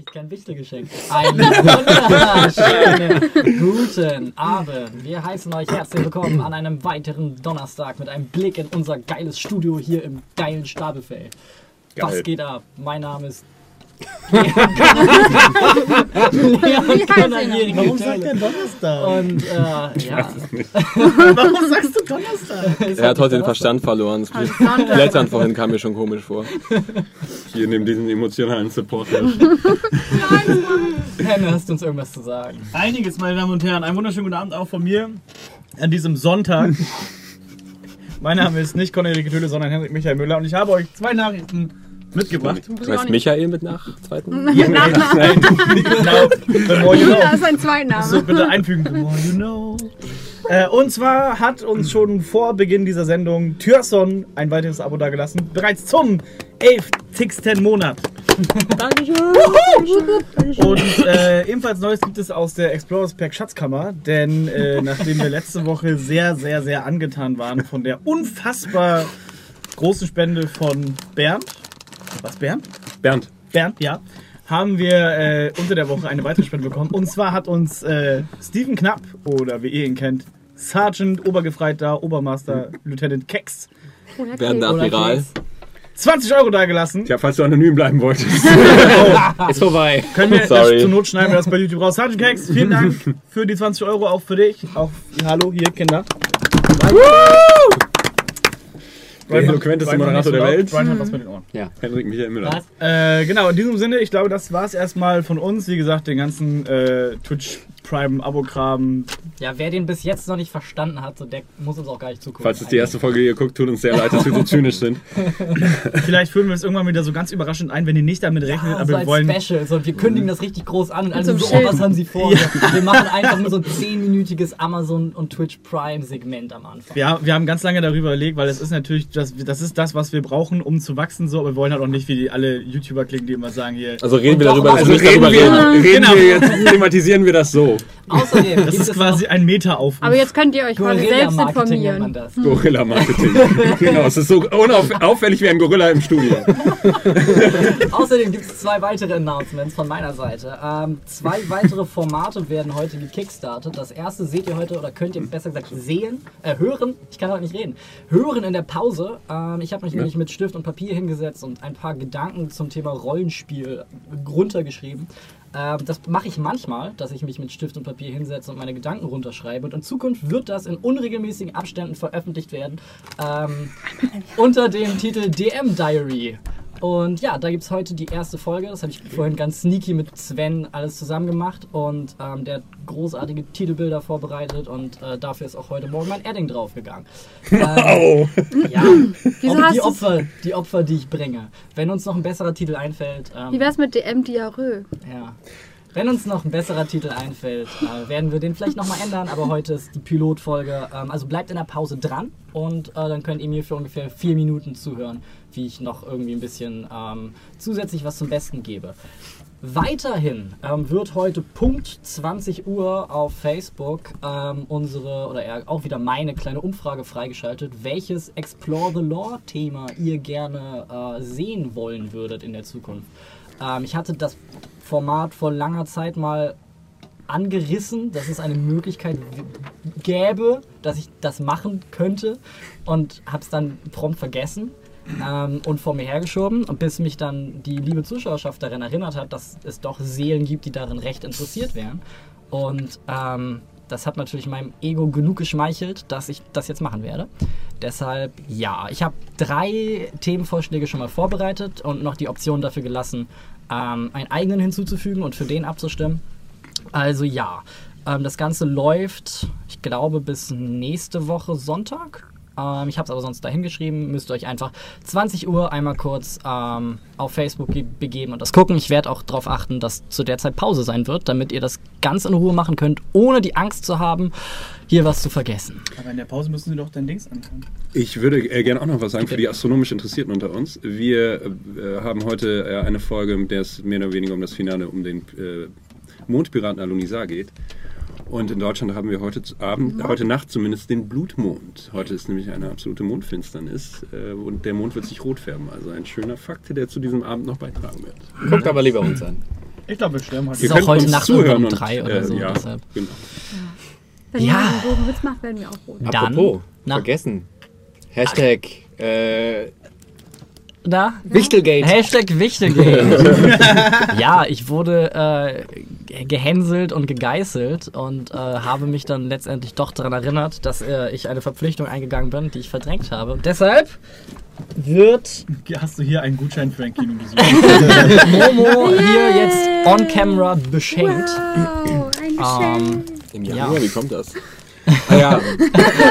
kriegt kein Wichtelgeschenk. Einen wunderschönen guten Abend. Wir heißen euch herzlich willkommen an einem weiteren Donnerstag mit einem Blick in unser geiles Studio hier im geilen Stapelfeld. Was Geil. geht ab? Mein Name ist Leon hier in Warum sagt er Donnerstag? Und äh, ja, Warum sagst du Donnerstag? es Er hat heute den. Verstand verloren. Das. Blättern vorhin kam mir schon komisch vor. Hier neben diesen emotionalen Support. Henne, hast du uns irgendwas zu sagen? Einiges, meine Damen und Herren. Einen wunderschönen guten Abend auch von mir an diesem Sonntag. mein Name ist nicht Cornelie Getülle, sondern Henrik Michael Müller und ich habe euch zwei Nachrichten mitgebracht. Du heißt Michael mit nach zweiten? Nein, genau. The more you know. Das ist ein Zweitname. So, bitte einfügen. The more you know. Äh, und zwar hat uns schon vor Beginn dieser Sendung Thürson ein weiteres Abo dagelassen. Bereits zum 11. Monat. Und äh, ebenfalls Neues gibt es aus der Explorers Pack Schatzkammer, denn äh, nachdem wir letzte Woche sehr, sehr, sehr angetan waren von der unfassbar großen Spende von Bernd, was Bernd? Bernd. Bernd, ja, haben wir äh, unter der Woche eine weitere Spende bekommen. Und zwar hat uns äh, Steven Knapp, oder wie ihr ihn kennt, Sergeant, Obergefreiter, Obermaster, Lieutenant Kex, Werden viral. Keks? 20 Euro dagelassen. Tja, falls du anonym bleiben wolltest. Ist vorbei. Können wir Sorry. das zur Not schneiden wir das bei YouTube raus. Sergeant Kex, vielen Dank für die 20 Euro, auch für dich. Auch hallo hier, Kinder. Der eloquenteste Moderator der Welt. Brian hat was mit den Ohren. Henrik Michael Müller. Äh, genau, in diesem Sinne, ich glaube, das war es erstmal von uns. Wie gesagt, den ganzen äh, Twitch Prime Abo-Kram. Ja, wer den bis jetzt noch nicht verstanden hat, so der muss uns auch gar nicht zugucken. Falls es die erste Folge hier guckt, tut uns sehr leid, dass wir so zynisch sind. Vielleicht führen wir es irgendwann wieder so ganz überraschend ein, wenn ihr nicht damit rechnet, Ja, aber so wir als wollen. Special. So, wir kündigen das richtig groß an und alle so oh, was haben sie vor? Wir machen einfach nur so ein 10-minütiges Amazon und Twitch Prime Segment am Anfang. Ja, wir haben ganz lange darüber überlegt, weil es ist natürlich, das, das ist das, was wir brauchen, um zu wachsen, so, aber wir wollen halt auch nicht wie die, alle YouTuber klingen, die immer sagen hier. Also reden wir darüber, dass mal- wir Also nicht reden darüber wir, reden. reden Genau. wir jetzt, thematisieren wir das so. Außerdem Das gibt ist es quasi ein Meta-Aufruf. Aber jetzt könnt ihr euch quasi selbst informieren. Gorilla-Marketing. genau, es ist so auffällig wie ein Gorilla im Studio. Außerdem gibt es zwei weitere Announcements von meiner Seite. Ähm, zwei weitere Formate werden heute gekickstartet. Das erste seht ihr heute oder könnt ihr besser gesagt sehen, äh, hören. Ich kann heute nicht reden. Hören in der Pause. Ähm, ich habe mich nämlich mit Stift und Papier hingesetzt und ein paar Gedanken zum Thema Rollenspiel runtergeschrieben. Ähm, das mache ich manchmal, dass ich mich mit Stift und Papier hinsetze und meine Gedanken runterschreibe. Und in Zukunft wird das in unregelmäßigen Abständen veröffentlicht werden. Ähm, unter dem Titel DM Diary. Und ja, da gibt es heute die erste Folge. Das habe ich vorhin ganz sneaky mit Sven alles zusammen gemacht. Und ähm, der hat großartige Titelbilder vorbereitet. Und äh, dafür ist auch heute Morgen mein Adding draufgegangen. Ähm, Oh. ja, auch die Opfer, die Opfer, die ich bringe. Wenn uns noch ein besserer Titel einfällt, ähm, Wie wär's mit DM Diarrhoe? ja. Wenn uns noch ein besserer Titel einfällt, äh, werden wir den vielleicht nochmal ändern, aber heute ist die Pilotfolge. Ähm, also bleibt in der Pause dran und äh, dann könnt ihr mir für ungefähr vier Minuten zuhören, wie ich noch irgendwie ein bisschen ähm, zusätzlich was zum Besten gebe. Weiterhin ähm, wird heute Punkt 20 Uhr auf Facebook ähm, unsere, oder eher auch wieder meine kleine Umfrage freigeschaltet, welches Explore the Lore Thema ihr gerne äh, sehen wollen würdet in der Zukunft. Ähm, ich hatte das Format vor langer Zeit mal angerissen, dass es eine Möglichkeit gäbe, dass ich das machen könnte und habe es dann prompt vergessen ähm, und vor mir hergeschoben bis mich dann die liebe Zuschauerschaft daran erinnert hat, dass es doch Seelen gibt, die darin recht interessiert wären und ähm, das hat natürlich meinem Ego genug geschmeichelt, dass ich das jetzt machen werde. Deshalb ja, ich habe drei Themenvorschläge schon mal vorbereitet und noch die Option dafür gelassen, ähm, einen eigenen hinzuzufügen und für den abzustimmen. Also ja, ähm, das Ganze läuft, ich glaube, bis nächste Woche Sonntag. Ähm, ich habe es aber sonst dahin geschrieben. Müsst ihr euch einfach 20 Uhr einmal kurz ähm, auf Facebook ge- begeben und das gucken. Ich werde auch darauf achten, dass zu der Zeit Pause sein wird, damit ihr das ganz in Ruhe machen könnt, ohne die Angst zu haben, hier was zu vergessen. Aber in der Pause müssen sie doch dein Dings anfangen. Ich würde äh, gerne auch noch was sagen für die astronomisch Interessierten unter uns. Wir äh, haben heute äh, eine Folge, in der es mehr oder weniger um das Finale um den äh, Mondpiraten Alunisar geht. Und in Deutschland haben wir heute zu- Abend, heute Nacht zumindest den Blutmond. Heute ist nämlich eine absolute Mondfinsternis äh, und der Mond wird sich rot färben. Also ein schöner Fakt, der zu diesem Abend noch beitragen wird. Guckt aber lieber uns an. Ich glaube, wir sterben heute. ist Ihr auch heute Nacht zuhören um und, drei oder so, Ja, deshalb. genau. Wenn Ja. jemand einen Witz macht, werden wir auch rot. Dann- Apropos, na. vergessen. Hashtag äh, Da? Wichtelgate. Hashtag Wichtelgate. ja, ich wurde äh, gehänselt und gegeißelt und äh, habe mich dann letztendlich doch daran erinnert, dass äh, ich eine Verpflichtung eingegangen bin, die ich verdrängt habe. Deshalb wird Hast du hier einen Gutschein für ein Kinobesuch? Momo hier jetzt on camera beschenkt. Wow, ein Ähm, Geschenk. Im Ja. Januar, wie kommt das? Ah ja,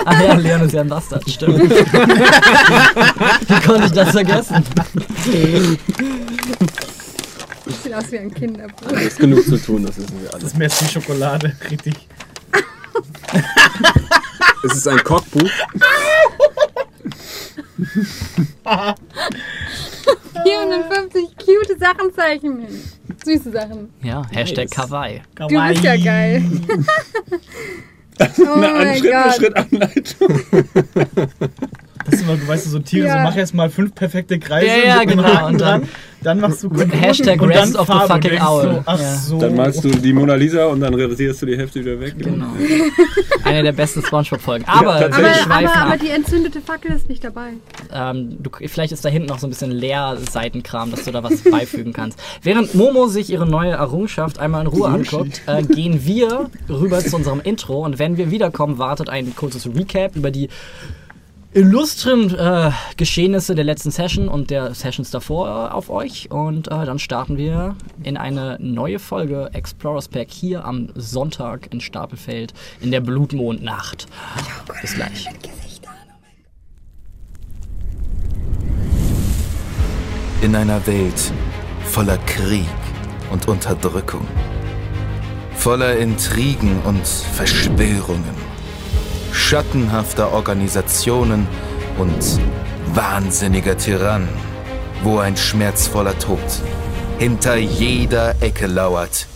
ah ja, Leon ist ja ein Bastard, stimmt. Wie konnte ich das vergessen? Sieht aus wie ein Kinderbuch. es ist genug zu tun, das wissen wir Das alle. ist Merci Schokolade, richtig. Es ist ein Kochbuch. 450 cute Sachen zeichnen. Süße Sachen. Ja, Hashtag Kawaii. Du bist ja geil. oh Eine mein Schritt für. Schritt Anleitung. Das ist immer, du weißt so Tiere, Ja. so mach erst mal fünf perfekte Kreise Ja, ja, genau, und dann- dann machst du Kontur Hashtag und dann Rest of the Farbe und fucking Owl. So, ach Ja. so. Dann malst du die Mona Lisa und dann rasierst du die Hälfte wieder weg. Genau. Eine der besten Spongebob-Folgen. Aber tatsächlich. Aber, aber, aber ab. die entzündete Fackel ist nicht dabei. Ähm, du, vielleicht ist da hinten noch so ein bisschen Leerseitenkram, dass du da was beifügen kannst. Während Momo sich ihre neue Errungenschaft einmal in Ruhe anguckt, äh, gehen wir rüber zu unserem Intro und wenn wir wiederkommen, wartet ein kurzes Recap über die illustren äh, Geschehnisse der letzten Session und der Sessions davor äh, auf euch und äh, dann starten wir in eine neue Folge Explorers Pack hier am Sonntag in Stapelfeld in der Blutmondnacht. Bis gleich. In einer Welt voller Krieg und Unterdrückung, voller Intrigen und Verschwörungen, schattenhafter Organisationen und wahnsinniger Tyrannen, wo ein schmerzvoller Tod hinter jeder Ecke lauert.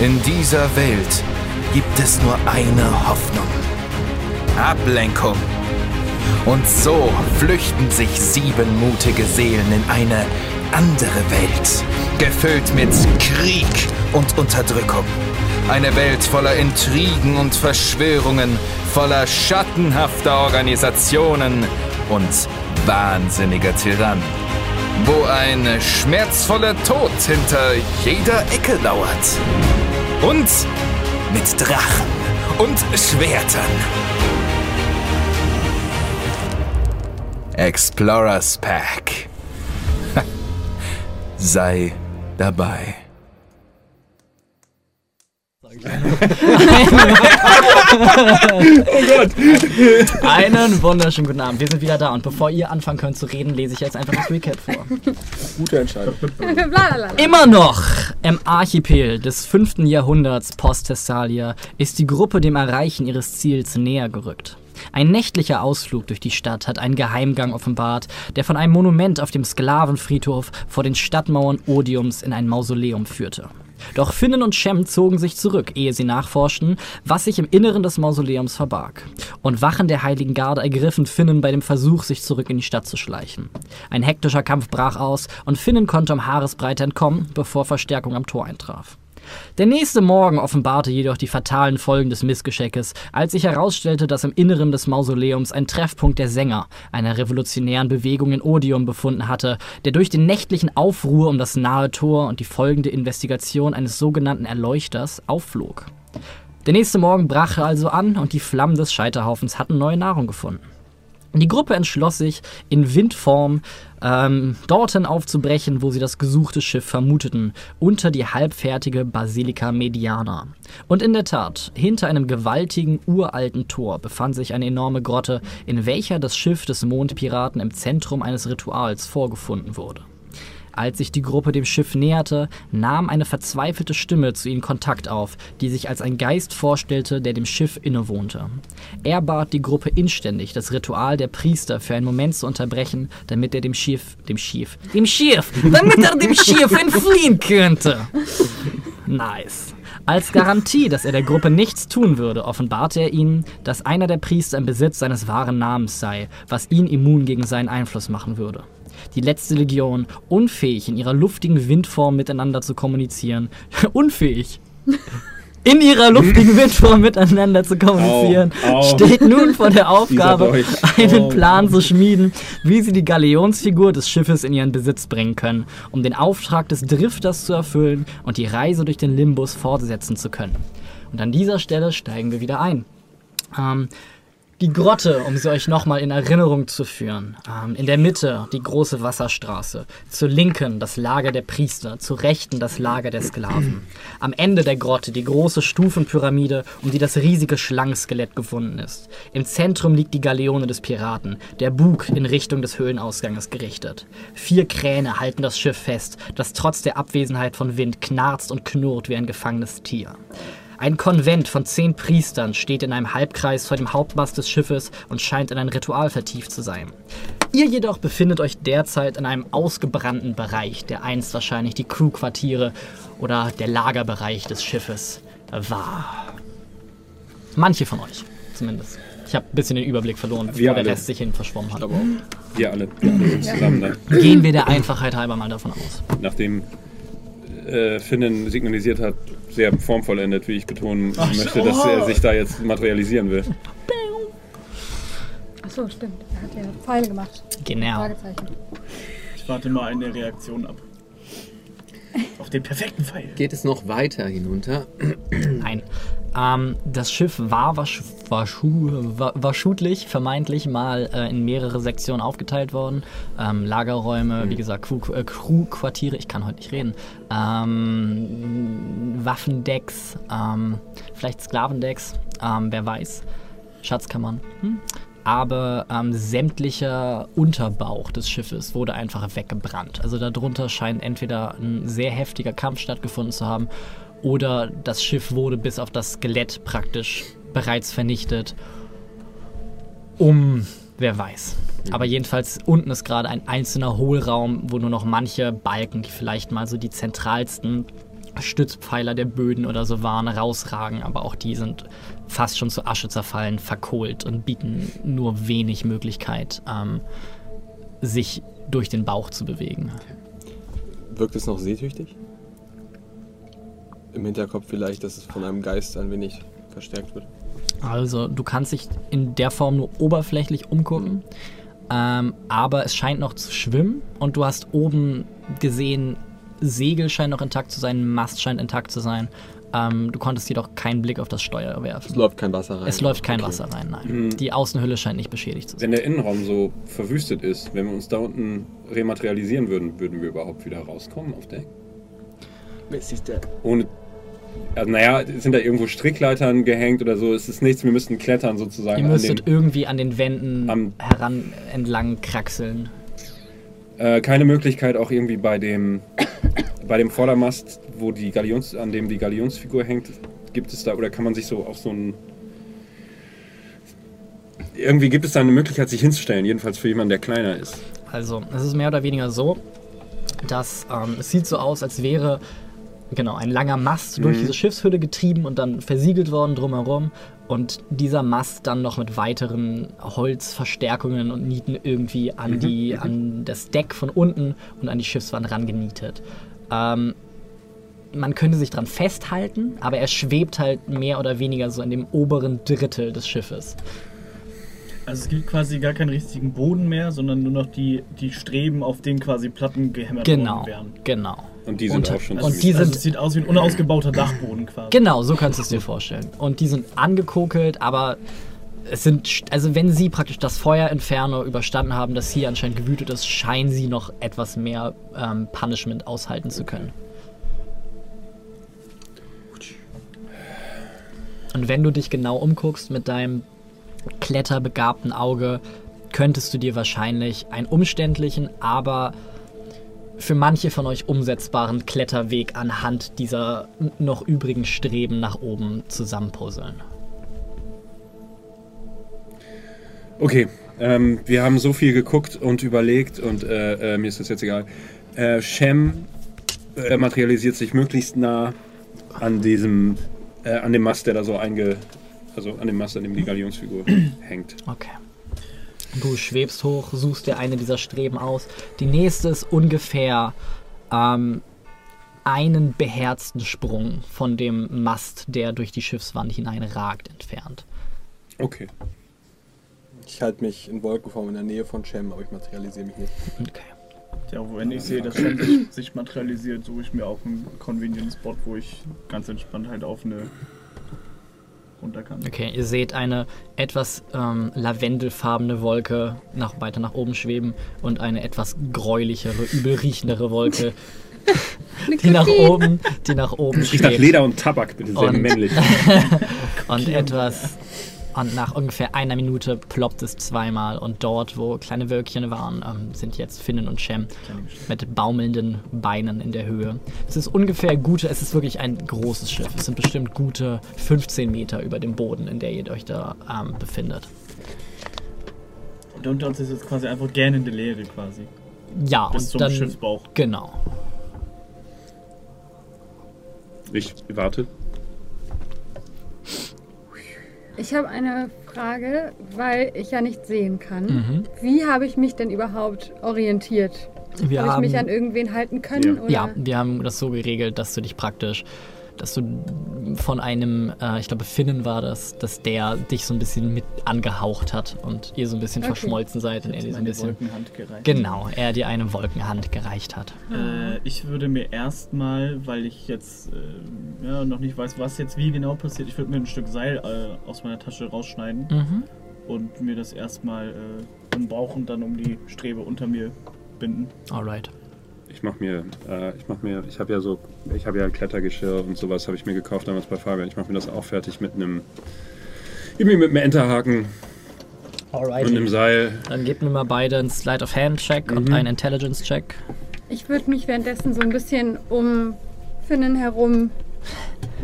In dieser Welt gibt es nur eine Hoffnung. Ablenkung. Und so flüchten sich sieben mutige Seelen in eine andere Welt, gefüllt mit Krieg und Unterdrückung. Eine Welt voller Intrigen und Verschwörungen, voller schattenhafter Organisationen und wahnsinniger Tyrannen. Wo ein schmerzvoller Tod hinter jeder Ecke lauert. Und mit Drachen und Schwertern. Explorers Pack. Sei dabei. Einen wunderschönen guten Abend. Wir sind wieder da und bevor ihr anfangen könnt zu reden, lese ich jetzt einfach das Recap vor. Gute Entscheidung. Immer noch im Archipel des 5. Jahrhunderts Post-Thessalia ist die Gruppe dem Erreichen ihres Ziels näher gerückt. Ein nächtlicher Ausflug durch die Stadt hat einen Geheimgang offenbart, der von einem Monument auf dem Sklavenfriedhof vor den Stadtmauern Odiums in ein Mausoleum führte. Doch Finnen und Shem zogen sich zurück, ehe sie nachforschten, was sich im Inneren des Mausoleums verbarg. Und Wachen der Heiligen Garde ergriffen Finnen bei dem Versuch, sich zurück in die Stadt zu schleichen. Ein hektischer Kampf brach aus und Finnen konnte um Haaresbreite entkommen, bevor Verstärkung am Tor eintraf. Der nächste Morgen offenbarte jedoch die fatalen Folgen des Missgescheckes, als sich herausstellte, dass im Inneren des Mausoleums ein Treffpunkt der Sänger, einer revolutionären Bewegung in Odium befunden hatte, der durch den nächtlichen Aufruhr um das nahe Tor und die folgende Investigation eines sogenannten Erleuchters aufflog. Der nächste Morgen brach also an und die Flammen des Scheiterhaufens hatten neue Nahrung gefunden. Die Gruppe entschloss sich, in Windform ähm, dorthin aufzubrechen, wo sie das gesuchte Schiff vermuteten, unter die halbfertige Basilika Mediana. Und in der Tat, hinter einem gewaltigen, uralten Tor befand sich eine enorme Grotte, in welcher das Schiff des Mondpiraten im Zentrum eines Rituals vorgefunden wurde. Als sich die Gruppe dem Schiff näherte, nahm eine verzweifelte Stimme zu ihnen Kontakt auf, die sich als ein Geist vorstellte, der dem Schiff innewohnte. Er bat die Gruppe inständig, das Ritual der Priester für einen Moment zu unterbrechen, damit er dem Schiff, dem Schiff, dem Schiff, damit er dem Schiff entfliehen könnte. Nice. Als Garantie, dass er der Gruppe nichts tun würde, offenbarte er ihnen, dass einer der Priester im Besitz seines wahren Namens sei, was ihn immun gegen seinen Einfluss machen würde. Die letzte Legion, unfähig in ihrer luftigen Windform miteinander zu kommunizieren, unfähig, in ihrer luftigen Windform miteinander zu kommunizieren, Au, au. steht nun vor der Aufgabe, einen. Plan zu schmieden, wie sie die Galionsfigur des Schiffes in ihren Besitz bringen können, um den Auftrag des Drifters zu erfüllen und die Reise durch den Limbus fortsetzen zu können. Und an dieser Stelle steigen wir wieder ein. Ähm, die Grotte, um sie euch nochmal in Erinnerung zu führen. Ähm, in der Mitte die große Wasserstraße. Zur Linken das Lager der Priester. Zur Rechten das Lager der Sklaven. Am Ende der Grotte die große Stufenpyramide, um die das riesige Schlangenskelett gefunden ist. Im Zentrum liegt die Galeone des Piraten, der Bug in Richtung des Höhlenausganges gerichtet. Vier Kräne halten das Schiff fest, das trotz der Abwesenheit von Wind knarzt und knurrt wie ein gefangenes Tier. Ein Konvent von zehn Priestern steht in einem Halbkreis vor dem Hauptmast des Schiffes und scheint in ein Ritual vertieft zu sein. Ihr jedoch befindet euch derzeit in einem ausgebrannten Bereich, der einst wahrscheinlich die Crewquartiere oder der Lagerbereich des Schiffes war. Manche von euch, zumindest. Ich habe ein bisschen den Überblick verloren, bevor Wir der alle. Rest sich hin verschwommen hat. Aber auch. Wir alle, wir alle sind zusammen da. Gehen wir der Einfachheit halber mal davon aus. Nachdem äh, Finnen signalisiert hat, sehr formvollendet, wie ich betonen Ach, möchte, oh. dass er sich da jetzt materialisieren will. Achso, stimmt. Er hat ja Pfeile gemacht. Genau. Ich warte mal eine Reaktion ab. Auf den perfekten Pfeil. Geht es noch weiter hinunter? Nein. Ähm, das Schiff war wasch, wahrscheinlich, vermeintlich mal äh, in mehrere Sektionen aufgeteilt worden. Ähm, Lagerräume, wie gesagt, Crew, äh, Crewquartiere, ich kann heute nicht reden. Ähm, Waffendecks, ähm, vielleicht Sklavendecks, ähm, wer weiß. Schatzkammern. Hm? Aber ähm, sämtlicher Unterbauch des Schiffes wurde einfach weggebrannt. Also darunter scheint entweder ein sehr heftiger Kampf stattgefunden zu haben oder das Schiff wurde bis auf das Skelett praktisch bereits vernichtet. Um, wer weiß. Aber jedenfalls unten ist gerade ein einzelner Hohlraum, wo nur noch manche Balken, die vielleicht mal so die zentralsten Stützpfeiler der Böden oder so waren, rausragen. Aber auch die sind fast schon zu Asche zerfallen, verkohlt und bieten nur wenig Möglichkeit, ähm, sich durch den Bauch zu bewegen. Wirkt es noch seetüchtig? Im Hinterkopf vielleicht, dass es von einem Geist ein wenig verstärkt wird. Also du kannst dich in der Form nur oberflächlich umgucken, ähm, aber es scheint noch zu schwimmen und du hast oben gesehen, Segel scheint noch intakt zu sein, Mast scheint intakt zu sein. Ähm, du konntest jedoch keinen Blick auf das Steuer Es werfen. läuft kein Wasser rein. Es läuft kein Okay. Wasser rein, nein. Die Außenhülle scheint nicht beschädigt zu sein. Wenn der Innenraum so verwüstet ist, wenn wir uns da unten rematerialisieren würden, würden wir überhaupt wieder rauskommen auf Deck? Ohne. Also, naja, sind da irgendwo Strickleitern gehängt oder so? Es ist nichts, wir müssten klettern sozusagen. Ihr an müsstet den, irgendwie an den Wänden Am- heran entlang kraxeln. äh, keine Möglichkeit auch irgendwie bei dem, bei dem Vordermast, wo die Galions, an dem die Galionsfigur hängt, gibt es da oder kann man sich so auf so ein irgendwie gibt es da eine Möglichkeit, sich hinzustellen, jedenfalls für jemanden, der kleiner ist. Also, es ist mehr oder weniger so, dass ähm, es sieht so aus, als wäre genau ein langer Mast durch diese Schiffshülle getrieben und dann versiegelt worden drumherum und dieser Mast dann noch mit weiteren Holzverstärkungen und Nieten irgendwie an die an das Deck von unten und an die Schiffswand rangenietet. Ähm, man könnte sich dran festhalten, aber er schwebt halt mehr oder weniger so in dem oberen Drittel des Schiffes. Also es gibt quasi gar keinen richtigen Boden mehr, sondern nur noch die, die Streben, auf denen quasi Platten gehämmert Genau, worden wären. genau. Und die sind Unter- auch schon und ziemlich- die also sind es sieht aus wie ein unausgebauter Dachboden quasi. Genau, so kannst du es dir vorstellen. Und die sind angekokelt, aber es sind, also wenn sie praktisch das Feuerinferno überstanden haben, das hier anscheinend gewütet ist, scheinen sie noch etwas mehr ähm, Punishment aushalten zu können. Und wenn du dich genau umguckst mit deinem kletterbegabten Auge, könntest du dir wahrscheinlich einen umständlichen, aber für manche von euch umsetzbaren Kletterweg anhand dieser noch übrigen Streben nach oben zusammenpuzzeln. Okay, ähm, wir haben so viel geguckt und überlegt und äh, äh, mir ist das jetzt egal. Äh, Shem äh, materialisiert sich möglichst nah an diesem, äh, an dem Mast, der da so einge, also an dem Mast, an dem die Galionsfigur hängt. Okay. Du schwebst hoch, suchst dir eine dieser Streben aus. Die nächste ist ungefähr ähm, einen beherzten Sprung von dem Mast, der durch die Schiffswand hineinragt, entfernt. Okay. Ich halte mich in Wolkenform in der Nähe von Shem, aber ich materialisiere mich nicht. Okay. Ja, wenn ich sehe, dass Shem sich, sich materialisiert, suche ich mir auch einen Convenient Spot, wo ich ganz entspannt halt auf eine runter kann. Okay, ihr seht eine etwas ähm, lavendelfarbene Wolke nach, weiter nach oben schweben und eine etwas gräulichere, übel riechendere Wolke, die nach oben, die nach oben Ich dachte schwebt. Leder und Tabak, bitte sehr Und- männlich. Und etwas. Und nach ungefähr einer Minute ploppt es zweimal. Und dort, wo kleine Wölkchen waren, ähm, sind jetzt Finnen und Shem mit baumelnden Beinen in der Höhe. Es ist ungefähr gute, es ist wirklich ein großes Schiff. Es sind bestimmt gute 15 Meter über dem Boden, in der ihr euch da ähm, befindet. Und unter uns ist jetzt quasi einfach gähnende Leere quasi. Ja, Bis und zum dann. Schiffsbauch. Genau. Ich warte. Ich habe eine Frage, weil ich ja nicht sehen kann. Mhm. Wie habe ich mich denn überhaupt orientiert? Wir habe ich mich an irgendwen halten können? Ja. Ja, wir haben das so geregelt, dass du dich praktisch, dass du von einem, äh, ich glaube Finnen war das, dass der dich so ein bisschen mit angehaucht hat und ihr so ein bisschen Okay. verschmolzen seid und er dir so ein bisschen. Wolkenhand gereicht. Genau, er dir eine Wolkenhand gereicht hat. Äh, ich würde mir erstmal, weil ich jetzt äh, ja, noch nicht weiß, was jetzt wie genau passiert, ich würde mir ein Stück Seil äh, aus meiner Tasche rausschneiden Mhm. und mir das erstmal äh, um den Bauch und dann um die Strebe unter mir binden. Alright. Ich mach mir, äh, ich mach mir, ich habe ja so, ich habe ja Klettergeschirr und sowas habe ich mir gekauft damals bei Fabian. Ich mache mir das auch fertig mit einem, irgendwie mit einem Enterhaken und einem. Seil. Dann gebt mir mal beide einen Slide of Hand Check und Mhm. einen Intelligence Check. Ich würde mich währenddessen so ein bisschen um Finnen herum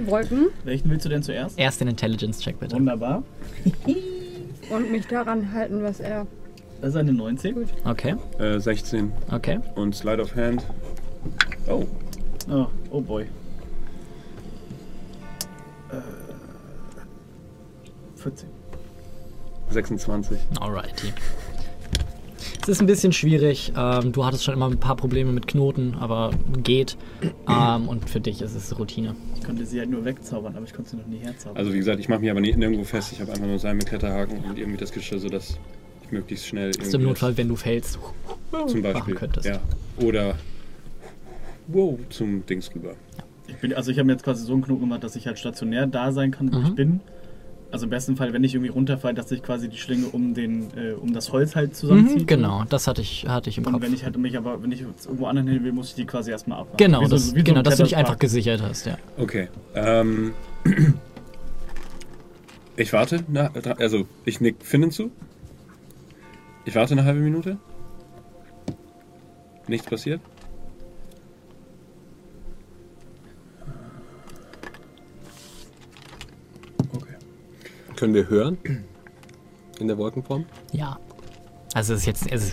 wolken Welchen willst du denn zuerst? Erst den Intelligence Check bitte. Wunderbar. und mich daran halten, was er. Das ist eine 19. Okay, Äh, 16 okay. und Slide of Hand. Oh, Oh, oh boy. Äh, 14. 26. Alrighty. Es ist ein bisschen schwierig. Ähm, du hattest schon immer ein paar Probleme mit Knoten, aber geht. Ähm, und für dich ist es Routine. Ich konnte sie halt nur wegzaubern, aber ich konnte sie noch nie herzaubern. Also wie gesagt, ich mache mich aber nie, nirgendwo fest. Ich habe einfach nur Seil mit Kletterhaken und irgendwie das Geschirr, sodass möglichst schnell Das ist im Notfall, wenn du fällst. zum Beispiel, könntest. ja, oder wow zum Dings rüber. Ich bin, also ich habe mir jetzt quasi so einen Knoten gemacht, dass ich halt stationär da sein kann, wo Mhm. ich bin. Also im besten Fall, wenn ich irgendwie runterfalle, dass sich quasi die Schlinge um den, äh, um das Holz halt zusammenzieht. Mhm, genau, das hatte ich, hatte ich im Und Kopf. wenn ich halt mich aber, wenn ich jetzt irgendwo anderen hin will, muss ich die quasi erstmal abmachen. Genau, so- das, so genau dass du dich einfach gesichert hast, ja. Okay. Ähm, ich warte, na, also ich nick Finnen zu. Ich warte eine halbe Minute. Nichts passiert. Okay. Können wir hören? In der Wolkenform? Ja. Also es ist jetzt, es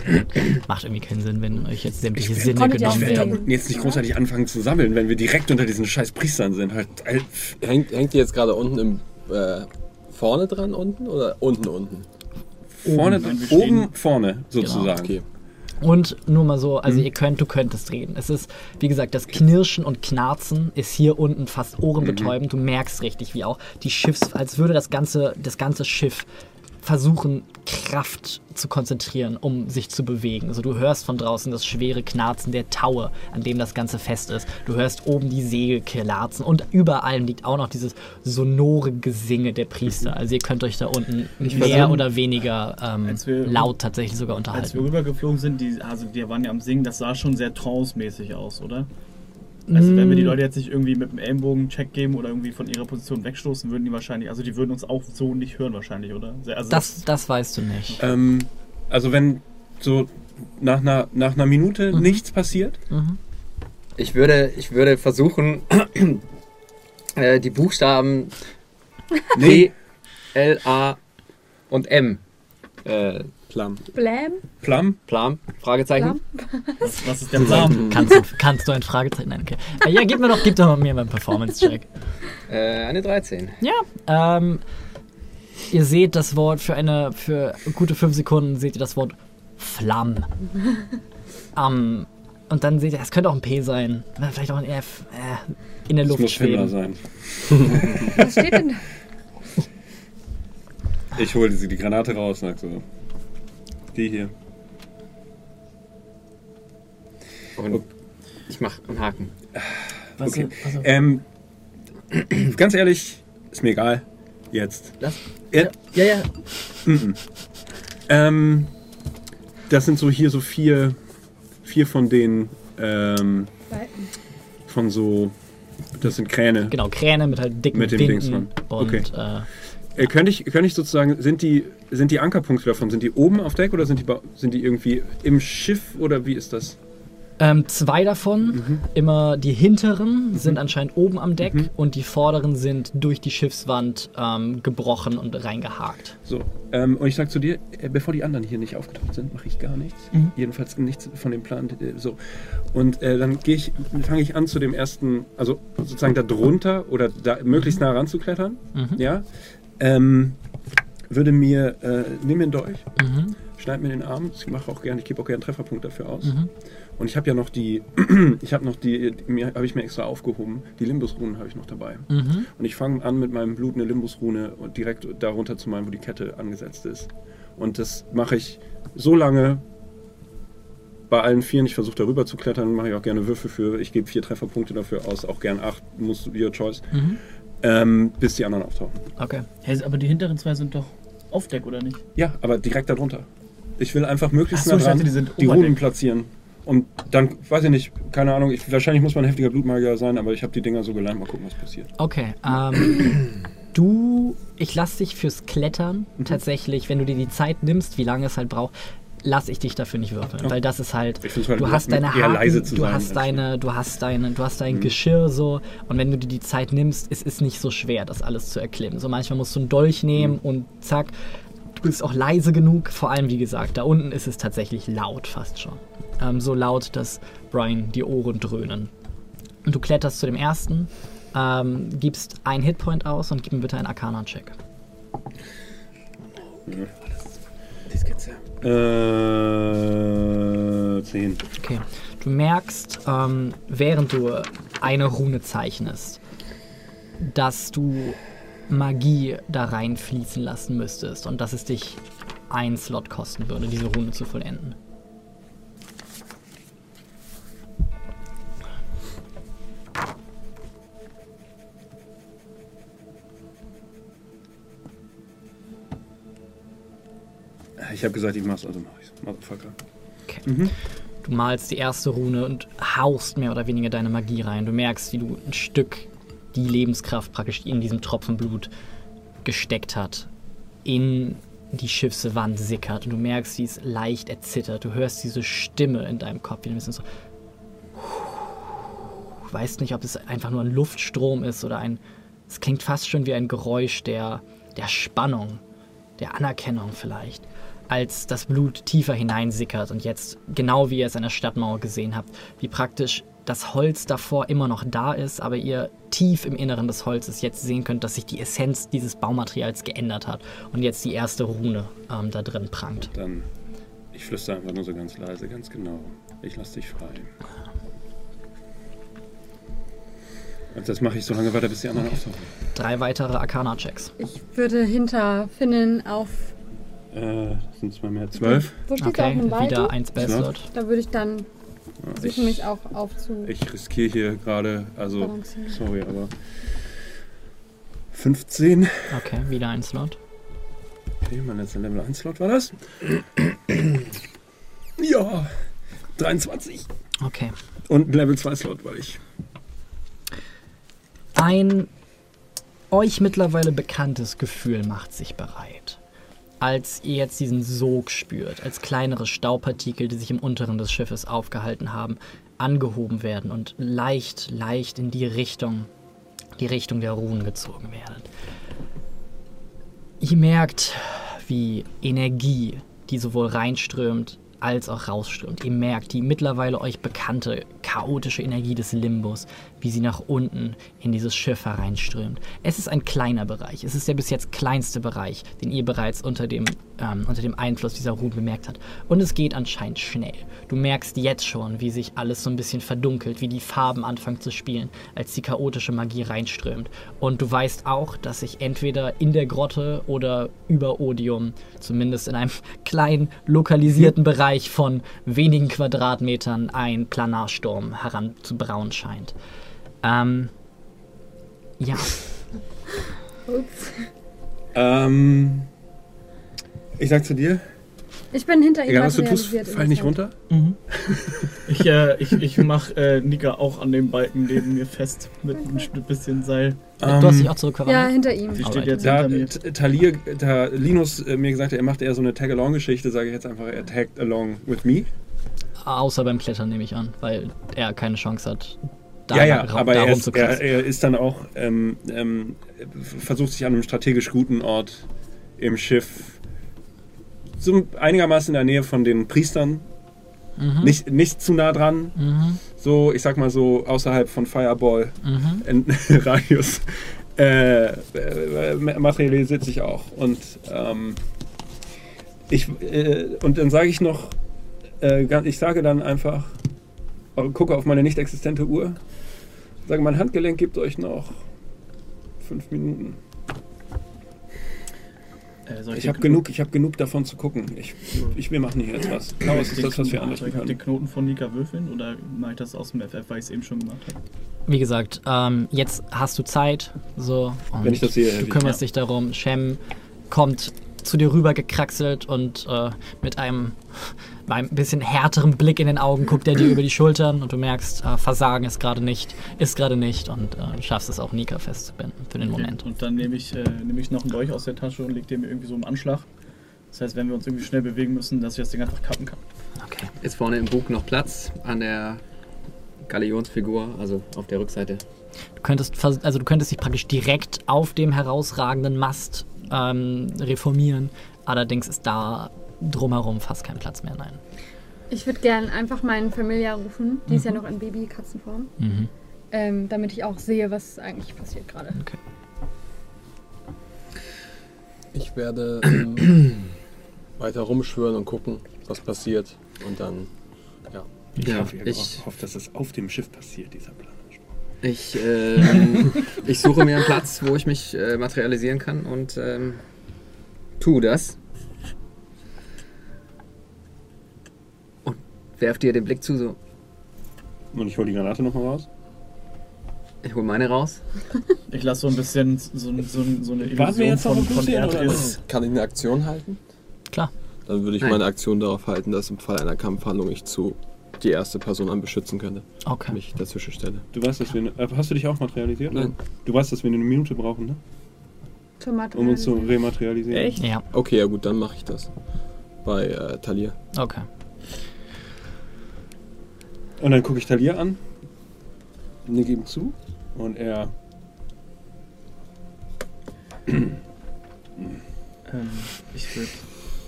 macht irgendwie keinen Sinn, wenn euch jetzt sämtliche Ich Sinne ihr auch Ich genommen werde da werden. jetzt nicht großartig anfangen zu sammeln, wenn wir direkt unter diesen scheiß Priestern sind. Halt, äh, Hängt, hängt die jetzt gerade unten im, äh, vorne dran unten oder unten unten? Vorne, oben, vorne sozusagen. Okay. Und nur mal so, Mhm. also ihr könnt, du könntest reden. Es ist, wie gesagt, das Knirschen und Knarzen ist hier unten fast ohrenbetäubend. Du merkst richtig, wie auch die Schiffs, als würde das ganze, das ganze Schiff versuchen, Kraft zu konzentrieren, um sich zu bewegen. Also du hörst von draußen das schwere Knarzen der Taue, an dem das Ganze fest ist. Du hörst oben die Segel knarzen und über allem liegt auch noch dieses sonore Gesinge der Priester. Also ihr könnt euch da unten mehr versuche- oder weniger ähm, wir- laut tatsächlich sogar Als wir unterhalten. rübergeflogen sind, die, also die waren ja am Singen, das sah schon sehr trance-mäßig aus, oder? Also wenn wir die Mm. Leute jetzt nicht irgendwie mit dem Ellenbogen-Check geben oder irgendwie von ihrer Position wegstoßen, würden die wahrscheinlich, also die würden uns auch so nicht hören wahrscheinlich, oder? Also Das, das weißt du nicht. Ähm, also wenn so nach einer, nach einer Minute Mhm. nichts passiert, Ich würde, ich würde versuchen, äh, die Buchstaben nee, P, L, A und M äh, Plum. Blam? Plum? Plan? Fragezeichen? Was, was ist der Plan? Kannst du, kannst du ein Fragezeichen nennen? Okay. Äh, Ja, gib mir doch, gib doch mir mal einen Performance-Check. Äh, eine 13. Ja, ähm, ihr seht das Wort für eine, für gute fünf Sekunden seht ihr das Wort Flamm. Ähm, und dann seht ihr, es könnte auch ein P sein, vielleicht auch ein F, äh, in der Das Luft muss schweben. sein. Was steht denn da? Ich hole die, die Granate raus und sag so. Die hier. Und ich mach einen Haken. Was, Okay. Ähm, ganz ehrlich, ist mir egal. Jetzt. das, Ja, ja, ja, Mhm. Ähm, das sind so hier so vier, vier von den, ähm, Balken. von so, das sind Kräne. genau, Kräne mit halt dicken Mit dem Dings dran. und Okay. äh, Äh, könnte ich, könnte ich sozusagen, sind die, sind die Ankerpunkte davon, sind die oben auf Deck oder sind die, sind die irgendwie im Schiff oder wie ist das? Ähm, zwei davon, Mhm. immer die hinteren, sind anscheinend oben am Deck und die vorderen sind durch die Schiffswand ähm, gebrochen und reingehakt. So, ähm, und ich sag zu dir, äh, bevor die anderen hier nicht aufgetaucht sind, mache ich gar nichts. Jedenfalls nichts von dem Plan. äh, So. Und äh, dann gehe ich, fange ich an zu dem ersten, also sozusagen da drunter oder da möglichst nah ranzuklettern. Ja. Ähm, würde mir, äh, nimm mir einen Dolch, Mhm. schneid mir den Arm, ich mache auch gerne, ich gebe auch gerne einen Trefferpunkt dafür aus. Mhm. Und ich habe ja noch die, ich habe noch die, mir habe ich mir extra aufgehoben, die Limbusrunen habe ich noch dabei. Mhm. Und ich fange an mit meinem Blut eine Limbusrune und direkt darunter zu malen, wo die Kette angesetzt ist. Und das mache ich so lange bei allen Vieren. Ich versuche darüber zu klettern, mache ich auch gerne Würfel für. Ich gebe vier Trefferpunkte dafür aus, auch gern acht, musst du your choice. Mhm. Ähm, bis die anderen auftauchen. Okay. Hey, aber die hinteren zwei sind doch auf Deck, oder nicht? Ja, aber direkt darunter. Ich will einfach möglichst so, nah dran dachte, die die Runen platzieren. Und dann, weiß ich nicht, keine Ahnung, ich, wahrscheinlich muss man ein heftiger Blutmagier sein, aber ich habe die Dinger so gelernt, mal gucken, was passiert. Okay. Ähm, du, ich lasse dich fürs Klettern Mhm. tatsächlich, wenn du dir die Zeit nimmst, wie lange es halt braucht, lasse ich dich dafür nicht würfeln, Ja. weil das ist halt, halt du hast deine Haken, zu du sein, hast deine, du hast deine, du hast dein Mhm. Geschirr so und wenn du dir die Zeit nimmst, es ist nicht so schwer, das alles zu erklimmen. So manchmal musst du einen Dolch nehmen Mhm. und zack. Du bist auch leise genug, vor allem wie gesagt, da unten ist es tatsächlich laut fast schon. Ähm, so laut, dass Brian die Ohren dröhnen. Und du kletterst zu dem ersten, ähm, gibst einen Hitpoint aus und gib mir bitte einen Arcana-Check. Die Skizze. Äh, 10. Okay. Du merkst, ähm, während du eine Rune zeichnest, dass du Magie da reinfließen lassen müsstest und dass es dich ein Slot kosten würde, diese Rune zu vollenden. Ich habe gesagt, ich mach's, also mach ich's. Motherfucker. Okay. Du malst die erste Rune und haust mehr oder weniger deine Magie rein. Du merkst, wie du ein Stück die Lebenskraft praktisch in diesem Tropfen Blut gesteckt hat, in die Schiffswand sickert und du merkst, wie es leicht erzittert. Du hörst diese Stimme in deinem Kopf, die ein bisschen so. Du weißt nicht, ob es einfach nur ein Luftstrom ist oder ein. Es klingt fast schon wie ein Geräusch der, der Spannung, der Anerkennung vielleicht, als das Blut tiefer hineinsickert und jetzt, genau wie ihr es an der Stadtmauer gesehen habt, wie praktisch das Holz davor immer noch da ist, aber ihr tief im Inneren des Holzes jetzt sehen könnt, dass sich die Essenz dieses Baumaterials geändert hat und jetzt die erste Rune ähm, da drin prangt. Dann, ich flüstere einfach nur so ganz leise, ganz genau. Ich lasse dich frei. Und das mache ich so lange weiter, bis die anderen auftauchen. Drei weitere Arcana-Checks. Ich würde hinter Finnen auf. Äh, das sind zwei mehr. Zwölf. Wo steht da Okay, auch ein wieder Weite? ein Spell-Slot. Da würde ich dann Ja, versuchen, mich auch aufzu. Ich riskiere hier gerade, also, Balancieren. sorry, aber 15. Okay, wieder ein Slot. Okay, mein letzter Level 1 Slot war das. Ja, 23. Okay. Und ein Level 2 Slot, weil ich. Ein euch mittlerweile bekanntes Gefühl macht sich bereit. Als ihr jetzt diesen Sog spürt, als kleinere Staubpartikel, die sich im Unteren des Schiffes aufgehalten haben, angehoben werden und leicht, leicht in die Richtung, die Richtung der Runen gezogen werden. Ihr merkt, wie Energie die sowohl reinströmt als auch rausströmt. Ihr merkt die mittlerweile euch bekannte chaotische Energie des Limbus, wie sie nach unten in dieses Schiff hereinströmt. Es ist ein kleiner Bereich. Es ist der bis jetzt kleinste Bereich, den ihr bereits unter dem, ähm, unter dem Einfluss dieser Ruhe bemerkt habt. Und es geht anscheinend schnell. Du merkst jetzt schon, wie sich alles so ein bisschen verdunkelt, wie die Farben anfangen zu spielen, als die chaotische Magie reinströmt. Und du weißt auch, dass sich entweder in der Grotte oder über Odium, zumindest in einem kleinen lokalisierten Bereich von wenigen Quadratmetern, ein Planarsturm heranzubrauen scheint. Ähm, ja, Ups. Ähm, ich sag zu dir, Ich bin hinter ihm egal was du tust, fall nicht runter. Ich, äh, ich, ich mach äh, Nika auch an dem Balken neben mir fest mit ein Stück bisschen Seil. du hast dich Ähm, auch Ja, zurückverwandelt. hinter ihm. Sie steht jetzt Da hinter mir. Talir, da Linus äh, mir gesagt hat, er macht eher so eine Tag-Along-Geschichte, sage ich jetzt einfach, er tagged along with me. Außer beim Klettern nehme ich an, weil er keine Chance hat, da, ja, ja, aber da er ist, er, er ist dann auch, ähm, ähm, versucht sich an einem strategisch guten Ort im Schiff, so einigermaßen in der Nähe von den Priestern, Mhm. nicht, nicht zu nah dran, Mhm. so, ich sag mal so, außerhalb von Fireball Mhm. Radius, äh, äh, materialisiert sich auch. Und ähm, ich, äh, und dann sage ich noch, äh, ich sage dann einfach, äh, gucke auf meine nicht existente Uhr, sage, mein Handgelenk gibt euch noch fünf Minuten. Äh, Ich habe genug, ich habe genug davon zu gucken. Ich, ich, wir machen hier jetzt was. Chaos ist den das, was wir Knoten- anrichten soll ich den. Knoten von Nika würfeln oder mache ich das aus dem FF, weil ich es eben schon gemacht habe? Wie gesagt, ähm, jetzt hast du Zeit. So, und Wenn ich das sehe, Du kümmerst dich darum. Shem kommt zu dir rüber gekraxelt und äh, mit einem, einem bisschen härteren Blick in den Augen guckt er dir über die Schultern und du merkst, äh, Versagen ist gerade nicht, ist gerade nicht und äh, du schaffst es auch Nika festzubinden für den Moment. Und dann nehme ich, äh, nehme ich noch einen Dolch aus der Tasche und lege den mir irgendwie so im Anschlag. Das heißt, wenn wir uns irgendwie schnell bewegen müssen, dass ich das Ding einfach kappen kann. Okay. Ist vorne im Bug noch Platz an der Galionsfigur, also auf der Rückseite. Du könntest, vers- also du könntest dich praktisch direkt auf dem herausragenden Mast ähm, reformieren. Allerdings ist da drumherum fast kein Platz mehr. Nein. Ich würde gern einfach meinen Familiar rufen. Die ist Mhm. ja noch in Babykatzenform. Mhm. Ähm, damit ich auch sehe, was eigentlich passiert gerade. Ich werde ähm, weiter rumschwören und gucken, was passiert. Und dann, ja. Ich, Ja, hoffe, ich- ich hoffe, dass es auf dem Schiff passiert, dieser Plan. Ich, ähm, ich suche mir einen Platz, wo ich mich äh, materialisieren kann und ähm, tu das. Und werf dir den Blick zu, so. Und ich hole die Granate nochmal raus. Ich hol meine raus. Ich lasse so ein bisschen so, so, so eine Illusion jetzt von, von Erdriss. Kann ich eine Aktion halten? Klar. Dann würde ich Nein. meine Aktion darauf halten, dass im Fall einer Kampfhandlung ich zu die erste Person an beschützen könnte. Okay. Mich dazwischen stelle. Du weißt, dass wir. ne- Hast du dich auch materialisiert? Nein. Du weißt, dass wir eine Minute brauchen, ne? Zur Um uns zu rematerialisieren. Echt? Ja, Okay, ja gut, dann mache ich das. Bei äh, Talir. okay. Und dann gucke ich Talir an, nicke ihm zu und er. Ähm, ich würde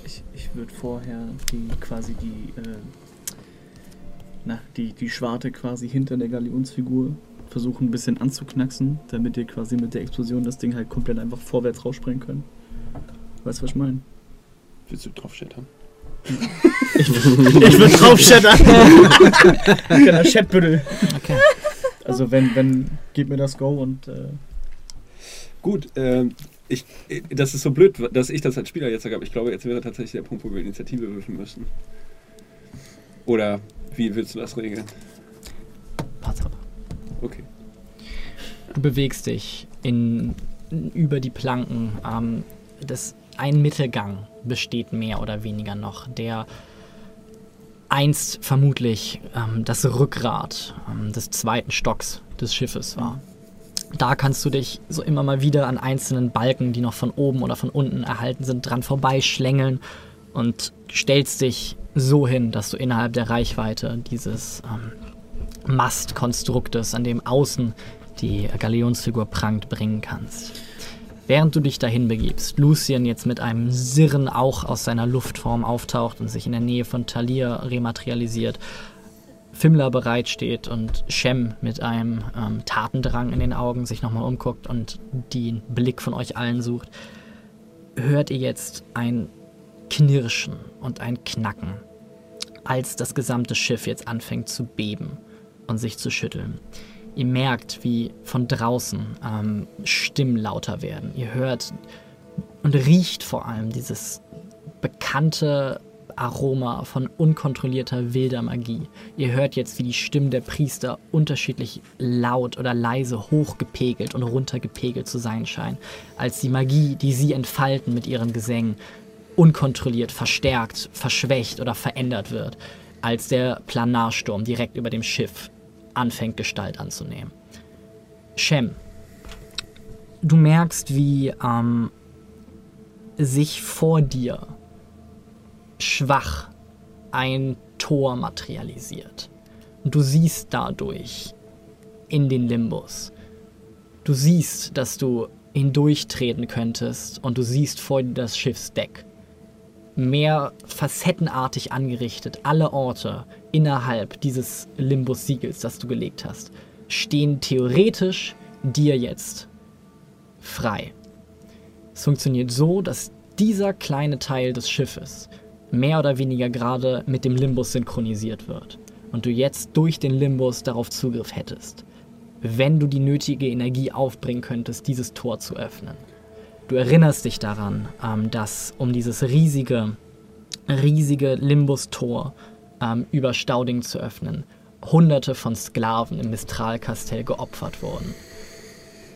ich, ich würd vorher die quasi die, äh, na, die, die Schwarte quasi hinter der Galionsfigur versuchen ein bisschen anzuknacksen, damit ihr quasi mit der Explosion das Ding halt komplett einfach vorwärts rausspringen könnt. Weißt du, was ich meine? Willst du drauf schettern? Ich würde drauf shattern. genau, Chatbüttel. Okay. Also wenn, wenn, gib mir das Go und äh, Gut, ähm, ich, äh, das ist so blöd, dass ich das als Spieler jetzt sage, aber ich glaube, jetzt wäre tatsächlich der Punkt, wo wir Initiative würfeln müssen. Oder wie willst du das regeln? Pass auf. Okay. Du bewegst dich in, über die Planken. Ähm, das, ein Mittelgang besteht mehr oder weniger noch, der einst vermutlich ähm, das Rückgrat ähm, des zweiten Stocks des Schiffes war. Da kannst du dich so immer mal wieder an einzelnen Balken, die noch von oben oder von unten erhalten sind, dran vorbeischlängeln und stellst dich so hin, dass du innerhalb der Reichweite dieses ähm, Mastkonstruktes, an dem außen die Galeonsfigur prangt, bringen kannst. Während du dich dahin begibst, Lucien jetzt mit einem Sirren auch aus seiner Luftform auftaucht und sich in der Nähe von Talir rematerialisiert, Fimmler bereitsteht und Shem mit einem ähm, Tatendrang in den Augen sich nochmal umguckt und den Blick von euch allen sucht, hört ihr jetzt ein Knirschen und ein Knacken, als das gesamte Schiff jetzt anfängt zu beben und sich zu schütteln. Ihr merkt, wie von draußen ähm, Stimmen lauter werden. Ihr hört und riecht vor allem dieses bekannte Aroma von unkontrollierter wilder Magie. Ihr hört jetzt, wie die Stimmen der Priester unterschiedlich laut oder leise hochgepegelt und runtergepegelt zu sein scheinen, als die Magie, die sie entfalten mit ihren Gesängen, unkontrolliert, verstärkt, verschwächt oder verändert wird, als der Planarsturm direkt über dem Schiff anfängt Gestalt anzunehmen. Shem, du merkst, wie ähm, sich vor dir schwach ein Tor materialisiert. Und du siehst dadurch in den Limbus. Du siehst, dass du hindurchtreten könntest und du siehst vor dir das Schiffsdeck. Mehr facettenartig angerichtet, alle Orte innerhalb dieses Limbus-Siegels, das du gelegt hast, stehen theoretisch dir jetzt frei. Es funktioniert so, dass dieser kleine Teil des Schiffes mehr oder weniger gerade mit dem Limbus synchronisiert wird und du jetzt durch den Limbus darauf Zugriff hättest, wenn du die nötige Energie aufbringen könntest, dieses Tor zu öffnen. Du erinnerst dich daran, ähm, dass um dieses riesige, riesige Limbus-Tor ähm, über Stauding zu öffnen, hunderte von Sklaven im Mistralkastell geopfert wurden.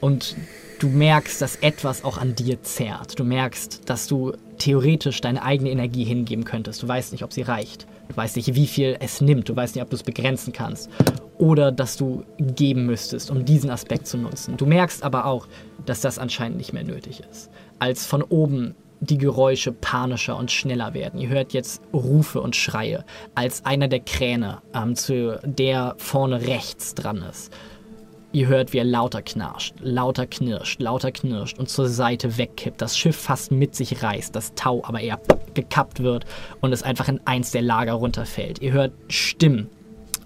Und du merkst, dass etwas auch an dir zerrt. Du merkst, dass du theoretisch deine eigene Energie hingeben könntest. Du weißt nicht, ob sie reicht. Du weißt nicht, wie viel es nimmt. Du weißt nicht, ob du es begrenzen kannst. Oder dass du geben müsstest, um diesen Aspekt zu nutzen. Du merkst aber auch, dass das anscheinend nicht mehr nötig ist. Als von oben die Geräusche panischer und schneller werden. Ihr hört jetzt Rufe und Schreie, als einer der Kräne, ähm, zu der vorne rechts dran ist. Ihr hört, wie er lauter knarscht, lauter knirscht, lauter knirscht und zur Seite wegkippt. Das Schiff fast mit sich reißt, das Tau aber eher gekappt wird und es einfach in eins der Lager runterfällt. Ihr hört Stimmen,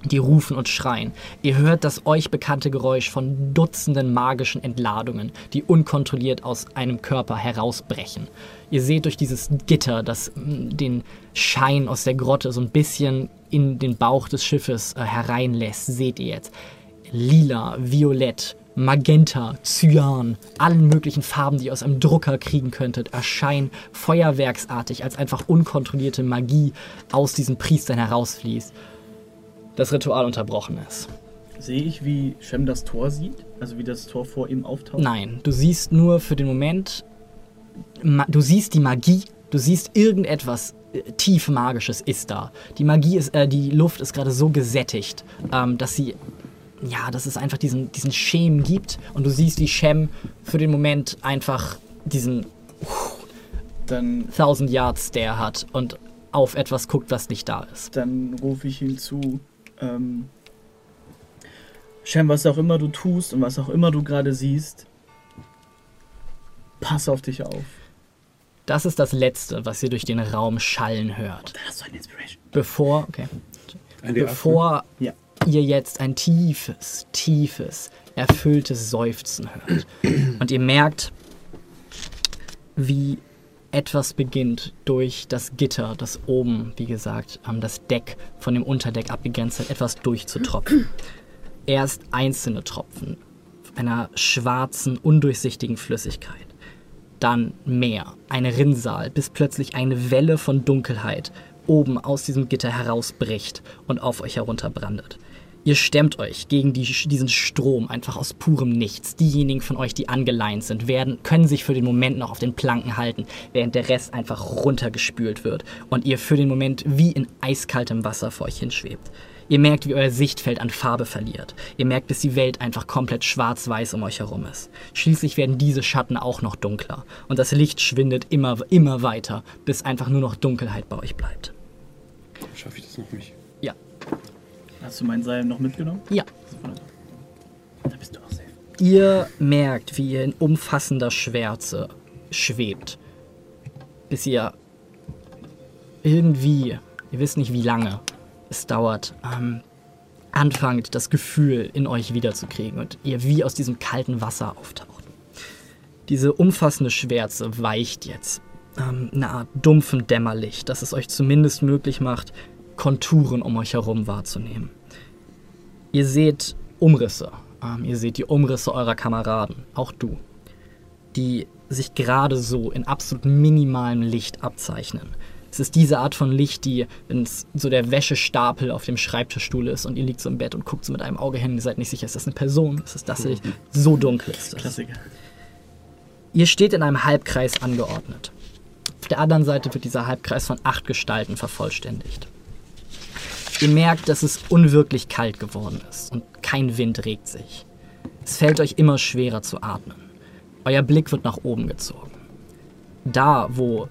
die rufen und schreien. Ihr hört das euch bekannte Geräusch von Dutzenden magischen Entladungen, die unkontrolliert aus einem Körper herausbrechen. Ihr seht durch dieses Gitter, das mm, den Schein aus der Grotte so ein bisschen in den Bauch des Schiffes äh, hereinlässt, seht ihr jetzt lila, violett, magenta, cyan, allen möglichen Farben, die ihr aus einem Drucker kriegen könntet, erscheinen feuerwerksartig, als einfach unkontrollierte Magie aus diesen Priestern herausfließt. Das Ritual unterbrochen ist. Sehe ich, wie Shem das Tor sieht? Also wie das Tor vor ihm auftaucht? Nein, du siehst nur für den Moment, du siehst die Magie, du siehst irgendetwas äh, tief magisches ist da. Die Magie ist, äh, die Luft ist gerade so gesättigt, ähm, dass sie, ja, dass es einfach diesen, diesen Schem gibt und du siehst, wie Shem für den Moment einfach diesen Dann, 1000 Yards Stare hat und auf etwas guckt, was nicht da ist. dann rufe ich ihm zu. Ähm, Shem, was auch immer du tust und was auch immer du gerade siehst, pass auf dich auf. Das ist das Letzte, was ihr durch den Raum schallen hört. Dann hast du eine Inspiration. Bevor, okay. Ein D8, bevor Ja. Ihr jetzt ein tiefes, tiefes, erfülltes Seufzen hört. Und ihr merkt, wie etwas beginnt durch das Gitter, das oben, wie gesagt, ähm, das Deck von dem Unterdeck abgegrenzt hat, etwas durchzutropfen. Erst einzelne Tropfen einer schwarzen, undurchsichtigen Flüssigkeit. Dann mehr, ein Rinnsal, bis plötzlich eine Welle von Dunkelheit oben aus diesem Gitter herausbricht und auf euch herunterbrandet. Ihr stemmt euch gegen die, diesen Strom einfach aus purem Nichts. Diejenigen von euch, die angeleint sind, werden, können sich für den Moment noch auf den Planken halten, während der Rest einfach runtergespült wird und ihr für den Moment wie in eiskaltem Wasser vor euch hinschwebt. Ihr merkt, wie euer Sichtfeld an Farbe verliert. Ihr merkt, bis die Welt einfach komplett schwarz-weiß um euch herum ist. Schließlich werden diese Schatten auch noch dunkler und das Licht schwindet immer, immer weiter, bis einfach nur noch Dunkelheit bei euch bleibt. Schaffe ich das noch nicht? Hast du mein Seil noch mitgenommen? ja. Da bist du auch safe. Ihr merkt, wie ihr in umfassender Schwärze schwebt, bis ihr irgendwie, ihr wisst nicht wie lange es dauert, ähm, anfangt, das Gefühl in euch wiederzukriegen und ihr wie aus diesem kalten Wasser auftaucht. Diese umfassende Schwärze weicht jetzt. Ähm, eine Art dumpfen Dämmerlicht, das es euch zumindest möglich macht, Konturen um euch herum wahrzunehmen. Ihr seht Umrisse. Ähm, ihr seht die Umrisse eurer Kameraden, auch du, die sich gerade so in absolut minimalem Licht abzeichnen. Es ist diese Art von Licht, die, wenn es so der Wäschestapel auf dem Schreibtischstuhl ist und ihr liegt so im Bett und guckt so mit einem Auge hin, ihr seid nicht sicher, ist das eine Person? Ist das das Licht? So dunkel ist es. Klassiker. Ihr steht in einem Halbkreis angeordnet. Auf der anderen Seite wird dieser Halbkreis von acht Gestalten vervollständigt. Ihr merkt, dass es unwirklich kalt geworden ist und kein Wind regt sich. Es fällt euch immer schwerer zu atmen. Euer Blick wird nach oben gezogen. Da, wo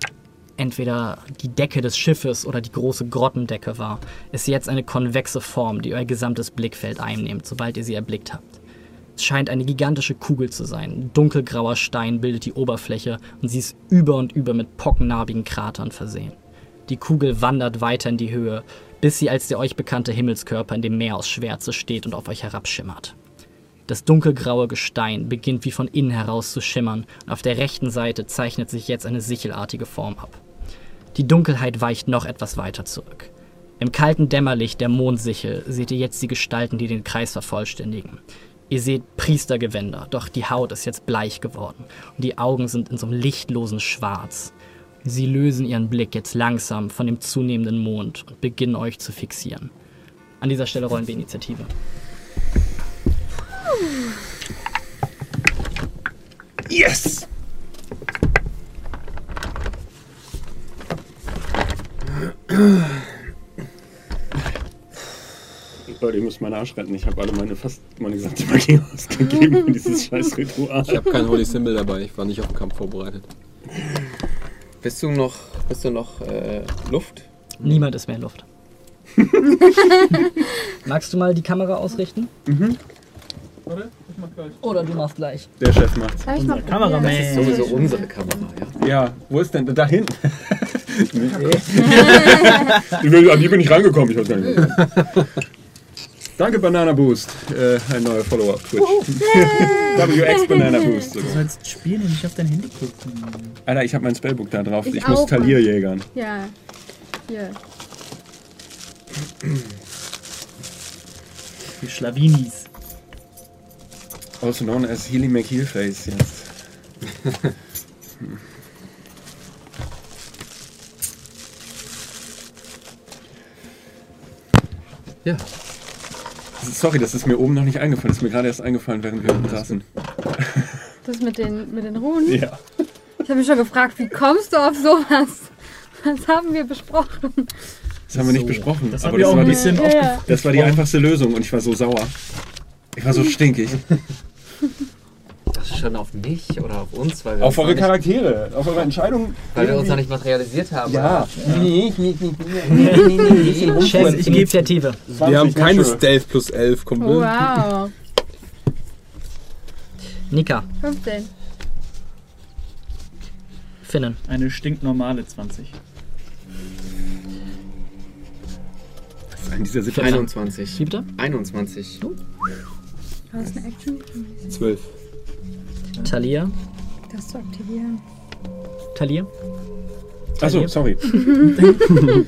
entweder die Decke des Schiffes oder die große Grottendecke war, ist jetzt eine konvexe Form, die euer gesamtes Blickfeld einnimmt, sobald ihr sie erblickt habt. Es scheint eine gigantische Kugel zu sein. Dunkelgrauer Stein bildet die Oberfläche und sie ist über und über mit pockennarbigen Kratern versehen. Die Kugel wandert weiter in die Höhe, bis sie als der euch bekannte Himmelskörper in dem Meer aus Schwärze steht und auf euch herabschimmert. Das dunkelgraue Gestein beginnt wie von innen heraus zu schimmern und auf der rechten Seite zeichnet sich jetzt eine sichelartige Form ab. Die Dunkelheit weicht noch etwas weiter zurück. Im kalten Dämmerlicht der Mondsichel seht ihr jetzt die Gestalten, die den Kreis vervollständigen. Ihr seht Priestergewänder, doch die Haut ist jetzt bleich geworden und die Augen sind in so einem lichtlosen Schwarz. Sie lösen ihren Blick jetzt langsam von dem zunehmenden Mond und beginnen euch zu fixieren. An dieser Stelle rollen wir Initiative. Yes! Leute, ich muss meinen Arsch retten. Ich habe alle meine, fast meine gesamte Magie ausgegeben für dieses scheiß Ritual. Ich habe kein Holy Symbol dabei, ich war nicht auf den Kampf vorbereitet. Bist du noch, bist du noch äh, Luft? Niemand ist mehr in Luft. Magst du mal die Kamera ausrichten? Warte, ich mach gleich. Oder du machst gleich. Der Chef macht's. Soll ich mal probieren? Das ist sowieso unsere Kamera, ja. Ja, wo ist denn? Da hinten. Ich will- An die bin ich rangekommen, ich weiß gar nicht. Danke, Banana Boost. Äh, ein neuer Follower auf Twitch. WX Banana Boost. Du Sogar. sollst spielen und nicht auf dein Handy gucken. Alter, ich habe mein Spellbook da drauf. Ich, Ich muss. Talir jägern. Ja. Hier. Die Schlawinis. Also known as Healy McHeelface jetzt. Ja. Sorry, das ist mir oben noch nicht eingefallen. Das ist mir gerade erst eingefallen, während wir unten saßen. Das mit den, mit den Runen. Ja. Ich habe mich schon gefragt, wie kommst du auf sowas? Was haben wir besprochen? Das haben wir nicht So, besprochen. Das aber das war, ein die, Ja, ja. das war die einfachste Lösung und ich war so sauer. Ich war so stinkig. Ist schon auf mich oder auf uns, weil wir, Auf uns, eure noch nicht, Charaktere, auf eure Entscheidung. weil wir uns noch nicht materialisiert haben. Ja. Nee, nee, nee, nee. Chef, ich geb- Initiative. Wir haben keine. Stealth plus 11, Kumpel. Oh, wow. Nika, 15. Finnen. eine stinknormale 20. In dieser Situation. 21. Wie bitte? 21. War das eine Action? 12. Talia. Das zu aktivieren. Talia. Achso, sorry.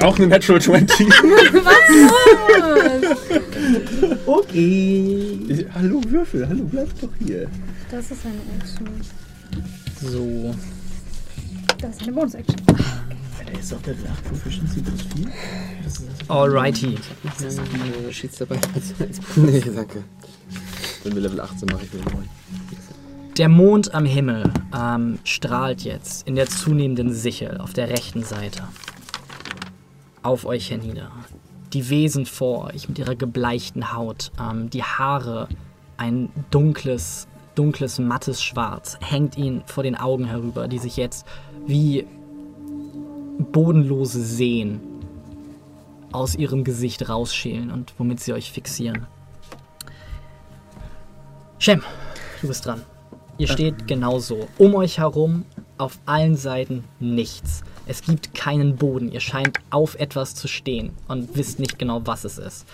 Auch eine Natural 20. Okay. hallo Würfel, hallo, bleib doch hier. Das ist eine Action. So. Das ist eine Bonus-Action. Alter, ist doch der 8 Proficiency plus 4? Das ist Alrighty. Äh, Schießt dabei. Nee, danke. Wenn wir Level 18 mache ich wieder 9. Der Mond am Himmel ähm, strahlt jetzt in der zunehmenden Sichel auf der rechten Seite auf euch hernieder. Die Wesen vor euch mit ihrer gebleichten Haut, ähm, die Haare, ein dunkles, dunkles, mattes Schwarz hängt ihnen vor den Augen herüber, die sich jetzt wie bodenlose Seen aus ihrem Gesicht rausschälen und womit sie euch fixieren. Shem, du bist dran. Ihr steht genauso. Um euch herum auf allen Seiten nichts. Es gibt keinen Boden. Ihr scheint auf etwas zu stehen und wisst nicht genau, was es ist.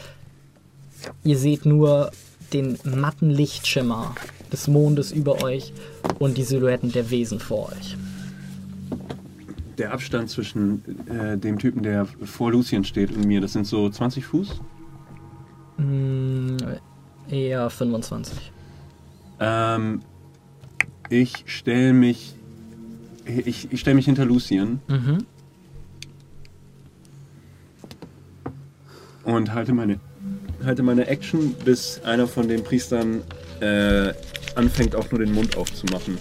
Ihr seht nur den matten Lichtschimmer des Mondes über euch und die Silhouetten der Wesen vor euch. Der Abstand zwischen äh, dem Typen, der vor Lucien steht und mir, das sind so 20 Fuß. Hm, eher 25. Ähm, ich stelle mich. Ich, ich stelle mich hinter Lucien Mhm. und halte meine, halte meine Action, bis einer von den Priestern äh, anfängt, auch nur den Mund aufzumachen.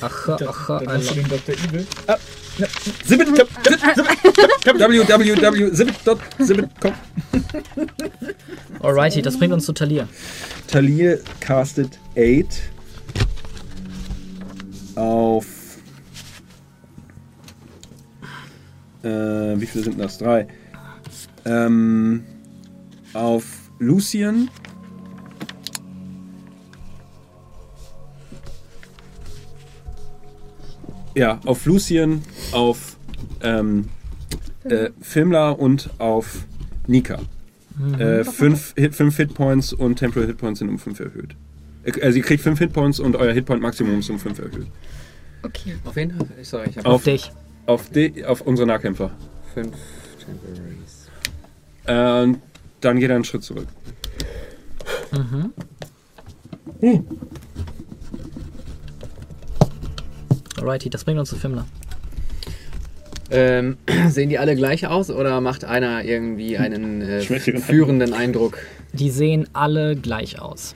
Acha, acha, Dann hast du Allah. den Dr. Evil. Ah, Zibbit, zip, zip, zip, www, zibbit, dot, zibbit, komm. Alrighty, das bringt uns zu Talir. Talir castet 8 auf. Äh, wie viele sind das? Drei. Ähm, auf Lucien. Ja, auf Lucien, auf ähm, äh, Filmler und auf Nika. Äh, fünf, Hit, fünf Hitpoints und Temporal Hitpoints sind um 5 erhöht. Äh, Also ihr kriegt 5 Hitpoints und euer Hitpoint Maximum ist um 5 erhöht. Okay. Auf wen? Sorry, ich habe Auf Auf, dich. auf, die, auf unsere Nahkämpfer. fünf Temporaries. Äh, dann geht er einen Schritt zurück. Alrighty, das bringt uns zu Fimmler. Ähm, sehen die alle gleich aus oder macht einer irgendwie einen äh, führenden Eindruck? Die sehen alle gleich aus.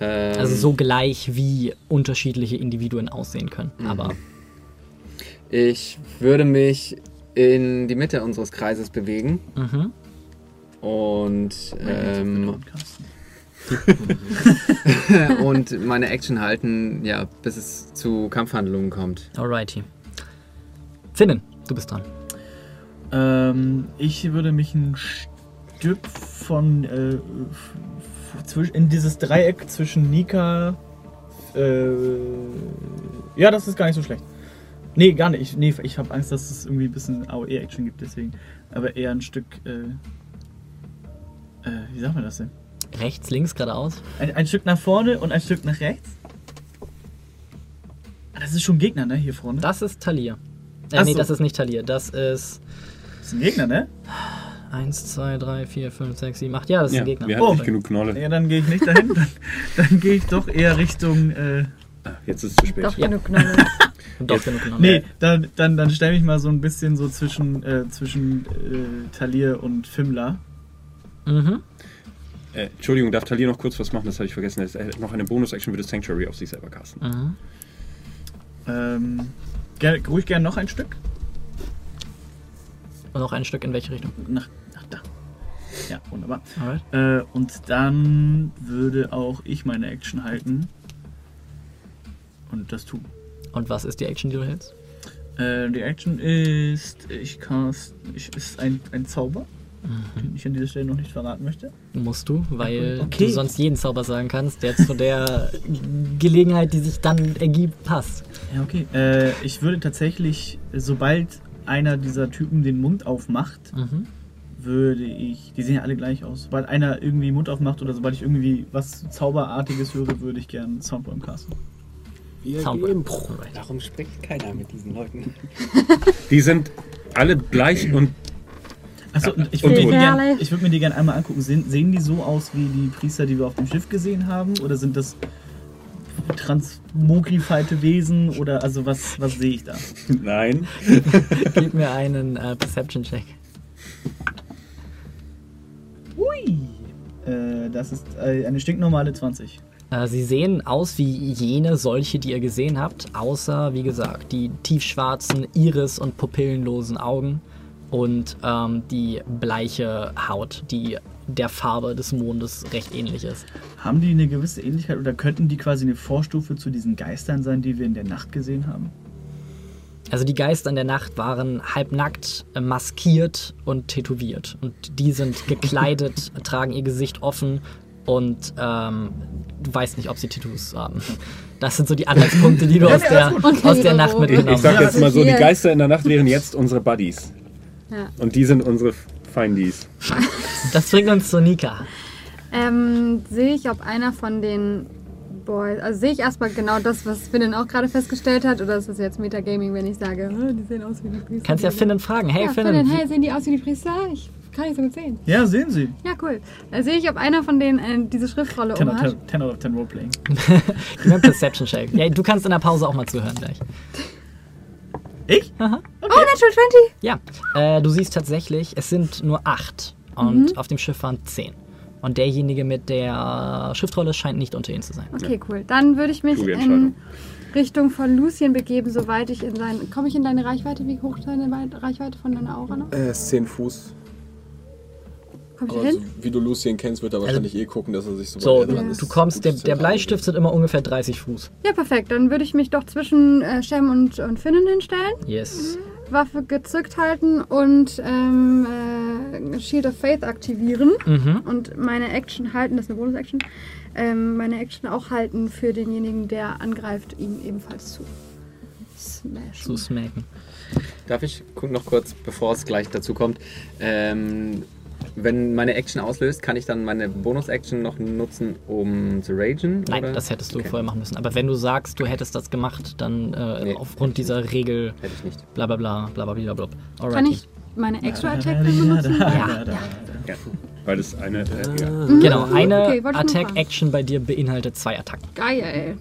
Ähm, Also so gleich, wie unterschiedliche Individuen aussehen können. Aber Ich würde mich in die Mitte unseres Kreises bewegen mhm. und, ähm, und meine Action halten, ja, bis es zu Kampfhandlungen kommt. alrighty. Finnen, du bist dran. Ähm, ich würde mich ein Stück von äh, in dieses Dreieck zwischen Nika. Äh, ja, das ist gar nicht so schlecht. Nee, gar nicht. Ich, nee, ich habe Angst, dass es irgendwie ein bisschen AOE-Action gibt, deswegen. Aber eher ein Stück. Äh, äh, wie sagt man das denn? Rechts, links, geradeaus. Ein, ein Stück nach vorne und ein Stück nach rechts. Ah, Das ist schon ein Gegner, ne? Hier vorne. Das ist Talir. Äh, Ach nee, so. das ist nicht Talir. Das ist Das ist ein Gegner, ne? 1, 2, 3, 4, 5, 6, 7, 8. Ja, das ist Ja, ein Gegner. wir hatten Oh. nicht genug Knolle. Ja, dann gehe ich nicht dahin. Dann, dann gehe ich doch eher Richtung. Äh, Ah, Jetzt ist es zu spät. Doch Ja. genug Knolle. Und doch genug genommen. nee, dann, dann, dann stelle ich mal so ein bisschen so zwischen, äh, zwischen äh, Talir und Fimla. Mhm. Äh, Entschuldigung, darf Talir noch kurz was machen? Das habe ich vergessen. Er hat noch eine Bonus-Action würde Sanctuary auf sich selber casten. Mhm. Ähm, ger ruhig gern noch ein Stück. Und noch ein Stück in welche Richtung? Nach, nach da. Ja, wunderbar. Äh, und dann würde auch ich meine Action halten. Und das tun. Und was ist die Action, die du hältst? Äh, die Action ist, ich cast, ich, ist ein, ein Zauber. Den ich an dieser Stelle noch nicht verraten möchte. Musst du, weil Okay. du sonst jeden Zauber sagen kannst, der zu der Gelegenheit, die sich dann ergibt, passt. Ja, okay. Äh, ich würde tatsächlich, sobald einer dieser Typen den Mund aufmacht, Mhm. würde ich, die sehen ja alle gleich aus, sobald einer irgendwie den Mund aufmacht oder sobald ich irgendwie was Zauberartiges höre, würde ich gerne Soundbomb casten. Wir gehen. Warum spricht keiner mit diesen Leuten? Die sind alle gleich und Achso, und ich würde mir, würd mir die gerne einmal angucken. Sehen, sehen die so aus wie die Priester, die wir auf dem Schiff gesehen haben? Oder sind das transmogrifierte Wesen? Oder also was, was sehe ich da? nein. Gib mir einen äh, Perception-Check. Ui! Äh, das ist äh, eine stinknormale 20. Äh, sie sehen aus wie jene solche, die ihr gesehen habt, außer, wie gesagt, die tiefschwarzen Iris- und pupillenlosen Augen und ähm, die bleiche Haut, die der Farbe des Mondes recht ähnlich ist. Haben die eine gewisse Ähnlichkeit oder könnten die quasi eine Vorstufe zu diesen Geistern sein, die wir in der Nacht gesehen haben? Also die Geister in der Nacht waren halbnackt, äh, maskiert und tätowiert. Und die sind gekleidet, tragen ihr Gesicht offen und ähm, du weißt nicht, ob sie Tattoos haben. Das sind so die Anhaltspunkte, die du aus der, aus der Nacht Robo. Ich, mitgenommen ich sag hast. jetzt mal so, die. Geister in der Nacht wären jetzt unsere Buddies. Ja. Und die sind unsere Feindies. Das bringt uns zu Nika. Ähm, sehe ich, ob einer von den Boys, also sehe ich erstmal genau das, was Finnen auch gerade festgestellt hat, oder ist das jetzt Metagaming, wenn ich sage, "Oh, die sehen aus wie die Priester? Kannst ja Finnen fragen. Hey ja, Finnen, wie- hey, sehen die aus wie die Priester? Ich kann nicht so gut sehen. Ja, sehen Sie. Ja, cool. Da sehe ich, ob einer von denen äh, diese Schriftrolle 10 um out hat. of 10 out of 10 Roleplaying. gib mir Perception Check. Ja, du kannst in der Pause auch mal zuhören gleich. Ich? Aha. Oh, Natural 20! Ja, äh, du siehst tatsächlich, es sind nur acht und auf dem Schiff waren zehn. Und derjenige mit der Schriftrolle scheint nicht unter ihnen zu sein. Okay, cool. Dann würde ich mich in. Richtung von Lucien begeben, soweit ich in sein. Komme ich in deine Reichweite? Wie hoch ist deine Wei- Reichweite von deiner Aura noch? Ist 10 Fuß. Komm ich Aber hin? so, wie du Lucien kennst, wird er wahrscheinlich eh gucken, dass er sich so So, du, du kommst, der, der Bleistift sind immer ungefähr 30 Fuß. Ja, perfekt. Dann würde ich mich doch zwischen äh, Shem und, und Finnen hinstellen, Yes. Waffe gezückt halten und ähm, äh, Shield of Faith aktivieren Mhm. und meine Action halten, das ist eine Bonus-Action, ähm, meine Action auch halten für denjenigen, der angreift, ihm ebenfalls zu smashen. Zu smacken. Darf ich gucken noch kurz, bevor es gleich dazu kommt? Ähm, wenn meine Action auslöst, kann ich dann meine Bonus-Action noch nutzen, um zu ragen? Nein, oder? das hättest du Okay. vorher machen müssen. Aber wenn du sagst, du hättest das gemacht, dann äh, Nee. aufgrund dieser Regel Hätte ich nicht. bla bla bla bla bla bla bla. Kann ich meine Extra Attack benutzen? Ja. Ja. Weil das eine. Äh, ja. Genau, eine Okay. Attack-Action bei dir beinhaltet zwei Attacken. Geil.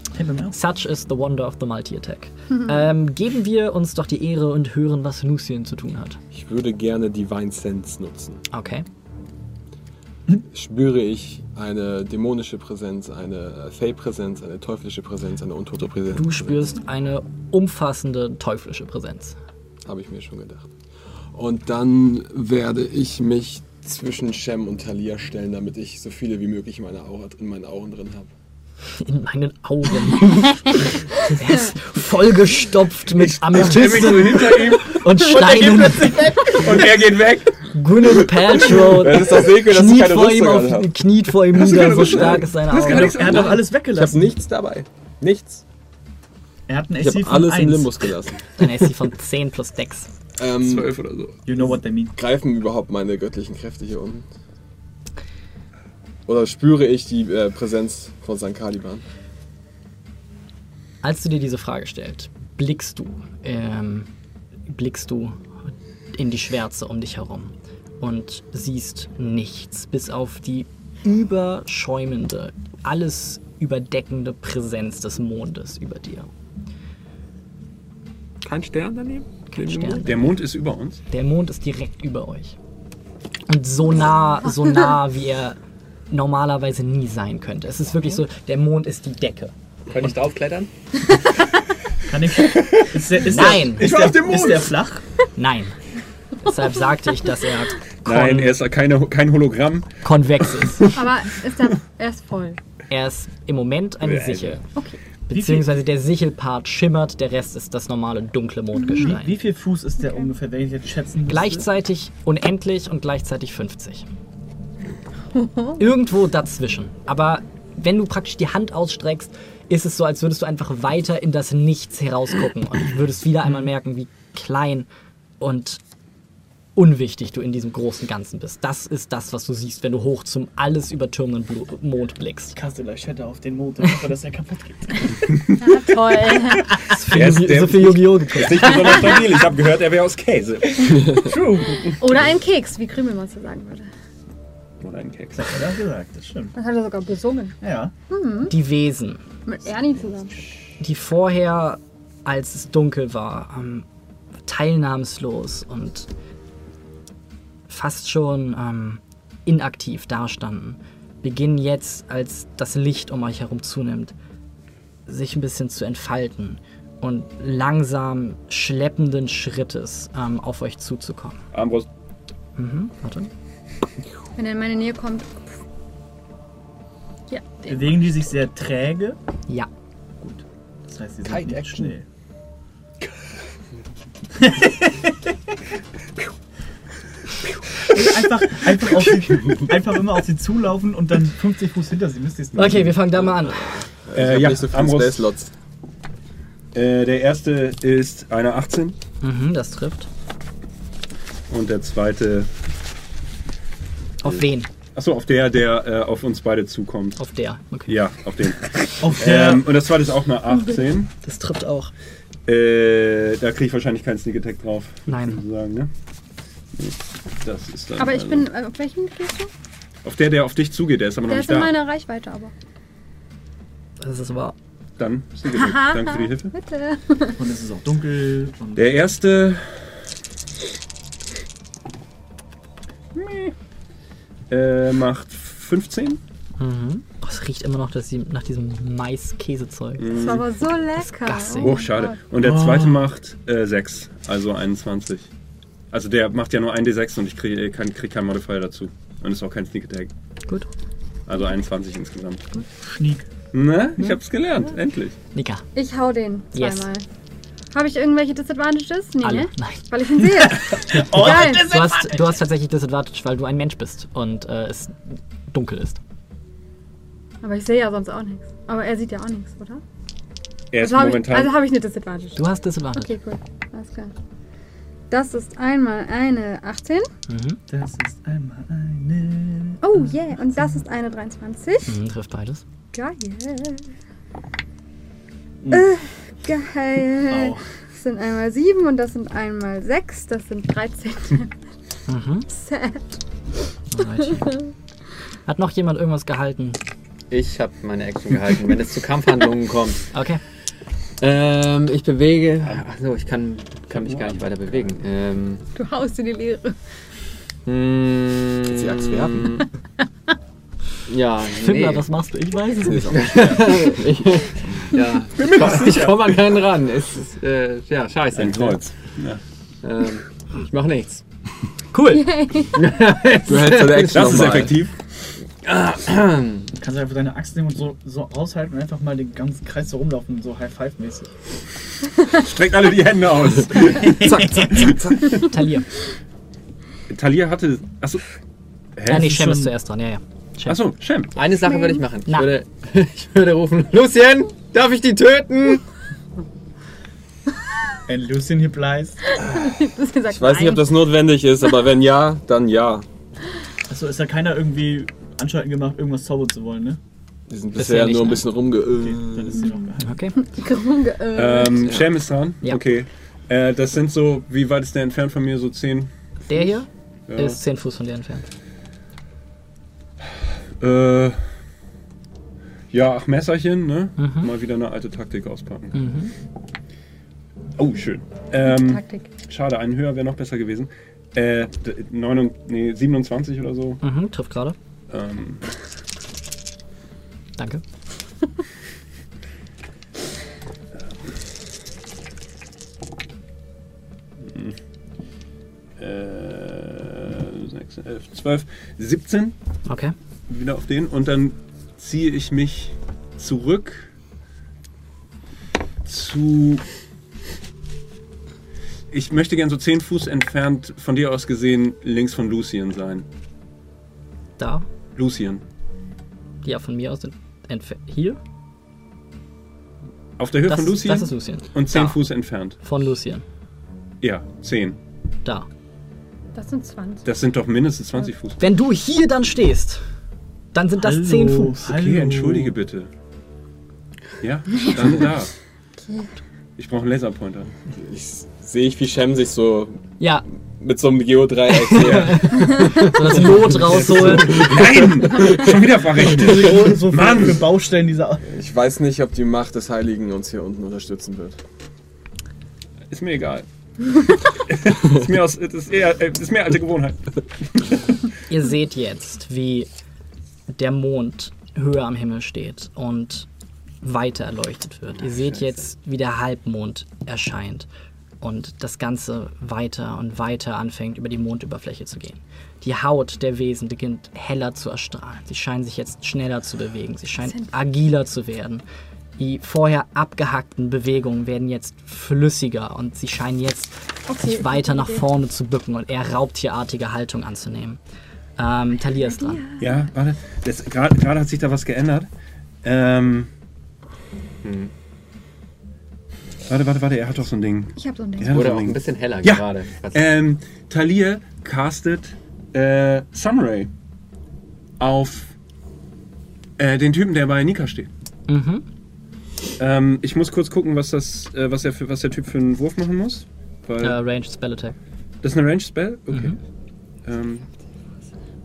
Such is the wonder of the Multi-Attack. ähm, geben wir uns doch die Ehre und hören, was Lucien zu tun hat. Ich würde gerne Divine Sense nutzen. Okay. Spüre ich eine dämonische Präsenz, eine äh, Fey-Präsenz, eine teuflische Präsenz, eine untote Präsenz? Du spürst eine umfassende teuflische Präsenz. Habe ich mir schon gedacht. Und dann werde ich mich zwischen Shem und Talia stellen, damit ich so viele wie möglich in, Aura, in meinen Augen drin habe. In meinen Augen. er ist vollgestopft mit Amethysten hinter ihm und Steinen. und er geht weg. Gwyneth Paltrow Das ist doch Sekel, dass ich kniet keine vor, ihm auf, kniet vor ihm nieder, so stark ist seine Augen. Er hat doch alles Ich habe weggelassen. nichts dabei. Nichts. Er hat Ich AC habe von alles 1. im Limbus gelassen. Ein AC von 10 plus Dex. Ähm, Zwölf oder so. You know what they mean. greifen überhaupt meine göttlichen Kräfte hier unten? Oder spüre ich die äh, Präsenz von St. Caliban? Als du dir diese Frage stellst, blickst du, ähm, blickst du in die Schwärze um dich herum und siehst nichts, bis auf die überschäumende, alles überdeckende Präsenz des Mondes über dir. Kein Stern daneben? Kein Stern. Der Mond ist über uns. Der Mond ist direkt über euch. Und so nah, so nah, wie er normalerweise nie sein könnte. Es ist wirklich so, der Mond ist die Decke. Kann ich draufklettern? Kann ich. Ist der, ist Nein. Der, ist, war der, auf dem Mond. ist der flach? Nein. Deshalb sagte ich, dass er Nein, er ist keine, kein Hologramm. konvex ist. Aber ist der, er ist voll. Er ist im Moment eine Sichel. Okay. Beziehungsweise der Sichelpart schimmert, der Rest ist das normale dunkle Wie, Mondgestein. wie viel Fuß ist der ungefähr, wenn ich jetzt schätzen müsste? Gleichzeitig unendlich und gleichzeitig 50. Irgendwo dazwischen. Aber wenn du praktisch die Hand ausstreckst, ist es so, als würdest du einfach weiter in das Nichts herausgucken und würdest wieder einmal merken, wie klein und unwichtig du in diesem großen Ganzen bist. Das ist das, was du siehst, wenn du hoch zum alles übertürmenden Blu- Mond blickst. Kaste gleich Shatter auf den Mond und hoffe, dass er kaputt geht. Ja, toll. Er ist so viel Yu-Gi-Oh! geguckt. Nicht besonders stabil. Ich habe gehört, er wäre aus Käse. True. Oder ein Keks, wie Krümelmonster sagen würde. Oder ein Keks. Das hat er gesagt, das stimmt. Das hat er sogar besungen. Ja. Die Wesen, Mit Ernie zusammen. die vorher, als es dunkel war, ähm, teilnahmslos und fast schon ähm, inaktiv dastanden, beginnen jetzt, als das Licht um euch herum zunimmt, sich ein bisschen zu entfalten und langsam schleppenden Schrittes ähm, auf euch zuzukommen. Armbrust. Mhm, warte. Wenn er in meine Nähe kommt. Ja. Bewegen die sich sehr träge? Ja, Das heißt, sie sind Kite nicht Action. schnell. Einfach, einfach, auf sie, einfach immer auf sie zulaufen und dann 50 Fuß hinter sie. Müsst ihr es nicht Okay, wir fangen da mal an. Ich Äh, hab ja, nicht so viele. Space Slots. Äh, der erste ist eine 18 Mhm, das trifft. und der zweite. Auf wen? Achso, auf der, der äh, auf uns beide zukommt. Auf der. Okay. Ja, auf den. Auf der. Ähm, und das zweite ist auch eine 18. Das trifft auch. Äh, da kriege ich wahrscheinlich keinen Sneak Attack drauf. Nein. Sozusagen, ne? Das ist dann Aber ich also- bin. äh, Auf welchem gehst du? Auf der, der auf dich zugeht, der ist aber noch Der nicht ist in da. meiner Reichweite aber. Das ist wahr. Dann Sneak Attack. Danke für die Hilfe. Bitte. Und es ist auch dunkel. Und Der erste. Äh, macht 15. Mhm. Oh, es riecht immer noch dass sie, nach diesem Mais-Käsezeug. Das war aber so lecker. Oh, mein schade. Und der Oh. zweite macht äh, 6, also 21. Also der macht ja nur 1d6 und ich kriege kein, krieg keinen Modifier dazu. Und ist auch kein Sneak Attack. Gut. Also 21 insgesamt. Schniek. Ne? Ich hab's gelernt, endlich. Nika. Ich hau den Yes. Habe ich irgendwelche Disadvantages? Nee, Alle. ne? Nein. Weil ich ihn sehe. Oh, Geil. Du hast, du hast tatsächlich Disadvantage, weil du ein Mensch bist und äh, es dunkel ist. Aber ich sehe ja sonst auch nichts. Aber er sieht ja auch nichts, oder? Er ist Also habe ich, momentan. also hab ich eine Disadvantage. Du hast Disadvantage. Okay, cool. Alles klar. Das ist einmal eine 18. Mhm. Das ist einmal eine. Oh yeah. Und das ist eine 23. Mhm, trifft beides. Geil. Hm. Äh, geil. Au. Das sind einmal 7 und das sind einmal 6. Das sind 13. Mhm. Sad. Alright. Hat noch jemand irgendwas gehalten? Ich habe meine Action gehalten, wenn es zu Kampfhandlungen kommt. Okay. Ähm, ich bewege. Achso, ich kann, kann mich gar nicht weiter bewegen. Ähm, Du haust in die Leere. mh, Willst du die Axt werfen? Ja, nee. was machst du? Ich weiß es nicht. ich, ja, ich komme ich komm an keinen ran. Es ist, äh, ja, scheiße. Ein Kreuz. Ja. Ähm, ich mache nichts. Cool. Du hältst deine Action Das ist effektiv. Kannst du einfach deine Axt nehmen und so, so aushalten und einfach mal den ganzen Kreis so rumlaufen, so High-Five-mäßig. Streckt alle die Hände aus. Zack, zack, zack, zack. Talir. Talia hatte. Achso. Ja, Hä? nee, ist Shem ist zuerst dran. Ja, ja. Shem. Achso, Shem. Eine Sache würde ich machen. Ich würde, ich würde rufen: Lucien, darf ich die töten? And Lucien hier bleißt. Ich weiß nicht, ob das notwendig ist, aber wenn ja, dann ja. Achso, ist ja keiner irgendwie Anstalten gemacht, irgendwas zaubern zu wollen, ne? Die sind Bisher nur ein bisschen rumge... Okay, dann ist sie noch geheim. Okay. Äh. Ähm, Shem ist dran. Ja. Okay. Äh, das sind so, wie weit ist der entfernt von mir? So 10? Der hier Ja. ist 10 Fuß von dir entfernt. Äh, ja, ach, Messerchen, ne? Mhm. Mal wieder eine alte Taktik auspacken. Mhm. Oh, schön. Ähm, Taktik. schade, einen höher wäre noch besser gewesen. Äh, d- 9, nee, 27 oder so. Mhm. Trifft gerade. Ähm, Danke. äh, 6, 11, 12, 17 Okay. Wieder auf den und dann ziehe ich mich zurück zu. Ich möchte gern so 10 Fuß entfernt von dir aus gesehen links von Lucien sein. Da. Lucien. Ja, von mir aus sind entfer- hier. Auf der Höhe Das, von Lucien das ist Lucien. und 10 Da. Fuß entfernt. Von Lucien. Ja, 10. Da. Das sind 20. Das sind doch mindestens 20 Fuß. Wenn du hier dann stehst, dann sind das Hallo. 10 Fuß. Okay, Hallo. entschuldige bitte. Ja, dann da. Ich brauche einen Laserpointer. Ich sehe ich, wie Shem sich so Ja, mit so einem Geodreieck nähert. so das Lot rausholen. Nein! Schon wieder verrechnet. So, Mann! für Baustellen dieser. Ich weiß nicht, ob die Macht des Heiligen uns hier unten unterstützen wird. Ist mir egal. ist, mir aus, ist, eher, ist mehr alte Gewohnheit. Ihr seht jetzt, wie der Mond höher am Himmel steht und weiter erleuchtet wird. Ihr seht jetzt, wie der Halbmond erscheint und das Ganze weiter und weiter anfängt, über die Mondoberfläche zu gehen. Die Haut der Wesen beginnt heller zu erstrahlen. Sie scheinen sich jetzt schneller zu bewegen. Sie scheinen agiler zu werden. Die vorher abgehackten Bewegungen werden jetzt flüssiger und sie scheinen jetzt Okay, sich weiter nach vorne zu bücken und eher raubtierartige Haltung anzunehmen. Ähm, Talia ist dran. Ja, warte. Gerade hat sich da was geändert. Ähm. Hm. Warte, warte, warte, er hat doch so ein Ding. Ich habe so ein Ding. Er Wurde so auch ein bisschen heller Ja. gerade. Ähm, Talir castet äh, Sunray auf äh, den Typen, der bei Nika steht. Mhm. Ähm, ich muss kurz gucken, was, das, äh, was, der, für, was der Typ für einen Wurf machen muss. Weil Äh, Ranged Spell Attack. Das ist eine Range Spell? Okay. Mhm. Ähm,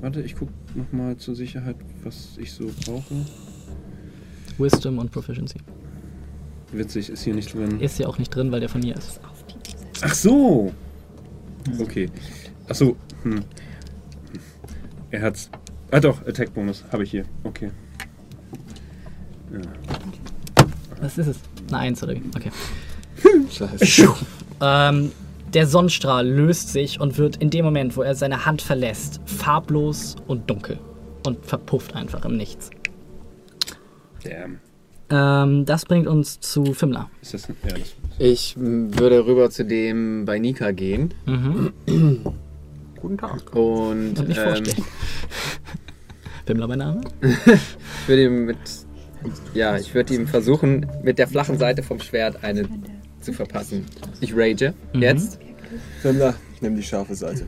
warte, ich guck nochmal zur Sicherheit, was ich so brauche. Wisdom und Proficiency. Witzig, ist hier nicht drin. Ist ja auch nicht drin, weil der von mir ist. Ach so! Okay. Ach so, hm. Er hat's. Ah doch, Attack-Bonus habe ich hier. Okay. Was ist es? Eine Eins oder wie? Okay. Scheiße. Ähm, der Sonnenstrahl löst sich und wird in dem Moment, wo er seine Hand verlässt, farblos und dunkel. Und verpufft einfach im Nichts. Damn. Ähm, das bringt uns zu Fimmler. Ist das. Ja, das. Ich würde rüber zu dem bei Nika gehen Mhm. Guten Tag. und Und mich ähm, vorstellen. Fimmler mein Name? ich würde ihm mit ja, ich würde ihm versuchen mit der flachen Seite vom Schwert eine zu verpassen. Ich rage Mhm. jetzt. Fimmler, nimm die scharfe Seite.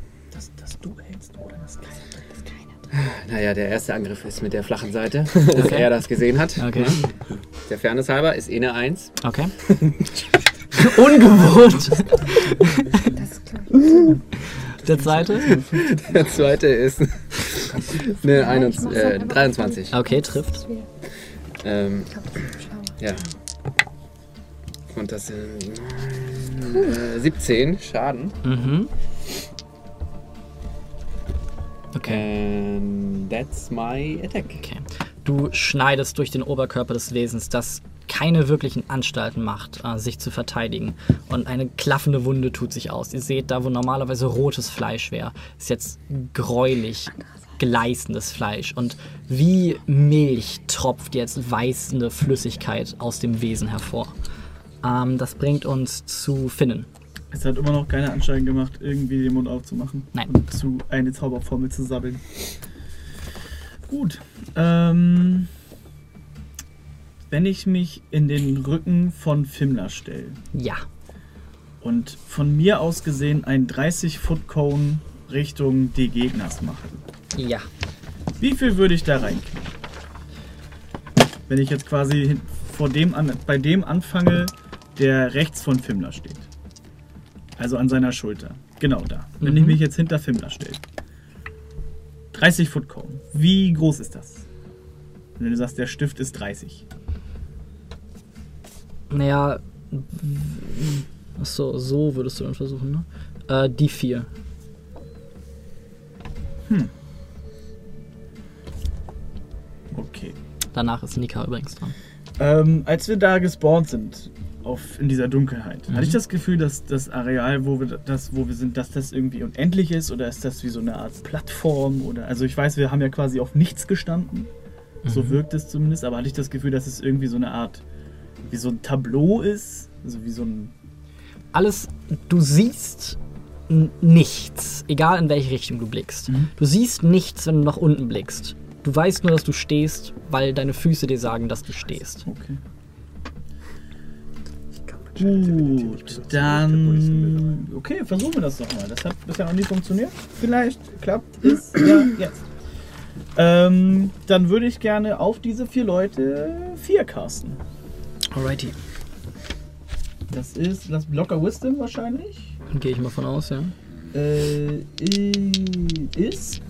Naja, der erste Angriff ist mit der flachen Seite, dass Okay. er das gesehen hat. Okay. Der Fairness halber ist eh eine 1. Okay. Ungewohnt. Das. Der zweite? Der zweite ist eine 21, äh, 23. Okay, trifft. Ähm, Ich glaube, das ist schlauer. ja. Und das sind äh, 17 Schaden. Mhm. Okay. And that's my attack. Okay. Du schneidest durch den Oberkörper des Wesens, das keine wirklichen Anstalten macht, äh, sich zu verteidigen. Und eine klaffende Wunde tut sich aus. Ihr seht, da wo normalerweise rotes Fleisch wäre, ist jetzt gräulich gleißendes Fleisch. Und wie Milch tropft jetzt weißende Flüssigkeit aus dem Wesen hervor. Ähm, das bringt uns zu Finnen. Es hat immer noch keine Anstrengung gemacht, irgendwie den Mund aufzumachen. Nein. Und zu eine Zauberformel zu sabbeln. Gut. Ähm, wenn ich mich in den Rücken von Fimmler stelle Ja. und von mir aus gesehen einen 30-Foot-Cone Richtung die Gegners mache, Ja. wie viel würde ich da reinkriegen? Wenn ich jetzt quasi vor dem an, bei dem anfange, der rechts von Fimmler steht. Also an seiner Schulter. Genau da. Wenn Mhm. ich mich jetzt hinter Fimmler stelle. 30 Foot Cone. Wie groß ist das? Wenn du sagst, der Stift ist 30. Naja. Achso, so würdest du dann versuchen, ne? Äh, die vier. Okay. Danach ist Nika übrigens dran. Ähm, als wir da gespawnt sind, auf, in dieser Dunkelheit, Mhm. hatte ich das Gefühl, dass das Areal, wo wir, das, wo wir sind, dass das irgendwie unendlich ist oder ist das wie so eine Art Plattform? Oder, also ich weiß, wir haben ja quasi auf nichts gestanden. So Mhm. wirkt es zumindest, aber hatte ich das Gefühl, dass es irgendwie so eine Art, wie so ein Tableau ist? Also wie so ein. Alles, du siehst nichts, egal in welche Richtung du blickst. Mhm. Du siehst nichts, wenn du nach unten blickst. Du weißt nur, dass du stehst, weil deine Füße dir sagen, dass du stehst. Okay. Gut, dann. Okay, versuchen wir das doch mal. Das hat bisher noch nie funktioniert. Vielleicht klappt es ja jetzt. Ähm, dann würde ich gerne auf diese vier Leute vier casten. Alrighty. Das ist das locker Wisdom wahrscheinlich. Gehe ich mal von aus, ja. Äh, ist.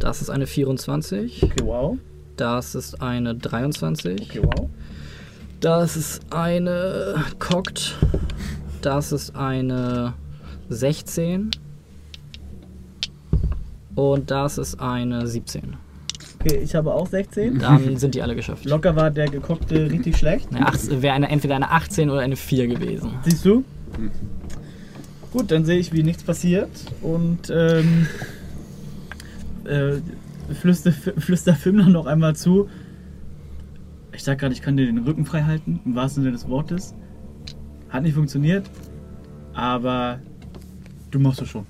Das ist eine 24. Okay, wow. Das ist eine 23. Okay, wow. Das ist eine Cocked. Das ist eine 16. Und das ist eine 17. Okay, ich habe auch 16. Dann sind die alle geschafft. Locker war der gekockte richtig schlecht. Eine 18 Wäre eine, entweder eine 18 oder eine 4 gewesen. Siehst du? Gut, dann sehe ich, wie nichts passiert und ähm, äh, flüster, flüster Fimmler noch einmal zu. Ich sag gerade, ich kann dir den Rücken frei halten, im wahrsten Sinne des Wortes. Hat nicht funktioniert. aber du machst es schon.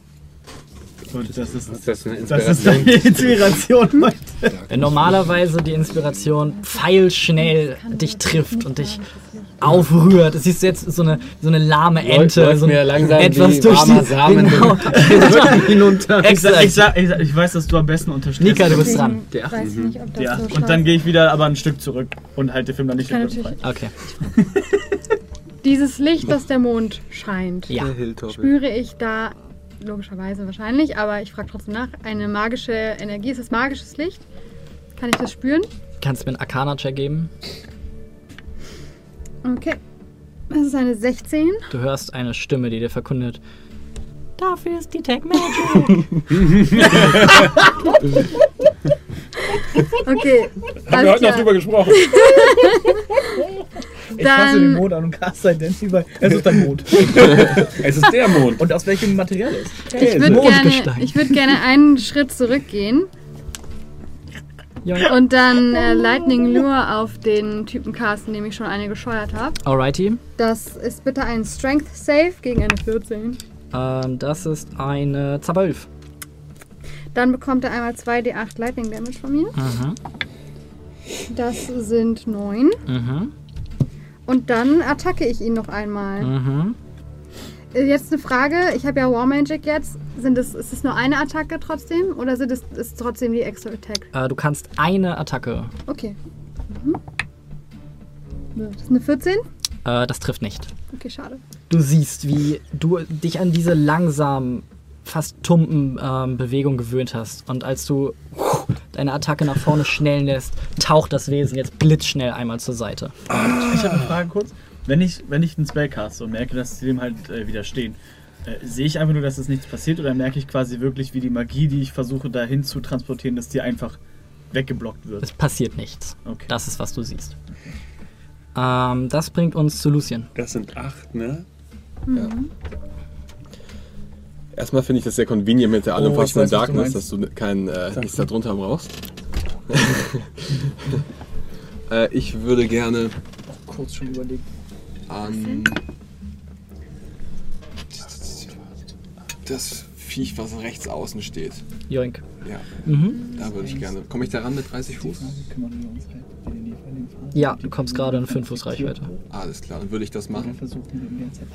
Und das ist, Ist das eine das ist Inspiration? deine Inspiration heute. Wenn normalerweise die Inspiration pfeilschnell dich trifft und dich aufrührt. Das siehst du jetzt so eine, so eine lahme Ente. läuft so ein- mir langsam etwas durch die, Samen genau. Ich, hinunter. sag, Exakt. ich, sag, ich, sag, ich weiß, dass du am besten unterstützt. Nika, du bist dran. Deswegen Ja. weiß ich nicht, ob das Ja, so und dann ist. gehe ich wieder aber ein Stück zurück und halte den Film dann nicht Rücken frei. Okay. Dieses Licht, das der Mond scheint, Ja. spüre ich da logischerweise wahrscheinlich, aber ich frage trotzdem nach, eine magische Energie. Ist das magisches Licht? Kann ich das spüren? Kannst du mir einen Arcana-Check geben? Okay. Das ist eine 16. Du hörst eine Stimme, die dir verkündet. Dafür ist die Tech Magic. Okay. Haben wir heute noch drüber gesprochen. Ich fasse den Dann, Mond an und caste Identity, weil es ist ein Mond. es ist der Mond. Und aus welchem Material ist? ich würde Mondgestein. gerne, ich würd gerne einen Schritt zurückgehen Und dann äh, Lightning Lure auf den Typen casten, dem ich schon eine gescheuert habe. Alrighty. Das ist bitte ein Strength Save gegen eine 14. Ähm, das ist eine 12. Dann bekommt er einmal 2d8 Lightning Damage von mir. Mhm. Das sind 9. Mhm. Und dann attacke ich ihn noch einmal. Mhm. Äh, Jetzt eine Frage. Ich habe ja War Magic jetzt. Sind es, ist es nur eine Attacke trotzdem? Oder sind es, ist es trotzdem die Extra Attack? Äh, du kannst eine Attacke. Okay. Mhm. Das ist eine 14? Äh, das trifft nicht. Okay, schade. Du siehst, wie du dich an diese langsam, fast tumpen ähm, Bewegung gewöhnt hast. Und als du deine Attacke nach vorne schnellen lässt, taucht das Wesen jetzt blitzschnell einmal zur Seite. Ich habe eine Frage kurz. Wenn ich, wenn ich einen Spell caste und merke, dass sie dem halt äh, widerstehen, äh, sehe ich einfach nur, dass es nichts passiert oder merke ich quasi wirklich, wie die Magie, die ich versuche dahin zu transportieren, dass die einfach weggeblockt wird? Es passiert nichts. Okay. Das ist, was du siehst. Ähm, das bringt uns zu Lucien. Das sind acht, ne? Erstmal finde ich das sehr convenient mit der Oh, allumfassenden du Darkness, dass du kein, äh, nichts da drunter brauchst. äh, ich würde gerne Kurz schon überlegt. An das Viech, was rechts außen steht. Joink. Ja, Mhm. da würde ich gerne. Komme ich da ran mit 30 Fuß? Ja, du kommst gerade in 5 Fuß Reichweite. Alles klar, dann würde ich das machen.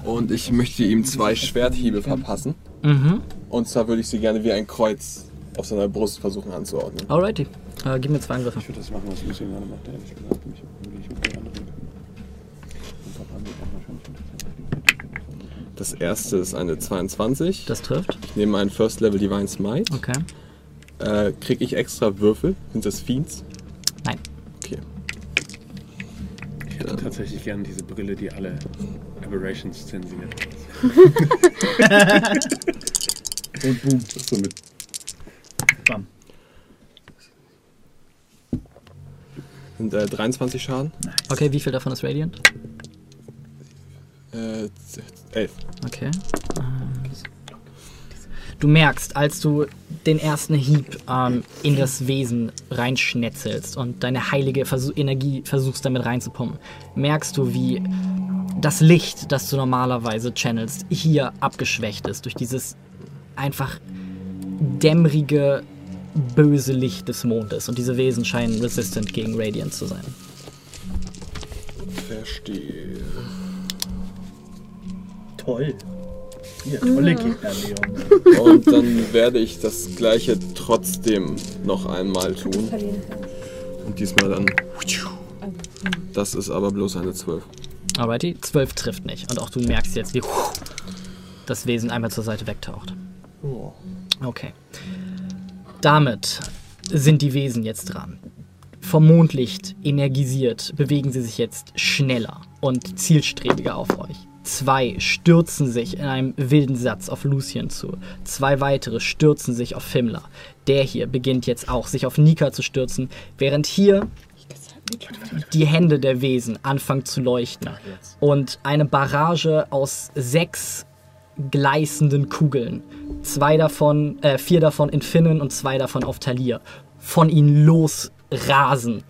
Und ich möchte ihm zwei Schwerthiebe verpassen. Mhm. Und zwar würde ich sie gerne wie ein Kreuz auf seiner Brust versuchen anzuordnen. Alrighty. Äh, gib mir zwei Angriffe. Ich würde das machen, was Lucien gerade macht, ehrlich gesagt. Mich, mich mit den anderen kümmern. Und Papa wird auch wahrscheinlich unterstützen. Das erste ist eine 22. Das trifft. Ich nehme einen First Level Divine Smite. Okay. Äh, Kriege ich extra Würfel? Sind das Fiends? Nein. Okay. Ich hätte tatsächlich gerne diese Brille, die alle Aberrations zensiert. Und boom, Das ist so mit bam. Sind äh, 23 Schaden. Okay, wie viel davon ist Radiant? Äh, 11. Okay. Ähm, Du merkst, als du den ersten Hieb ähm, in das Wesen reinschnetzelst und deine heilige Versuch Energie versuchst damit reinzupumpen, merkst du, wie das Licht, das du normalerweise channelst, hier abgeschwächt ist durch dieses einfach dämmerige, böse Licht des Mondes. Und diese Wesen scheinen resistant gegen Radiant zu sein. Verstehe. Toll. Ja, tolle Gegner, Leon. Und dann werde ich das gleiche trotzdem noch einmal tun. Und diesmal dann. Das ist aber bloß eine 12. Alrighty, 12 trifft nicht. Und auch du merkst jetzt, wie das Wesen einmal zur Seite wegtaucht. Okay. Damit sind die Wesen jetzt dran. Vom Mondlicht energisiert bewegen sie sich jetzt schneller und zielstrebiger auf euch. Zwei stürzen sich in einem wilden Satz auf Lucien zu. Zwei weitere stürzen sich auf Himmler. Der hier beginnt jetzt auch, sich auf Nika zu stürzen, während hier die Hände der Wesen anfangen zu leuchten. Und eine Barrage aus sechs gleißenden Kugeln, zwei davon, äh, vier davon in Finnen und zwei davon auf Talir, von ihnen losrasen,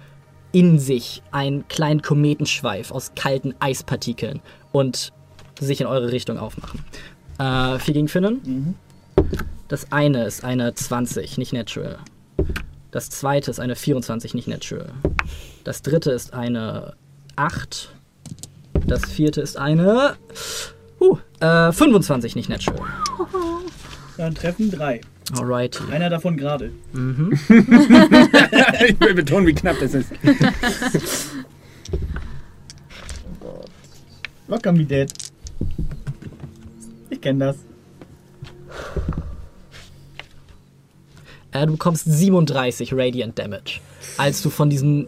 in sich einen kleinen Kometenschweif aus kalten Eispartikeln. Und sich in eure Richtung aufmachen. Äh, 4 gegen Finnen. Das eine ist eine 20, nicht natural. Das zweite ist eine 24, nicht natural. Das dritte ist eine 8. Das vierte ist eine uh, äh, 25, nicht natural. Dann treffen drei. Alrighty. Einer davon gerade. ich will betonen, wie knapp das ist. Locker me dead. Ich kenne das. Äh, du bekommst 37 Radiant Damage, als du von diesen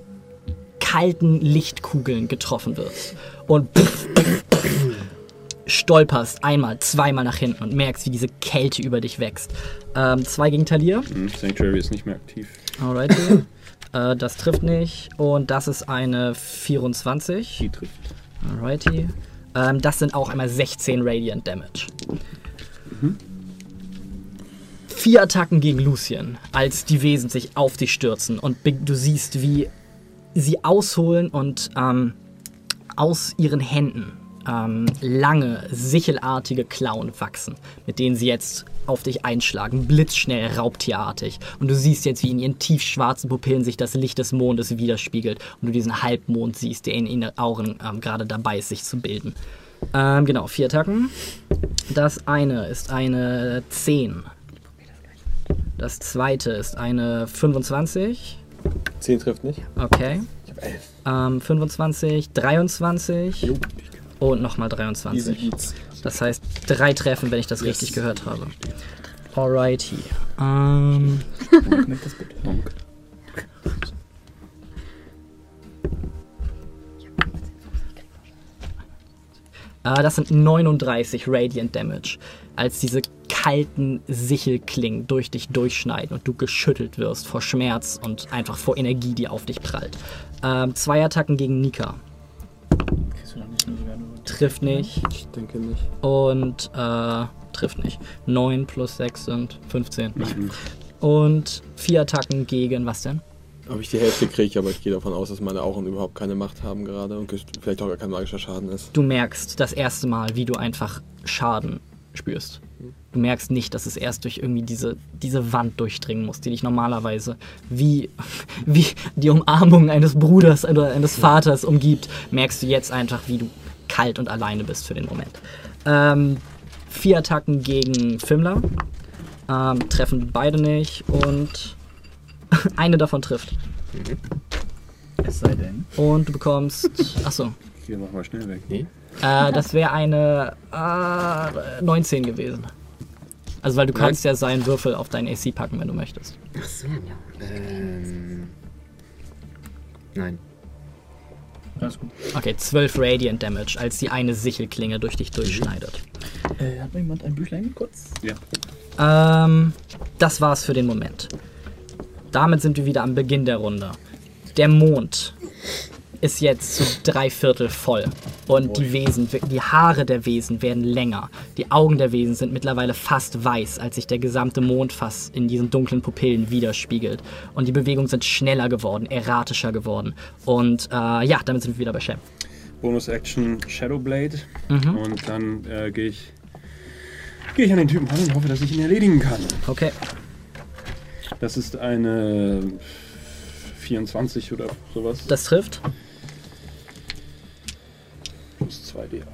kalten Lichtkugeln getroffen wirst. Und stolperst einmal, zweimal nach hinten und merkst, wie diese Kälte über dich wächst. Ähm, zwei gegen Talir. Hm, Sanctuary ist nicht mehr aktiv. Alrighty. äh, das trifft nicht. Und das ist eine 24. Die trifft. Alrighty. Ähm, das sind auch einmal 16 Radiant Damage. Vier Attacken gegen Lucien, als die Wesen sich auf dich stürzen und du siehst, wie sie ausholen und ähm, aus ihren Händen ähm, lange, sichelartige Klauen wachsen, mit denen sie jetzt auf dich einschlagen, blitzschnell, raubtierartig. Und du siehst jetzt, wie in ihren tiefschwarzen Pupillen sich das Licht des Mondes widerspiegelt und du diesen Halbmond siehst, der in ihren Augen ähm, gerade dabei ist, sich zu bilden. Ähm, genau, vier Attacken. Das eine ist eine 10. Das zweite ist eine 25. 10 trifft nicht. Okay. Ähm, 25, 23 und nochmal Easy 23. Das heißt drei Treffen, wenn ich das richtig gehört habe. Alrighty. Ähm, äh, das sind 39 Radiant Damage, als diese kalten Sichelklingen durch dich durchschneiden und du geschüttelt wirst vor Schmerz und einfach vor Energie, die auf dich prallt. Ähm, zwei Attacken gegen Nika. Trifft nicht. Ich denke nicht. Und äh, trifft nicht. 9 plus 6 sind 15. Und vier Attacken gegen was denn? Ob ich die Hälfte kriege, aber ich gehe davon aus, dass meine Augen überhaupt keine Macht haben gerade und vielleicht auch gar kein magischer Schaden ist. Du merkst das erste Mal, wie du einfach Schaden spürst. Du merkst nicht, dass es erst durch irgendwie diese, diese Wand durchdringen muss, die dich normalerweise wie, wie die Umarmung eines Bruders oder eines Vaters umgibt. Merkst du jetzt einfach, wie du kalt und alleine bist für den Moment. Ähm, vier Attacken gegen Fimmler. Ähm, treffen beide nicht und eine davon trifft. Es sei denn. Und du bekommst. Achso. Hier, mach mal schnell weg. Nee. Äh, das wäre eine äh, 19 gewesen. Also weil du kannst ja seinen Würfel auf deinen AC packen, wenn du möchtest. Ach so. Ähm. Nein. Alles gut. Okay, 12 Radiant Damage, als die eine Sichelklinge durch dich durchschneidet. Äh, hat mal jemand ein Büchlein kurz? Ja. Ähm, das war's für den Moment. Damit sind wir wieder am Beginn der Runde. Der Mond ist jetzt zu drei Viertel voll. Und die Wesen, die Haare der Wesen werden länger. Die Augen der Wesen sind mittlerweile fast weiß, als sich der gesamte Mond fast in diesen dunklen Pupillen widerspiegelt. Und die Bewegungen sind schneller geworden, erratischer geworden. Und äh, ja, damit sind wir wieder bei Shem. Bonus Action Shadowblade. Mhm. Und dann äh, gehe ich, gehe ich an den Typen ran und hoffe, dass ich ihn erledigen kann. Okay. Das ist eine 24 oder sowas. Das trifft. Plus 2d8.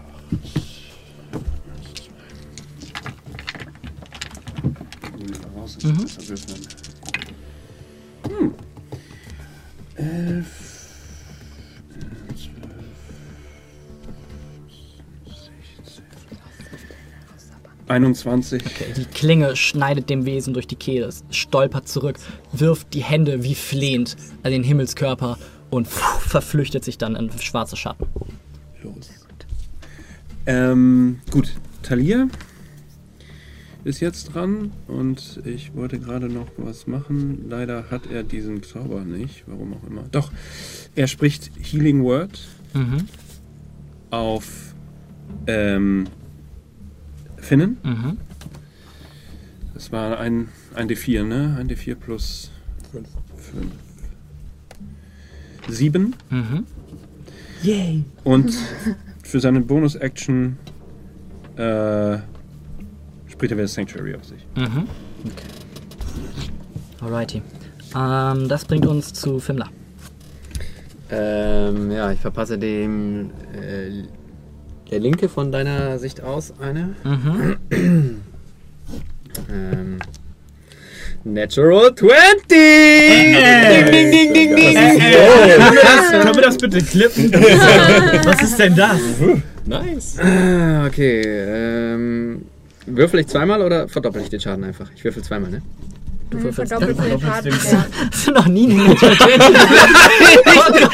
Raus, Mhm. besser würfeln. Hm. 11, 12, 16, 21. Okay, die Klinge schneidet dem Wesen durch die Kehle, stolpert zurück, wirft die Hände wie flehend an den Himmelskörper und pff, verflüchtet sich dann in schwarze Schatten. Los. Ähm, gut, Talia ist jetzt dran und ich wollte gerade noch was machen. Leider hat er diesen Zauber nicht, warum auch immer. Doch, er spricht Healing Word Mhm, auf ähm, Finnen. mhm. Das war ein, ein D4, ne? Ein D4 plus Fünf. 5. 7. Mhm. Und für seine Bonus-Action äh, spricht er wieder Sanctuary auf sich. Mhm. Okay. Alrighty. Ähm, das bringt uns zu Fimla. Ähm, ja, ich verpasse dem äh, der Linke von deiner Sicht aus eine. Mhm. Ähm, Natural 20! Ding, ding, ding, ding, ding. Können wir das, können wir das bitte klippen? Was ist denn das? Nice. Ah, Okay, ähm, würfel ich zweimal oder verdoppel ich den Schaden einfach? Ich würfel zweimal, ne? Du den verdoppelst Schaden. den Ja. Hast du noch nie einen 20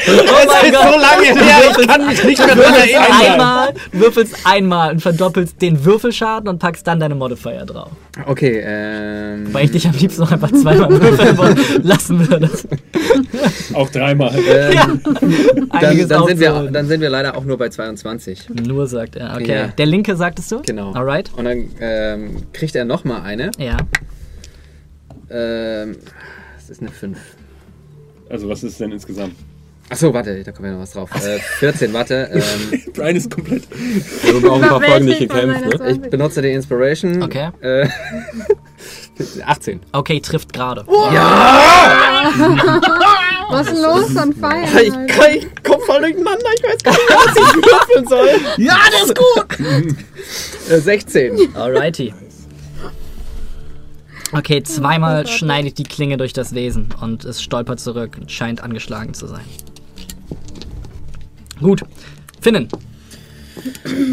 Oh mein Gott! so lange her, ich kann mich nicht mehr würfelst erinnern. einmal, du würfelst einmal und verdoppelst den Würfelschaden und packst dann deine Modifier drauf. Okay, ähm. Weil ich dich am liebsten noch einfach zweimal würfeln lassen würde. Auch dreimal. Ähm, dann, Einiges dann, sind wir, dann sind wir leider auch nur bei 22. Nur sagt er. Okay. Ja. Der linke sagtest du? Genau. Alright. Und dann ähm, kriegt er nochmal eine. Ja. Ähm, das ist eine 5. Also was ist denn insgesamt? Achso, warte, da kommt ja noch was drauf. Äh, 14, warte. Ähm, Brian ist komplett. Wir haben auch ein paar Folgen nicht gekämpft, ne? ich benutze die Inspiration. Okay. Äh, 18. Okay, trifft gerade. Was ist denn los an Feiern? Ich, kann, ich komm voll durcheinander, ich weiß gar nicht, was ich würfeln soll. Ja, das ist gut! Äh, 16. Alrighty. Okay, zweimal schneidet die Klinge durch das Wesen und es stolpert zurück und scheint angeschlagen zu sein. Gut. Finnen.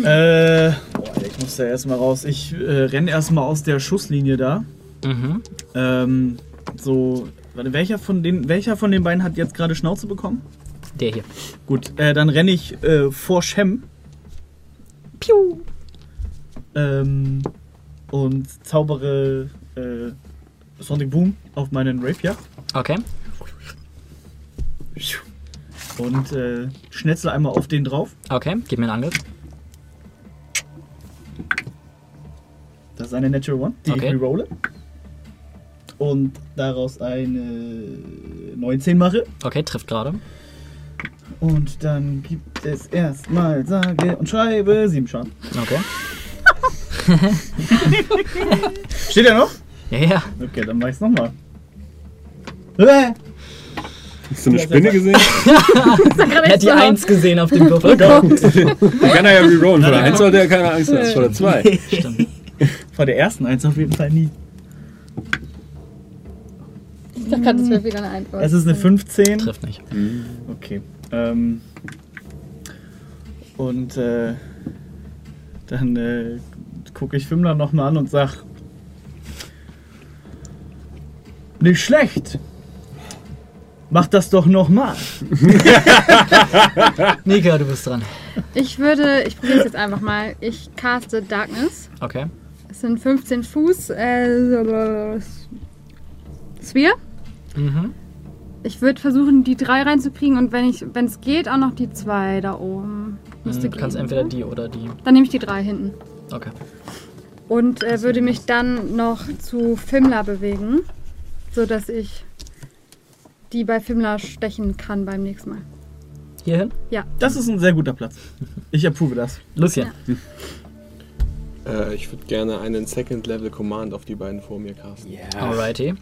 Äh, boah, ich muss da erstmal raus. Ich äh, renne erstmal aus der Schusslinie da. Mhm. Ähm, so, warte, welcher von den, welcher von den beiden hat jetzt gerade Schnauze bekommen? Der hier. Gut, äh, dann renne ich äh, vor Shem Piu. ähm, und zaubere äh, Sonic Boom auf meinen Rapier Okay. und äh, schnetzel einmal auf den drauf. Okay, gib mir einen Angriff. Das ist eine Natural One, die Okay. ich rerolle. Und daraus eine 19 mache. Okay, trifft gerade. Und dann gibt es erstmal sage und schreibe 7 Schaden. Okay. Steht er noch? Ja, ja. Okay, dann mach ich's nochmal. Äh, Hast du eine Spinne gesehen? Er hat die Eins gesehen auf dem Würfel. Dann kann er ja rerollen. Vor der 1 sollte er keine Angst haben. Vor der 2. Stimmt. Vor der ersten eins auf jeden Fall nie. Ich dachte gerade, das wäre wieder eine Antwort. Es ist eine 15. Trifft nicht. Okay. Ähm, und äh, dann äh, gucke ich Fimmler nochmal an und sag: Nicht schlecht. Mach das doch nochmal. Nika, du bist dran. Ich würde, ich probiere es jetzt einfach mal. Ich caste Darkness. Okay. Es sind 15 Fuß. Äh, Sphere. Mhm. Ich würde versuchen, die drei reinzukriegen und wenn ich, wenn es geht, auch noch die zwei da oben. Müsste Du kannst gehen, entweder die oder die. Dann nehme ich die drei hinten. Okay. Und äh, würde mich dann noch zu Fimla bewegen, sodass ich die bei Fimla stechen kann beim nächsten Mal. Hierhin? Das ist ein sehr guter Platz. Ich approve das. Lucian. Äh, ich würde gerne einen Second Level Command auf die beiden vor mir casten. Alrighty.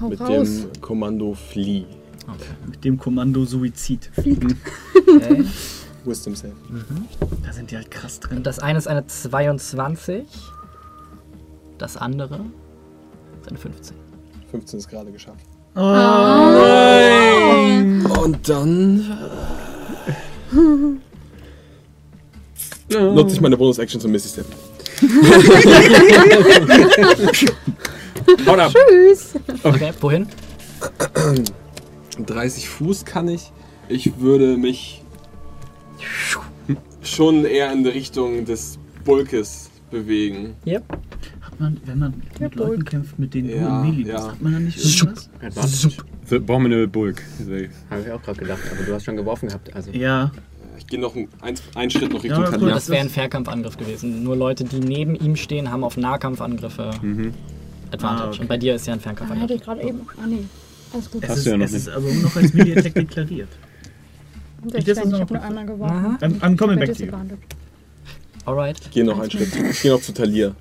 Hau Mit dem Kommando Flee. Mit dem Kommando Suizid. Okay. Wisdom Save. Da sind die halt krass drin. Das eine ist eine 22. Das andere ist eine 15. 15 ist gerade geschafft. Oh. Und dann. äh, Nutze ich meine Bonus-Action zum Misty Step. Haut ab! Okay, wohin? 30 Fuß kann ich. Ich würde mich schon eher in die Richtung des Bulkes bewegen. Yep. Hat man, wenn man mit Leuten kämpft, mit denen Ja, du Melee bist, ja. hat man dann nicht irgendwas? Advantage. The Abominable Bulk. Habe ich auch gerade gedacht, aber du hast schon geworfen gehabt. Also. Ja. Ich gehe noch einen, ein- einen Schritt noch Richtung Ja, gut. Das wäre ein Fernkampfangriff gewesen. Nur Leute, die neben ihm stehen, haben auf Nahkampfangriffe Advantage. Ah, okay. Und bei dir ist ja ein Ah, hätte Fernkampfangriff. ich gerade eben. Ah, nee. Alles gut. Es Hast ist, du ja noch es nicht. ist aber nur noch als Melee-Attack deklariert. Ich, ich habe noch- nur einmal geworfen. Back to you. Disadvantage. Alright. Ich gehe noch einen Schritt. Ich gehe noch zu Talia.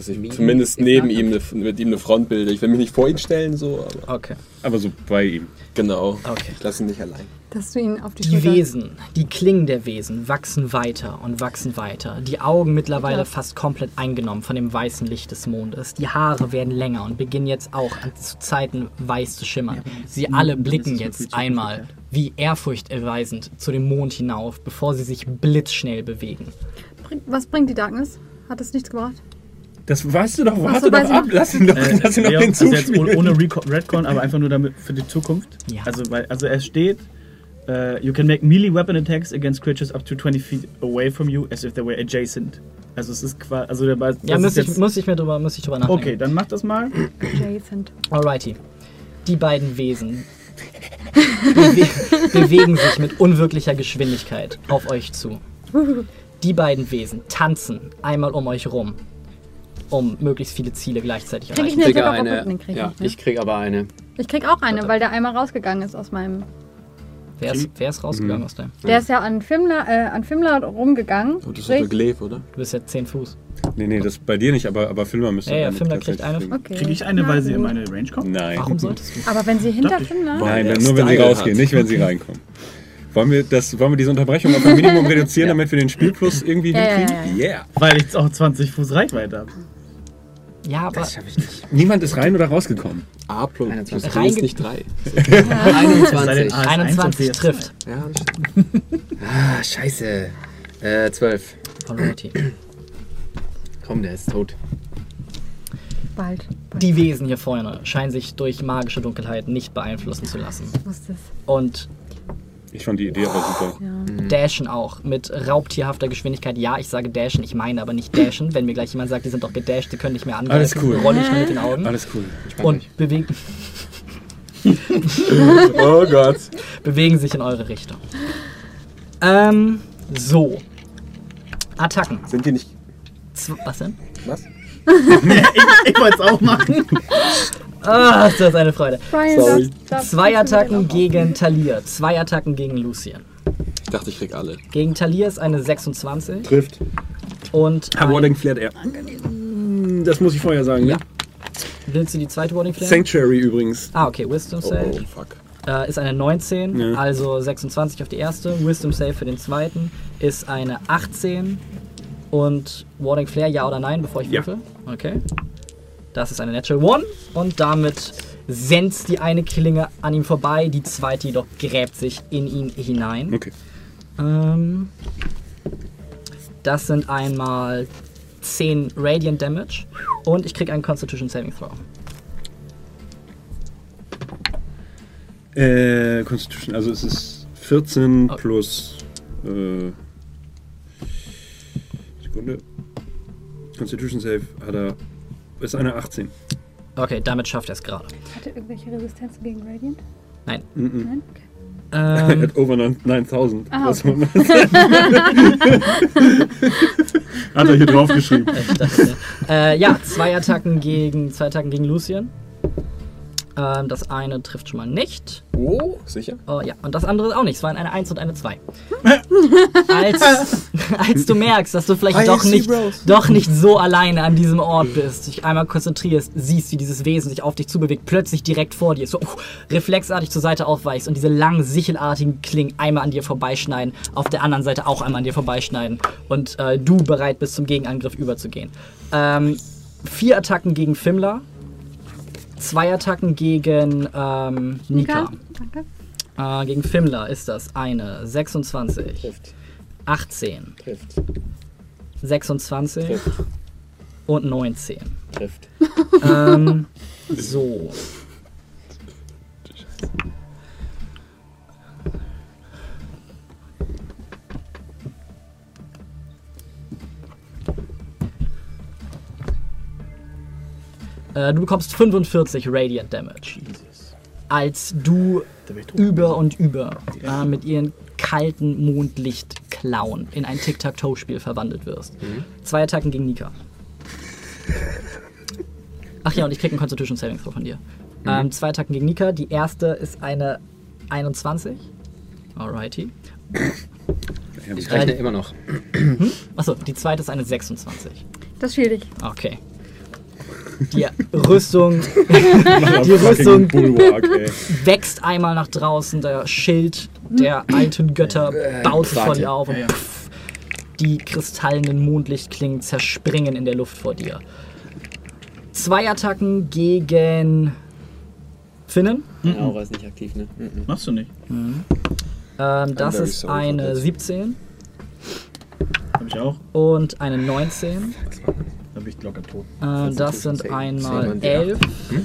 Dass ich Medium zumindest neben ihm eine, mit ihm eine Front bilde. Ich will mich nicht vor ihn stellen, so, aber Okay. Aber so bei ihm. genau. Okay. Ich lasse ihn nicht allein. Dass du ihn auf die, Die. Wesen, die Klingen der Wesen wachsen weiter und wachsen weiter. Die Augen mittlerweile Ja. fast komplett eingenommen von dem weißen Licht des Mondes. Die Haare werden länger und beginnen jetzt auch an, zu Zeiten weiß zu schimmern. Sie alle blicken jetzt einmal wie ehrfurchterweisend zu dem Mond hinauf, bevor sie sich blitzschnell bewegen. Was bringt die Darkness? Hat das nichts gebracht? Das weißt du doch, warte so, doch ab, lass ihn doch, Äh, lass ihn doch Leon, also jetzt ohne Reco- Redcon, aber einfach nur damit für die Zukunft. Ja. Also, weil, also es steht, äh, you can make melee weapon attacks against creatures up to 20 feet away from you as if they were adjacent. Also es ist quasi, also der Ball- Ja, muss ist ich, jetzt, muss ich mir drüber, muss ich drüber nachdenken. Okay, dann mach das mal. Adjacent. Alrighty. Die beiden Wesen bewe bewegen sich mit unwirklicher Geschwindigkeit auf euch zu. Die beiden Wesen tanzen einmal um euch rum, um möglichst viele Ziele gleichzeitig Krieg ich erreichen. eine Kriege eine. krieg ja, ich, ne? ich krieg aber eine. Ich krieg auch eine, weil der einmal rausgegangen ist aus meinem... Wer ist, wer ist rausgegangen aus deinem? Der ist ja an Fimla, äh, an Fimla rumgegangen. Und das ist der Glaive, oder? Du bist jetzt 10 Fuß. Nee, nee, das bei dir nicht, aber, aber Filmer müsste Ja, ja, Filmer kriegt eine. Okay. Kriege ich eine, Na weil sie in meine Range kommt? Nein. Warum solltest du? Aber wenn sie hinter ich. Fimla... Nein, nur wenn sie rausgehen, hat. nicht wenn sie reinkommen. Wollen wir, das, wollen wir diese Unterbrechung auf ein Minimum reduzieren, damit wir den Spielplus irgendwie Ja, ja, hinkriegen? ja, Yeah. Weil ich auch 20 Fuß Reichweite habe. Ja, aber Das schaffe ich nicht. Niemand ist rein oder rausgekommen. A plus. 21. Das ist nicht 3. Sei denn 21. A ist 21 1 und trifft. Ja, das stimmt. Ah, scheiße. Äh, 12. Alrighty. Komm, der ist tot. Bald. Bald. Die Wesen hier vorne scheinen sich durch magische Dunkelheit nicht beeinflussen zu lassen. Ich wusste es. Und Ich fand die Idee aber super. Ja. dashen auch mit raubtierhafter Geschwindigkeit. Ja, ich sage dashen, ich meine aber nicht dashen. Wenn mir gleich jemand sagt, die sind doch gedasht, die können nicht mehr angreifen, Alles cool. rolle ich nur mit den Augen Alles cool. und bewegen, Oh Gott. bewegen sich in eure Richtung. Ähm, so. Attacken. Sind die nicht. Zw was denn? Was? Ich wollte es auch machen. Ah, ist das eine Freude. Brian, Sorry. darf- Zwei Attacken gegen Talir, zwei Attacken gegen Lucian. Ich dachte, ich krieg alle. Gegen Talir ist eine 26 Trifft. und ein, Warding flärt er. Das muss ich vorher sagen, ne? Ja. willst du die zweite Warding Flare? Sanctuary übrigens. Ah, okay, Wisdom Oh, Save. oh fuck. äh, ist eine 19, Ja. also 26 auf die erste. Wisdom Save für den zweiten ist eine 18. Und Warding Flare, ja oder nein, bevor ich Ja. würfel? Okay. Das ist eine Natural One. Und damit senzt die eine Klinge an ihm vorbei, die zweite jedoch gräbt sich in ihn hinein. Okay. Ähm, das sind einmal 10 Radiant Damage. Und ich krieg einen Constitution Saving Throw. Äh, Constitution, also es ist 14 Oh. plus. Äh, Sekunde. Constitution Save hat er. Ist eine 18. Okay, damit schafft er es gerade. Hat er irgendwelche Resistenzen gegen Radiant? Nein. Mhm. Nein? Okay. Er Ähm, hat over 9000. Ah, okay. Hat er hier draufgeschrieben. dachte, äh, ja, zwei Attacken gegen zwei Attacken gegen Lucian. Ähm, das eine trifft schon mal nicht. Oh, sicher? Oh, ja, und das andere auch nicht. Es waren eine 1 und eine 2. als, als du merkst, dass du vielleicht doch nicht, doch nicht so alleine an diesem Ort bist, dich einmal konzentrierst, siehst, wie dieses Wesen sich auf dich zubewegt, plötzlich direkt vor dir, so uh, reflexartig zur Seite aufweichst und diese langen, sichelartigen Klingen einmal an dir vorbeischneiden, auf der anderen Seite auch einmal an dir vorbeischneiden und äh, du bereit bist, zum Gegenangriff überzugehen. Ähm, vier Attacken gegen Fimla, zwei Attacken gegen ähm, Nika. Danke. Äh, gegen Fimla ist das eine 26, Trifft. 18, Trifft. 26 Trifft. und 19. Trifft. ähm, so. Äh, du bekommst 45 Radiant Damage. Als du über und über äh, mit ihren kalten Mondlichtklauen in ein Tic-Tac-Toe-Spiel verwandelt wirst. Zwei Attacken gegen Nika. Ach ja, und ich krieg einen Constitution Saving Throw von dir. Ähm, zwei Attacken gegen Nika. Die erste ist eine 21. Alrighty. Ich rechne Äh, immer noch. Achso, die zweite ist eine 26. Das ist schwierig. Okay. Die Rüstung Die Rüstung- Bulwark, wächst einmal nach draußen, der Schild der alten Götter baut sich vor dir auf und pff, die kristallenen Mondlichtklingen zerspringen in der Luft vor dir. Zwei Attacken gegen Finnen. Aura ist nicht aktiv, ne? Mhm. Machst du nicht. Ähm, das ist eine that. 17 Hab ich auch. und eine 19. Da bin ich locker tot. Äh, das sind einmal Zehn und 11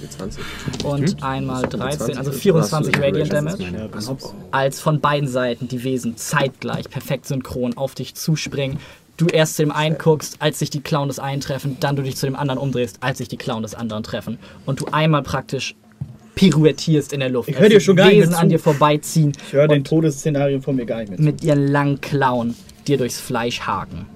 20. und einmal 13, also 20. 24 Ach so, Radiant Damage. als von beiden Seiten die Wesen zeitgleich perfekt synchron auf dich zuspringen. Du erst zu dem einen guckst, als sich die Clown des einen treffen, dann du dich zu dem anderen umdrehst, als sich die Clown des anderen treffen. Und du einmal praktisch pirouettierst in der Luft. Ich als hör dir die schon gar nicht Wesen mehr an dir vorbeiziehen Ich höre den und Todesszenarien von mir gar nicht mehr. zu. mit ihren langen Klauen dir durchs Fleisch haken.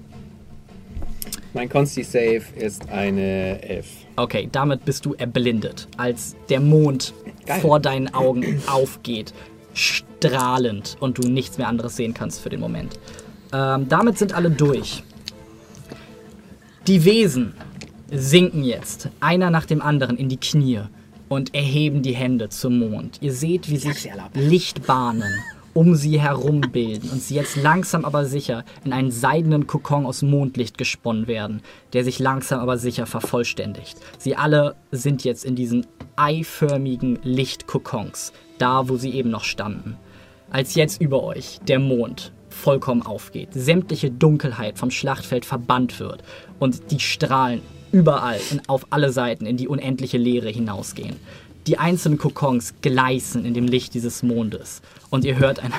Mein Consti Save ist eine 11. Okay, damit bist du erblindet, als der Mond Geil. vor deinen Augen aufgeht, strahlend und du nichts mehr anderes sehen kannst für den Moment. Ähm, damit sind alle durch. Die Wesen sinken jetzt, einer nach dem anderen, in die Knie und erheben die Hände zum Mond. Ihr seht, wie sich Lichtbahnen um sie herum bilden und sie jetzt langsam aber sicher in einen seidenen Kokon aus Mondlicht gesponnen werden, der sich langsam aber sicher vervollständigt. Sie alle sind jetzt in diesen eiförmigen Lichtkokons, da wo sie eben noch standen. Als jetzt über euch der Mond vollkommen aufgeht, sämtliche Dunkelheit vom Schlachtfeld verbannt wird und die Strahlen überall in, auf alle Seiten in die unendliche Leere hinausgehen. Die einzelnen Kokons gleißen in dem Licht dieses Mondes und ihr hört ein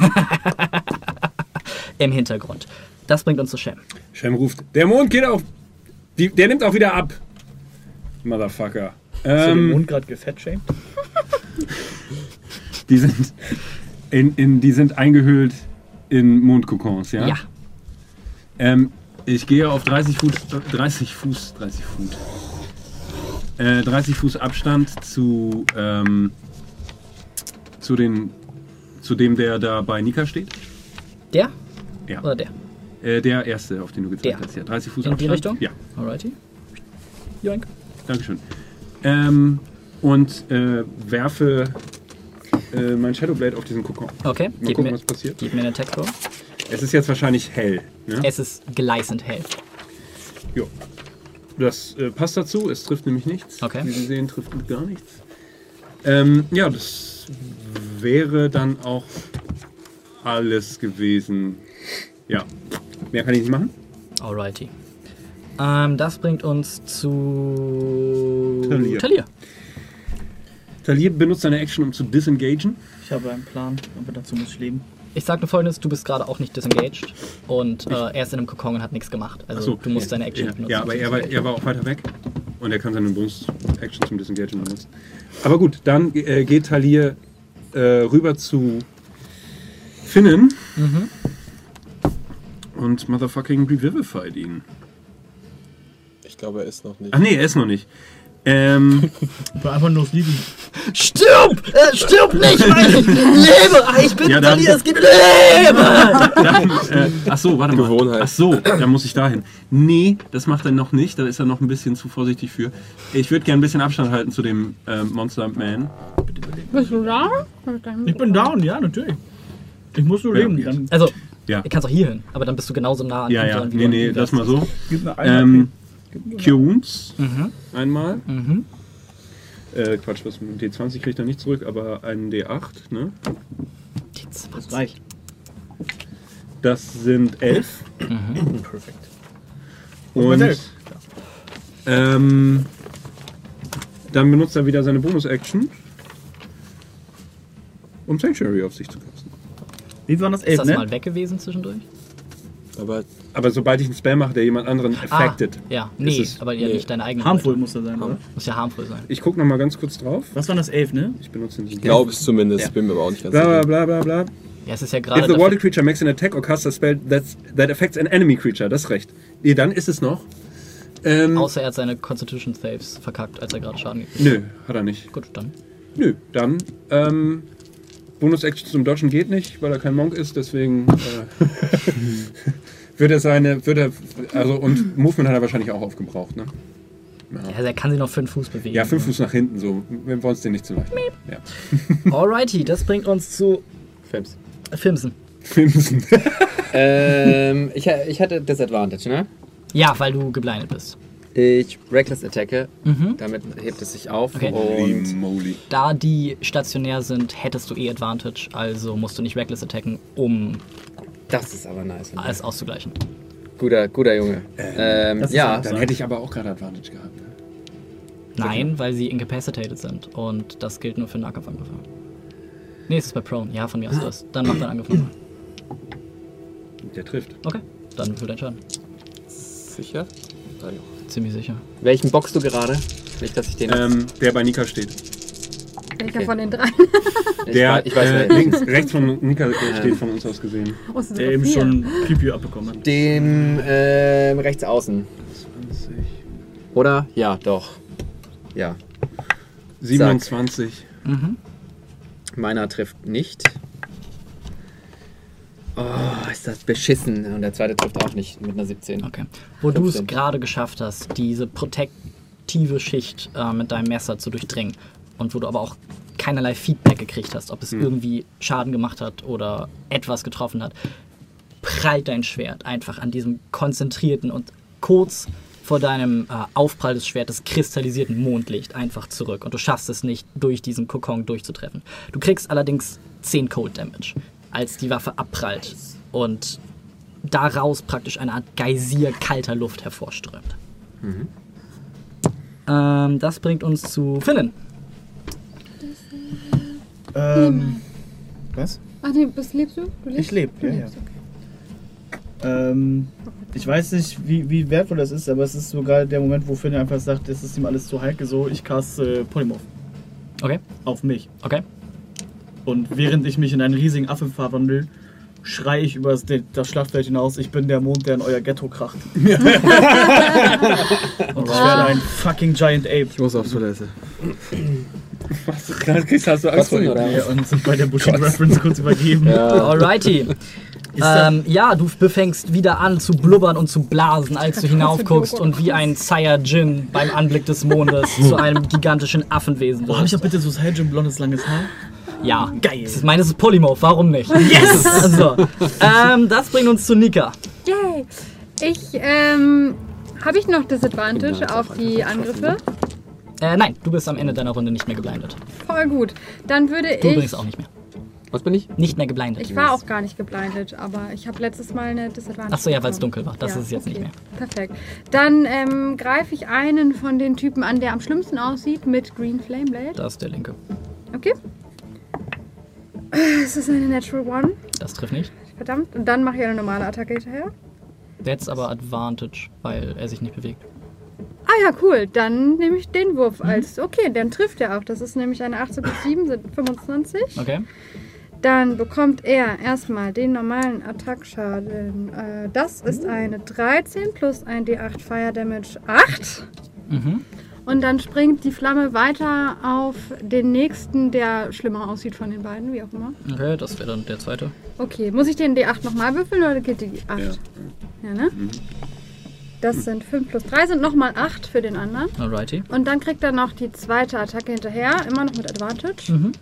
im Hintergrund. Das bringt uns zu Shem. Shem ruft, der Mond geht auf. Die, der nimmt auch wieder ab. Motherfucker. Hast du den Ähm, Mund gerade gefettshamed? die, sind in, in, die sind eingehüllt in Mondkokons, ja? Ja. Ähm, ich gehe auf 30 Fuß, 30 Fuß, 30 Fuß. Äh, 30 Fuß Abstand zu, ähm, zu, den, zu dem, der da bei Nika steht. Der Ja. oder der? Äh, der erste, auf den du gezeigt Der. hast. Ja, 30 Fuß In Abstand. die Richtung? Ja, Alrighty. Joink. Dankeschön. Ähm, und äh, werfe äh, mein Shadowblade auf diesen Kokon. Okay, Mal gib gucken, mir, was passiert. gib mir einen Attack Roll. Es ist jetzt wahrscheinlich hell. Ne? Es ist gleißend hell. Jo. Das äh, passt dazu, es trifft nämlich nichts. Okay. Wie Sie sehen, trifft gar nichts. Ähm, ja, das wäre dann auch alles gewesen. Ja. Mehr kann ich nicht machen. Alrighty. Ähm, das bringt uns zu Talir. Talir. Talir benutzt seine Action, um zu disengagen. Ich habe einen Plan, aber dazu muss ich leben. Ich sag nur folgendes, du bist gerade auch nicht disengaged und äh, er ist in einem Kokon und hat nichts gemacht. Also so. du musst deine Action Ja, benutzen. ja aber er war, er war auch weiter weg. Und er kann seine Bonus-Action zum Disengagen benutzen. Aber gut, dann äh, geht Talir äh, rüber zu Finnen. Mhm. Und motherfucking revivified ihn. Ich glaube, er ist noch nicht. Ach nee, er ist noch nicht. Ähm, Ich war einfach nur das Lieben. Stirb! Äh, stirb nicht, weil ich lebe! Ah, Ich bin Ja, dann- Talir, es gibt Leben! äh, ach so, warte mal. Gewohnheit. Ach so, da muss ich dahin. Nee, das macht er noch nicht. Da ist er noch ein bisschen zu vorsichtig für. Ich würde gerne ein bisschen Abstand halten zu dem äh, Monster Man. Bist du da? Ich bin down, ja, natürlich. Ich muss nur Ja, leben. Dann Also, Ja. du kannst auch hier hin, aber dann bist du genauso nah an Ja, ja. dran, wie Nee, nee, das mal so. Ähm, Cure Wounds Mhm. einmal. Mhm. Äh, Quatsch, was ein D20 kriegt er nicht zurück, aber einen D8, ne? Die das 20. reicht. Das sind elf. Perfekt. Und Perfekt. ähm, dann benutzt er wieder seine Bonus-Action, um Sanctuary auf sich zu kasten. Wie waren das? Ist Elf, das ne? mal weg gewesen zwischendurch? Aber Aber sobald ich einen Spell mache, der jemand anderen affected. Ah, ja, nee, es- aber ja nee. nicht deine eigene. Harmful muss er sein, oder? Muss ja harmful sein. Ich gucke noch mal ganz kurz drauf. Was waren das? Elf, ne? Ich benutze den ich glaube es zumindest. Bin mir aber auch nicht ganz Bla bla sicher. bla bla bla. Ja, es ist ja If gerade. the dafür- water creature makes an attack or casts a spell that's, that affects an enemy creature, das ist recht. Nee, dann ist es noch. Ähm, Außer er hat seine Constitution Saves verkackt, als er gerade Schaden gekriegt nö, hat er nicht. hat. Gut, dann. Nö, dann. Ähm, Bonus-Action zum Dodgen geht nicht, weil er kein Monk ist, deswegen äh, wird er seine. Wird er, also, und Movement hat er wahrscheinlich auch aufgebraucht, ne? Ja, der kann sich noch fünf Fuß bewegen. Ja, fünf Fuß nach hinten, so. Wir wollen es dir nicht zu leicht machen. Ja. Alrighty, das bringt uns zu Films. Filmsen. Filmsen. ähm, ich, ich hatte Disadvantage, ne? Ja, weil du geblindet bist. Ich Reckless Attacke. Mhm. Damit hebt es sich auf. Okay. Und moly. Da die stationär sind, hättest du eh Advantage, also musst du nicht Reckless attacken, um das ist aber nice. alles auszugleichen. Guter, guter Junge. Ähm, ist ja, halt Dann hätte ich aber auch gerade Advantage gehabt. Ne? Nein, weil sie incapacitated sind und das gilt nur für Nahkampfangriffe. Nee, es ist bei Prone. Ja, von mir aus das. Dann mach deinen Angriff nochmal. Der trifft. Okay, dann würfel deinen Schaden. sicher. Ziemlich sicher. Welchen boxst du gerade? Nicht, dass ich den. Ähm, der bei Nika steht. Welcher Okay. von den drei? ich, Der weiß, ich weiß äh, links, rechts von Nika äh, steht von uns aus gesehen. Oh, Der eben vier. schon Pipi abbekommen hat. Dem ähm, rechts außen. 20. Oder? Ja, doch. Ja. 27. Mhm. Meiner trifft nicht. Oh, ist das beschissen. Und der zweite trifft auch nicht mit einer 17. Okay. Wo du es 15. gerade geschafft hast, diese protektive Schicht äh, mit deinem Messer zu durchdringen und wo du aber auch keinerlei Feedback gekriegt hast, ob es irgendwie Schaden gemacht hat oder etwas getroffen hat, prallt dein Schwert einfach an diesem konzentrierten und kurz vor deinem äh, Aufprall des Schwertes kristallisierten Mondlicht einfach zurück und du schaffst es nicht, durch diesen Kokon durchzutreffen. Du kriegst allerdings 10 Cold Damage, als die Waffe abprallt und daraus praktisch eine Art Geysir kalter Luft hervorströmt. Ähm, das bringt uns zu Finnen. Ähm, was? Ach nee, bist, lebst du? du lebst? Ich lebe, ja, ja. lebst, okay. Ähm, ich weiß nicht, wie, wie wertvoll das ist, aber es ist sogar der Moment, wo Finn einfach sagt, das ist ihm alles zu heikel, so ich cast äh, Polymorph Okay, auf mich. okay. Und während ich mich in einen riesigen Affen verwandle, schreie ich über das, das Schlachtfeld hinaus, ich bin der Mond, der in euer Ghetto kracht. Und ich werde ein fucking Giant Ape. Ich muss auf Toilette. Dann kriegst, hast du Angst vor ihm. Ja, und sind bei der Bushido Reference kurz übergeben. Alrighty. da- ähm, ja, du befängst wieder an zu blubbern und zu blasen, als du hinaufguckst und wie ein Saiyajin beim Anblick des Mondes zu einem gigantischen Affenwesen Oh, hab ich wirst. doch bitte so Saiyajin blondes langes Haar? Ja, Geil. Das ist meines ist Polymorph, warum nicht? Yes! so, ähm, das bringt uns zu Nika. Yay! Ich, ähm, habe ich noch Disadvantage auf die Angriffe? Äh, nein, du bist am Ende deiner Runde nicht mehr geblindet. Voll gut. Dann würde Du ich. übrigens auch nicht mehr. Was bin ich? Nicht mehr geblindet. Ich war auch gar nicht geblindet, aber ich habe letztes Mal eine Disadvantage. Achso, ja, weil es dunkel war. Das ist es jetzt nicht mehr. Perfekt. Dann ähm, greife ich einen von den Typen an, der am schlimmsten aussieht, mit Green Flame Blade. Das ist der linke. Okay. Es ist eine Natural One. Das trifft nicht. Verdammt. Und dann mache ich eine normale Attacke hinterher. Jetzt aber Advantage, weil er sich nicht bewegt. Ah ja, cool. Dann nehme ich den Wurf als. Okay, dann trifft er auch. Das ist nämlich eine 18 plus 7, sind 25. Okay. Dann bekommt er erstmal den normalen Attackschaden. Äh, das ist eine 13 plus ein D8 Fire Damage 8. Mhm. Und dann springt die Flamme weiter auf den nächsten, der schlimmer aussieht von den beiden, wie auch immer. Okay, das wäre dann der zweite. Okay, muss ich den D8 nochmal würfeln oder geht die 8? Ja. Ja, ne? Das sind 5 plus 3, sind nochmal 8 für den anderen. Alrighty. Und dann kriegt er noch die zweite Attacke hinterher, immer noch mit Advantage. Mhm.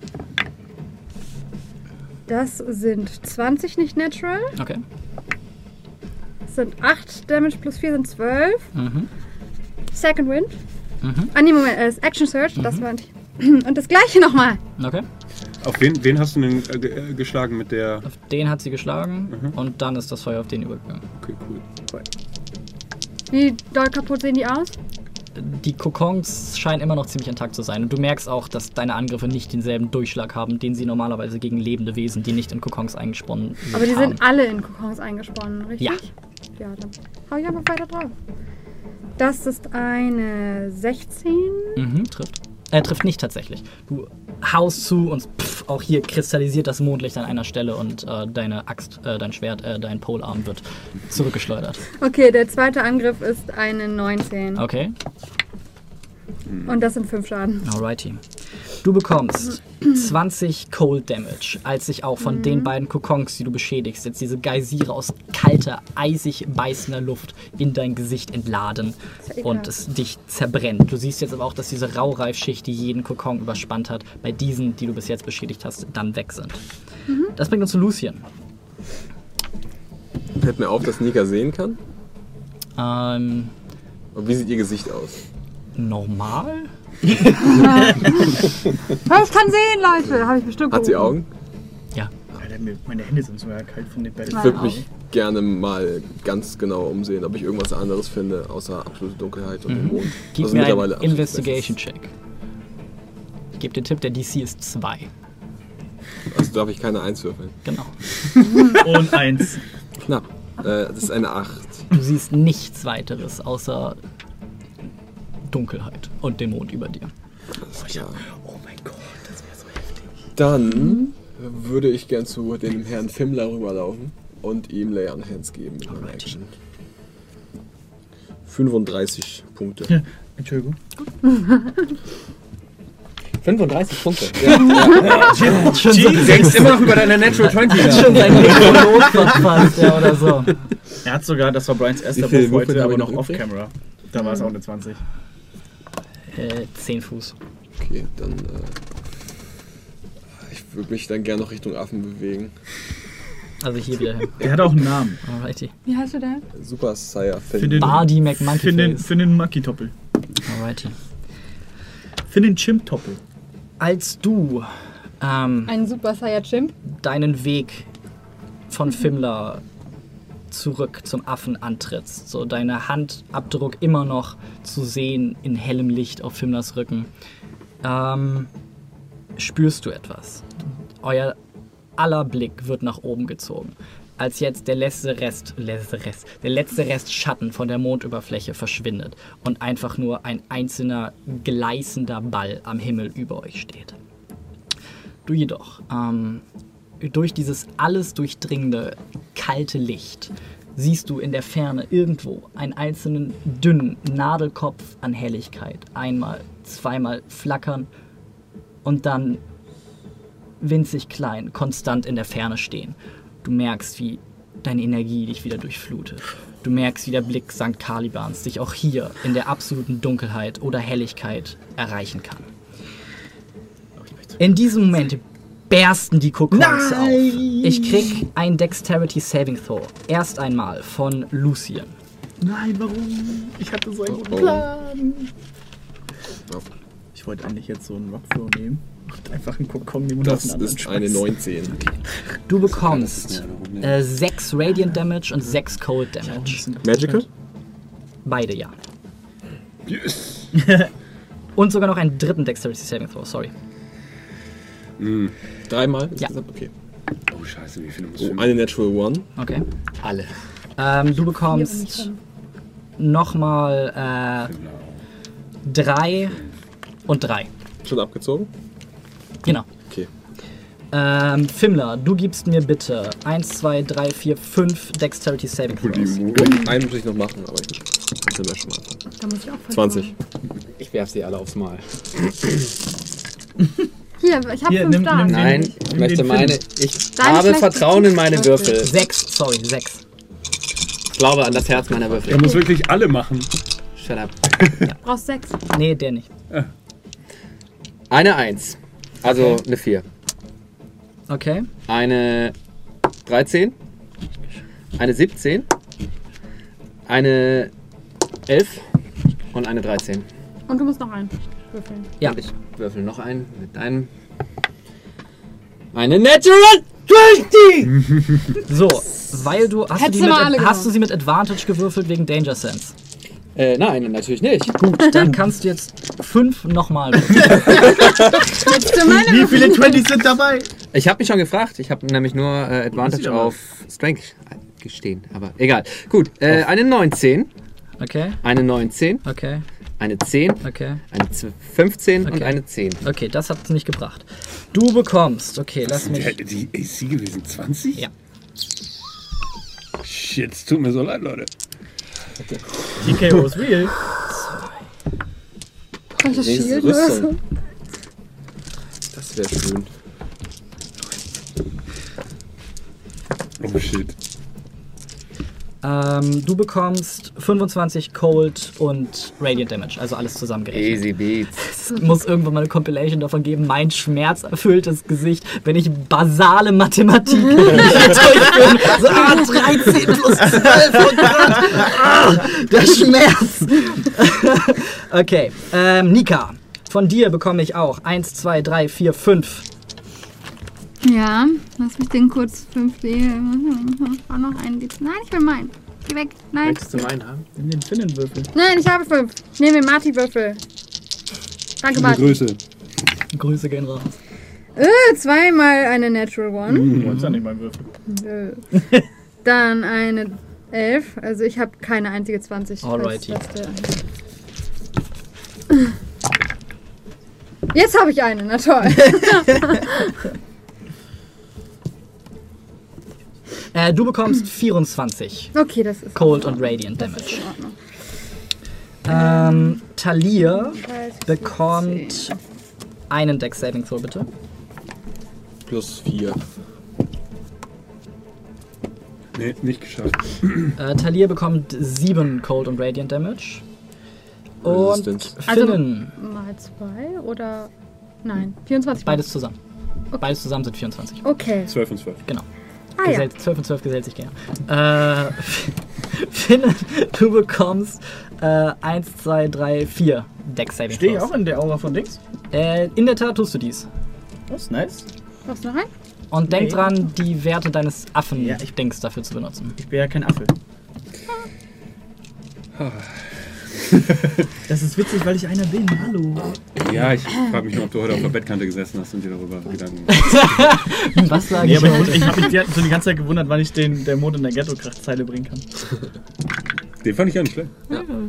Das sind 20 nicht natural. Okay. Das sind 8 Damage plus 4 sind 12. Mhm. Second Wind. Mhm. Ah, nee, Moment, äh, das ist Action Search, das war nicht. Und das gleiche nochmal. Okay. Auf wen, wen hast du denn äh, ge- äh, geschlagen mit der. Auf den hat sie geschlagen und dann ist das Feuer auf den übergegangen. Okay, cool. Wie doll kaputt sehen die aus? Die Kokons scheinen immer noch ziemlich intakt zu sein. Und du merkst auch, dass deine Angriffe nicht denselben Durchschlag haben, den sie normalerweise gegen lebende Wesen, die nicht in Kokons eingesponnen sind. Aber die haben. sind alle in Kokons eingesponnen, richtig? Ja. Ja, dann hau ich einfach weiter drauf. Das ist eine 16. Mhm, trifft. Er trifft nicht tatsächlich. Du haust zu und pff, auch hier kristallisiert das Mondlicht an einer Stelle und äh, deine Axt, äh, dein Schwert, äh, dein Polearm wird zurückgeschleudert. Okay, der zweite Angriff ist eine 19. Okay. Und das sind fünf Schaden. Alrighty. Du bekommst 20 Cold Damage, als sich auch von den beiden Kokons, die du beschädigst, jetzt diese Geysire aus kalter, eisig beißender Luft in dein Gesicht entladen und es dich zerbrennt. Du siehst jetzt aber auch, dass diese Raureifschicht, die jeden Kokon überspannt hat, bei diesen, die du bis jetzt beschädigt hast, dann weg sind. Das bringt uns zu Lucien. Fällt mir auf, dass Nika sehen kann. Ähm, Und wie sieht ihr Gesicht aus? Normal? Ja, ich kann sehen, Leute. Habe ich bestimmt Hat sie. Augen? Ja. Alter, meine Hände sind sogar kalt von den Ich Battle. würde mich gerne mal ganz genau umsehen, ob ich irgendwas anderes finde, außer absolute Dunkelheit und den Mond. Gib Also mir mittlerweile einen Investigation-Check. Ich gebe den Tipp, der DC ist 2. bestes. Also darf ich keine Eins würfeln. Genau. Und eins. Knapp. Äh, das ist eine 8. Du siehst nichts weiteres außer Dunkelheit und den Mond über dir. Alles klar. Oh mein Gott, das wäre so heftig. Dann würde ich gern zu dem Herrn Fimmler rüberlaufen und ihm Lay on Hands geben mit meiner Alright. Action. 35 Punkte. Entschuldigung. 35 Punkte. Du denkst immer noch über deine Natural 20 nach. Schon sein Nekrolog verpasst, ja, oder so. Er hat sogar, das war Brians erster Würfel heute, aber ich noch off-camera. Da war es auch eine 20. Äh, 10 Fuß. Okay, dann. Äh, ich würde mich dann gerne noch Richtung Affen bewegen. Also hier wieder hin. Der hat auch einen Namen. Alrighty. Wie heißt du denn? Super Sire Finn. den, Bardi für den, McMonkeyface. für den Monkey-Toppel. Alrighty. Für den Chimp-Toppel. Als du ähm, Ein Super Saiyan Chimp. deinen Weg von Fimmler zurück zum Affen antrittst, so deine Handabdruck immer noch zu sehen in hellem Licht auf Fimmlers Rücken, ähm, spürst du etwas. Euer aller Blick wird nach oben gezogen, als jetzt der letzte Rest, letzte Rest, der letzte Rest Schatten von der Mondüberfläche verschwindet und einfach nur ein einzelner gleißender Ball am Himmel über euch steht. Du jedoch, ähm, durch dieses alles durchdringende, kalte Licht siehst du in der Ferne irgendwo einen einzelnen dünnen Nadelkopf an Helligkeit einmal, zweimal flackern und dann winzig klein, konstant in der Ferne stehen. Du merkst, wie deine Energie dich wieder durchflutet. Du merkst, wie der Blick St. Kalibans dich auch hier in der absoluten Dunkelheit oder Helligkeit erreichen kann. In diesem Moment bersten die Kokons auf. Ich krieg ein Dexterity Saving Throw. Erst einmal von Lucien. Nein, warum? Ich hatte so einen guten Oh. Plan. Ja. Ich wollte eigentlich jetzt so einen Rockthrow nehmen. Und einfach einen Kokon nehmen und Das auf den anderen ist eine schmeißen. 19. Du bekommst äh, 6 Radiant Damage und 6 Cold Damage. Magical? Beide, ja. Yes. Und sogar noch einen dritten Dexterity Saving Throw, sorry. Dreimal Ja. insgesamt? Okay. Oh, scheiße, wie viele muss Oh, ich eine Natural One. Okay. Alle. Ähm, du bekommst bin nochmal äh, 3 und 3. Schon abgezogen? Genau. Okay. Ähm, Fimmler, du gibst mir bitte 1, 2, 3, 4, 5 Dexterity Saving Throws. Einen muss ich noch machen, aber ich kann mir schon mal anfangen. Da muss ich auch voll 20. Ich werf sie alle aufs Mal. Hier, ich habe fünf nimm- da. nimm Nein, nimm ich möchte meine. Ich Deine habe Vertrauen in meine Würfel. 6, sorry, 6. Ich glaube an das Herz meiner Er Würfel. muss wirklich alle machen. Shut up. Brauchst sechs. Nee, der nicht. Eine 1. Also eine 4. Okay. Eine 13. Eine 17. Eine 11. Und eine 13. Und du musst noch einen würfeln. Ja. Und ich würfel noch einen mit einem. Eine Natural 20! So, weil du. Hast, du, Hättest die du mit, mal alle hast du sie mit Advantage gewürfelt wegen Danger Sense? Äh, nein, natürlich nicht. Gut, dann kannst du jetzt 5 nochmal Wie viele 20 sind dabei? Ich habe mich schon gefragt. Ich habe nämlich nur äh, Advantage auf Strength gestehen. Aber egal. Gut, äh, eine 19. Okay, Eine 19. okay, Eine 10. okay. Eine z- 15 und Okay. eine 10. Okay, das hat es nicht gebracht. Du bekommst, okay, lass mich. Die, die AC gewesen 20? Ja. Shit, es tut mir so leid, Leute. TKO ist real. Rüstung. Das wäre schön. Oh shit. Ähm, du bekommst 25 Cold und Radiant Damage, also alles zusammengerechnet. Easy Beats. Es muss irgendwann mal eine Compilation davon geben, mein schmerzerfülltes Gesicht, wenn ich basale Mathematik durchführen. So, ah, 13 plus 12, oh Gott. Ah, der Schmerz. okay, ähm, Nika, von dir bekomme ich auch 1, 2, 3, 4, 5. Ja, lass mich den kurz 5 Auch noch einen. Nein, ich will meinen. Geh weg. Nein. Möchtest du meinen haben? Nimm den Finnenwürfel. Nein, ich habe 5. Nehme den Marty-Würfel. Danke, Gute Marty. Größe. Grüße gehen raus. Äh, zweimal eine Natural One. Du wolltest ja nicht mein Würfel. Äh. Dann eine 11. Also ich habe keine einzige 20. falls Alrighty. der- Jetzt habe ich eine, na toll. Äh, du bekommst 24 Okay, das ist. Cold und Radiant Damage. Ähm, Talia 30, bekommt 10. einen Deck Saving Throw, bitte. Plus 4. Nee, nicht geschafft. Äh, Talia bekommt 7 Cold und Radiant Damage. Und Resistance. Also- Finnen, Mal zwei oder. Nein, 24 beides zusammen. Beides zusammen sind 24. Okay. 12 und 12. Genau. Ah ja. Gesellt, 12 und 12 gesellt sich gerne. Äh, Finnen, du bekommst äh, 1, 2, 3, 4 Deck Saving Stehe ich auch in der Aura von Dings? Äh, in der Tat tust du dies. Das ist nice. Du noch einen? Und denk Nee. dran, die Werte deines Ja, Affen-Dings ich- dafür zu benutzen. Ich bin ja kein Affe. Das ist witzig, weil ich einer bin. Hallo. Ja, ich frage mich nur, ob du heute auf der Bettkante gesessen hast und dir darüber Gedanken Was sage Nee, ich? aber ich, ich habe mich die, so die ganze Zeit gewundert, wann ich den der Mond in der Ghetto-Zeile bringen kann. Den fand ich ja nicht schlecht.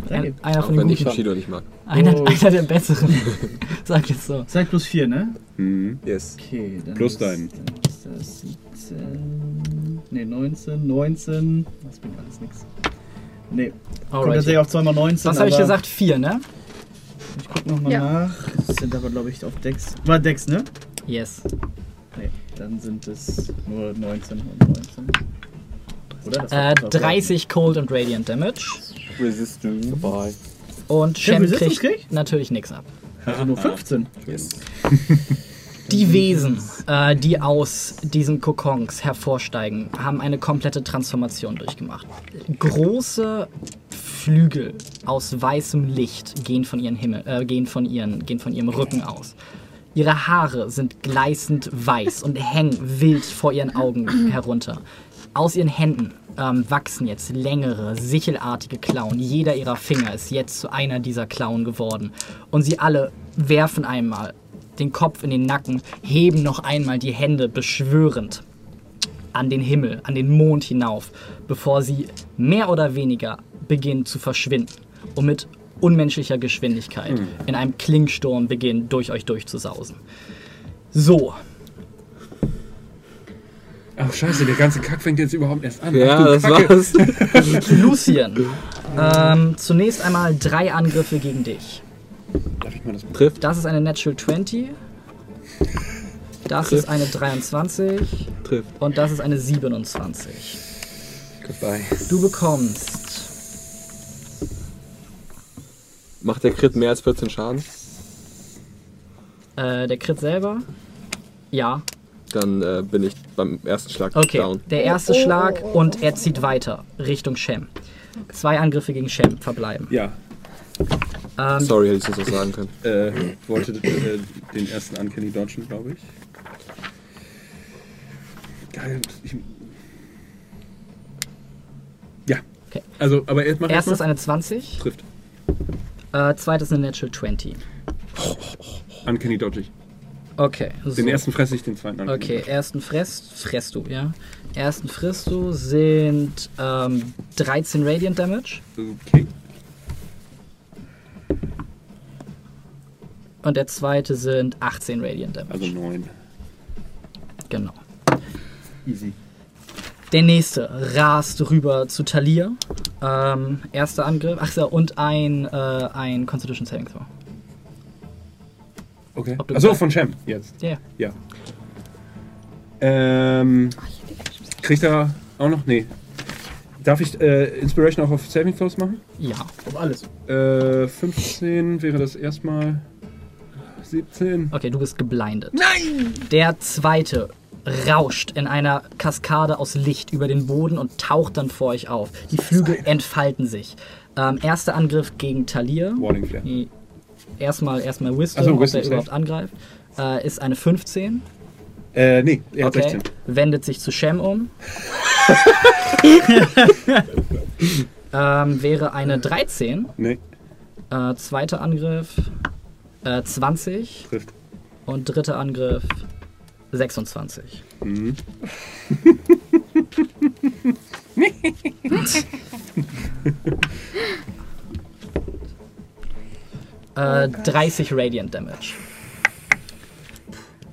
Danke. Einer Auch von den wenn ich guten. Bushido nicht mag. Einer, Oh. einer der besseren. Sag jetzt so. Sag plus 4, ne? Mhm. Yes. Okay, dann Plus ist, deinen. Dann ist das 17. Ne, 19, 19. Das bringt alles nix. Ne, kommt Alright. tatsächlich auf 2 mal 19. Was habe ich gesagt? Vier, ne? Ich guck nochmal Ja. nach. Das sind aber, glaube ich, auf Dex. War Dex, ne? Yes. Ne, dann sind es nur 19 und 19. Oder? Äh, das war- 30 Cold und Radiant Damage. Resistance. Vorbei. Und Shem kriegt? natürlich nichts ab. Also nur 15. Yes. Die Wesen, äh, die aus diesen Kokons hervorsteigen, haben eine komplette Transformation durchgemacht. Große Flügel aus weißem Licht gehen von, ihren Himmel, äh, gehen von, ihren, gehen von ihrem Rücken aus. Ihre Haare sind gleißend weiß und hängen wild vor ihren Augen herunter. Aus ihren Händen ähm, wachsen jetzt längere, sichelartige Klauen. Jeder ihrer Finger ist jetzt zu einer dieser Klauen geworden. Und sie alle werfen einmal den Kopf in den Nacken, heben noch einmal die Hände beschwörend an den Himmel, an den Mond hinauf, bevor sie mehr oder weniger beginnen zu verschwinden und mit unmenschlicher Geschwindigkeit in einem Klingsturm beginnen, durch euch durchzusausen. So, Ach scheiße, der ganze Kack fängt jetzt überhaupt erst an. Ja, Ach, das Kacke. war's. Lucien, ähm, zunächst einmal drei Angriffe gegen dich. Darf ich mal das Trifft. Das ist eine Natural 20. Das ist eine 23 Trifft. und das ist eine 27. Goodbye. Du bekommst Macht der Crit mehr als 14 Schaden? äh, der Crit selber. Ja, Dann äh, bin ich beim ersten Schlag okay. down. Der erste Schlag und er zieht weiter Richtung Shem. Zwei Angriffe gegen Shem verbleiben. Ja, Ähm, Sorry, hätte ich das auch sagen können. äh, wollte äh, den ersten Uncanny dodgen, glaube ich. Geil. Ich, ja. Okay. Also, aber erst mach erst erstes eine 20, Trifft. äh, zweites eine Natural 20. Uncanny dodge ich. Okay, so. Den ersten fresse ich, den zweiten Uncanny. Okay, ersten fresst, fresst du, ja. Ersten frisst du sind ähm, 13 Radiant Damage Okay. Und der zweite sind 18 Radiant Damage. Also neun. Genau. Easy. Der nächste rast rüber zu Talir. Ähm, erster Angriff. Ach so, und ein, äh, ein Constitution Saving Throw. Okay. Achso, von Cem jetzt. Ja. Ja. Ähm, kriegt er auch noch? Nee. Darf ich äh, Inspiration auch auf Saving Throws machen? Ja. Auf alles. Äh, 15 wäre das erstmal. 17. Okay, du bist geblindet. Nein! Der zweite rauscht in einer Kaskade aus Licht über den Boden und taucht dann vor euch auf. Die Flügel entfalten sich. Ähm, erster Angriff gegen Talir. Warning Flare. Erstmal, erstmal Wisdom, so, ob Wisdom er safe. überhaupt angreift. Äh, ist eine 15. Äh, nee, er hat Okay. 16. Wendet sich zu Shem um. ähm, wäre eine 13. Nee, Äh, zweiter Angriff äh, 20. trifft. Und dritter Angriff 26. Mhm. Äh, 30 Radiant Damage.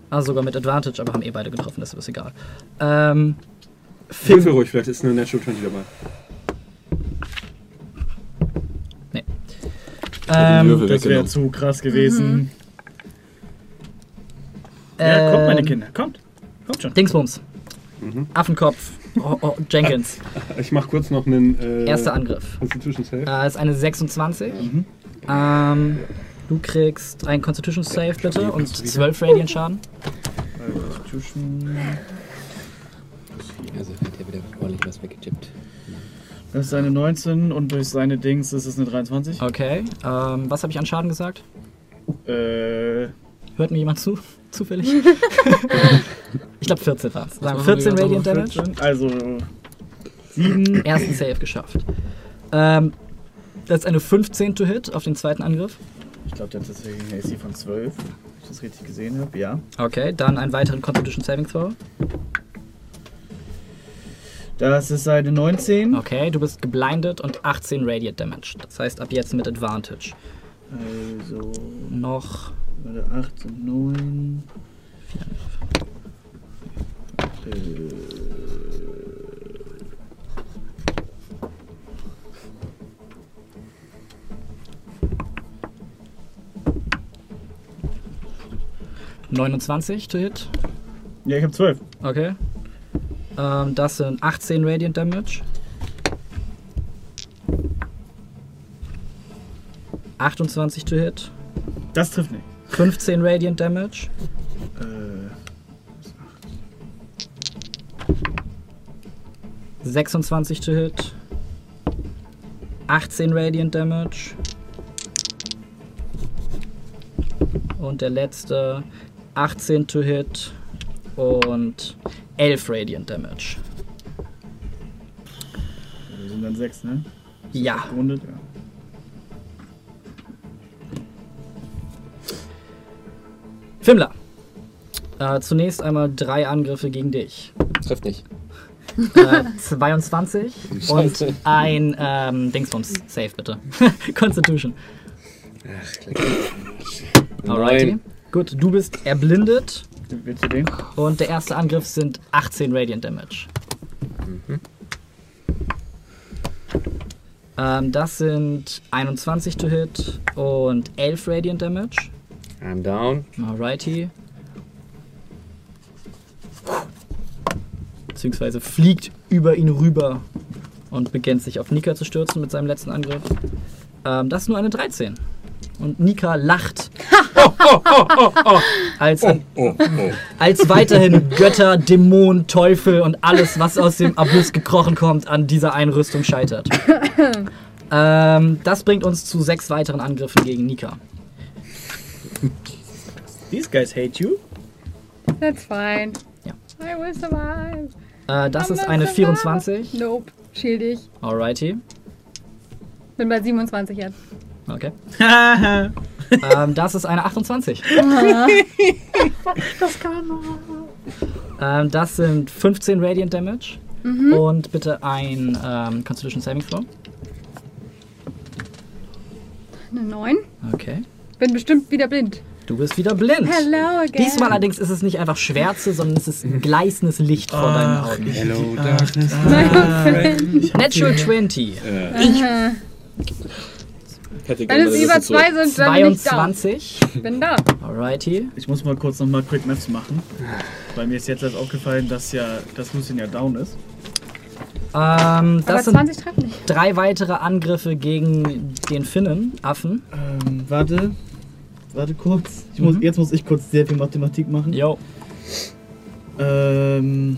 Also sogar mit Advantage, aber haben eh beide getroffen, das ist egal. Ähm, Würfel Finn, ruhig, vielleicht ist eine Natural 20 dabei. nee. den Würfel Ähm, Das wäre zu krass gewesen. Ja, kommt, meine ähm, Kinder. Kommt. Kommt schon. Dingsbums. Mhm. Affenkopf. Oh, oh, Jenkins. Ich mach kurz noch einen. Äh, Erster Angriff. Constitution Save. Äh, ist eine 26. Mhm. Ähm, du kriegst einen Constitution Save bitte und 12 Radiant Schaden. Constitution. Also hat er wieder ordentlich was weggechippt. Das ist eine 19 und durch seine Dings ist es eine 23. Okay. Ähm, was habe ich an Schaden gesagt? Äh, Hört mir jemand zu? Zufällig? ich glaube 14 war es. Sagen wir 14 Radiant Damage. 14, Also 7. Ersten Save geschafft. Ähm, das ist eine 15 to Hit auf den zweiten Angriff. Ich glaube, der hat tatsächlich eine AC von 12. Wenn ich das richtig gesehen habe. Ja. Okay, dann einen weiteren Constitution Saving Throw. Das ist eine 19. Okay, du bist geblindet und 18 Radiant Damage. Das heißt ab jetzt mit Advantage. Also Noch warte, 8 und 9. äh, 29 to Hit. Ja, ich habe 12. Okay. Ähm, das sind 18 Radiant Damage. 28 to Hit. Das trifft nicht. 15 Radiant Damage. Äh, 26 to Hit. 18 Radiant Damage. Und der letzte 18 to Hit und 11 Radiant Damage. wir sind dann 6, ne? Ja. Gerundet, ja. Fimmler. Äh, zunächst einmal drei Angriffe gegen dich. Trifft nicht. Äh, 22 und ein ähm, Dingsbums. Save bitte. Constitution. Alrighty. Neun. Gut, du bist erblindet Willst du den? und der erste Angriff sind 18 Radiant Damage. Ähm, das sind 21 to hit und 11 Radiant Damage. I'm down. Alrighty. Beziehungsweise fliegt über ihn rüber und beginnt sich auf Nika zu stürzen mit seinem letzten Angriff. Ähm, das ist nur eine 13. Und Nika lacht. Als, als weiterhin Götter, Dämonen, Teufel und alles, was aus dem Abyss gekrochen kommt, an dieser Einrüstung scheitert. ähm, das bringt uns zu sechs weiteren Angriffen gegen Nika. These guys hate you. That's fine. Ja. I will survive. Äh, das I'm ist eine survive. 24. Nope. Shield ich. Alrighty. Bin bei 27 jetzt. Okay. ähm, das ist eine 28. Das kann man. Ähm, das sind 15 Radiant Damage. Und bitte ein ähm, Constitution Saving Throw. Eine 9. Okay. Bin bestimmt wieder blind. Du bist wieder blind. Hello again. Diesmal allerdings ist es nicht einfach Schwärze, sondern es ist gleißendes Licht vor deinen Augen. Hello, Darkness. Nein, Natural 20. Aha. Wenn es über das zurück. zwei sind, dann bin ich da. 22. Bin da. Alrighty. Ich muss mal kurz nochmal Quick Maps machen. Weil mir ist jetzt erst aufgefallen, dass ja dass Lucien ja down ist. Ähm, Aber das sind 20 treffen nicht. drei weitere Angriffe gegen den Finnen, Affen. Ähm, warte. Warte kurz. Ich muss, Jetzt muss ich kurz sehr viel Mathematik machen. Jo. Ähm.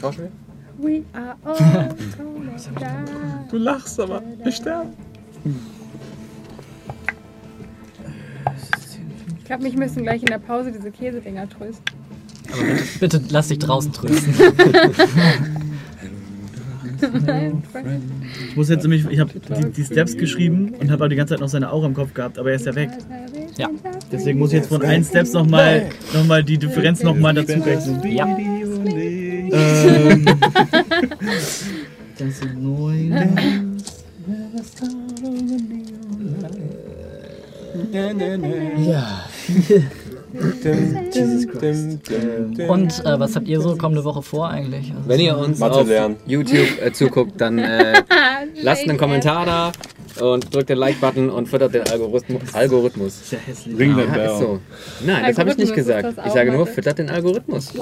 Tauschen wir? We are all. Du lachst aber. Wir sterben. Ich glaube, mich müssen gleich in der Pause diese Käsedinger trösten. Bitte lass dich draußen trösten. Ich muss jetzt nämlich. Ich habe die, die Steps geschrieben und habe aber die ganze Zeit noch seine Aura im Kopf gehabt, aber er ist ja weg. Ja. Deswegen muss ich jetzt von allen Steps nochmal noch mal die Differenz nochmal dazu rechnen. Ja. Ähm. Das sind neun. Ja. Jesus Christ. Und äh, was habt ihr so kommende Woche vor eigentlich? Also, Wenn ihr uns Mathe auf lernen. YouTube äh, zuguckt, dann äh, lasst einen Kommentar da und drückt den Like-Button und füttert den Algorithmus. Algorithmus. Sehr hässlich. Ring bell. so. Nein, das habe ich nicht gesagt. Ich sage nur, füttert den Algorithmus.